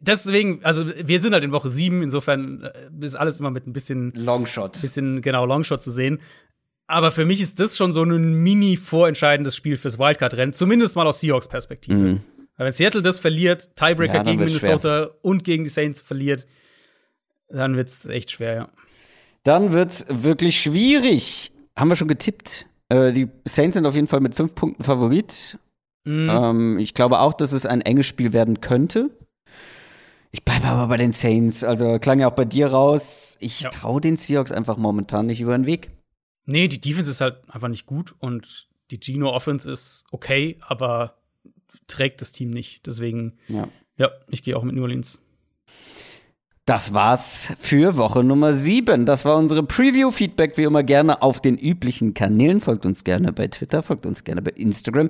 deswegen, also wir sind halt in Woche sieben, insofern äh, ist alles immer mit ein bisschen, Longshot. bisschen genau Longshot zu sehen. Aber für mich ist das schon so ein mini-vorentscheidendes Spiel fürs Wildcard-Rennen, zumindest mal aus Seahawks-Perspektive. Mhm. Weil wenn Seattle das verliert, Tiebreaker Ja, gegen Minnesota und gegen die Saints verliert, dann wird's echt schwer, ja. Dann wird's wirklich schwierig. Haben wir schon getippt. Äh, die Saints sind auf jeden Fall mit fünf Punkten Favorit. Mhm. Ähm, ich glaube auch, dass es ein enges Spiel werden könnte. Ich bleibe aber bei den Saints. Also klang ja auch bei dir raus. Ich Ja. traue den Seahawks einfach momentan nicht über den Weg. Nee, die Defense ist halt einfach nicht gut und die Geno Offense ist okay, aber trägt das Team nicht. Deswegen, Ja. ja, ich gehe auch mit New Orleans. Das war's für Woche Nummer 7. Das war unsere Preview. Feedback wie immer gerne auf den üblichen Kanälen. Folgt uns gerne bei Twitter, folgt uns gerne bei Instagram.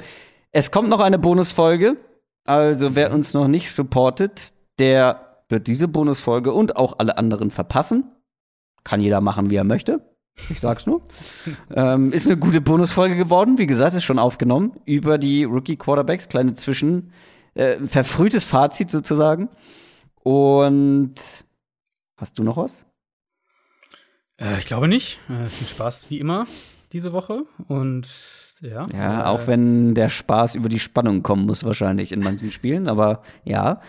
Es kommt noch eine Bonusfolge. Also wer uns noch nicht supportet, der wird diese Bonusfolge und auch alle anderen verpassen. Kann jeder machen, wie er möchte. Ich sag's nur. ähm, ist eine gute Bonusfolge geworden. Wie gesagt, ist schon aufgenommen über die Rookie Quarterbacks. Kleine Zwischen, äh, verfrühtes Fazit sozusagen. Und hast du noch was? Äh, ich glaube nicht. Äh, viel Spaß wie immer diese Woche und ja. Ja, äh, auch wenn der Spaß über die Spannung kommen muss, wahrscheinlich in manchen Spielen, aber ja.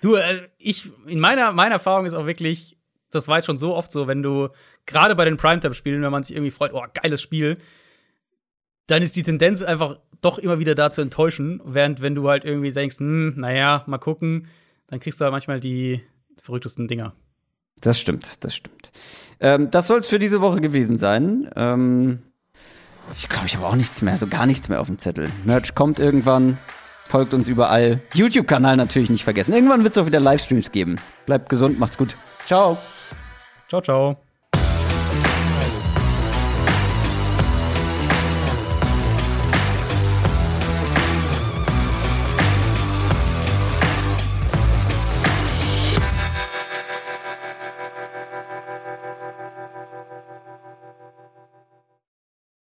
Du, äh, ich, in meiner, meiner Erfahrung ist auch wirklich, das war jetzt schon so oft so, wenn du, gerade bei den Primetime-Spielen, wenn man sich irgendwie freut, oh, geiles Spiel, dann ist die Tendenz einfach doch immer wieder da zu enttäuschen, während wenn du halt irgendwie denkst, hm, naja, mal gucken, dann kriegst du halt manchmal die verrücktesten Dinger. Das stimmt, das stimmt. Ähm, das soll es für diese Woche gewesen sein. Ähm, ich glaube, ich habe auch nichts mehr, so gar nichts mehr auf dem Zettel. Merch kommt irgendwann, folgt uns überall. YouTube-Kanal natürlich nicht vergessen. Irgendwann wird es auch wieder Livestreams geben. Bleibt gesund, macht's gut. Ciao. Ciao, ciao.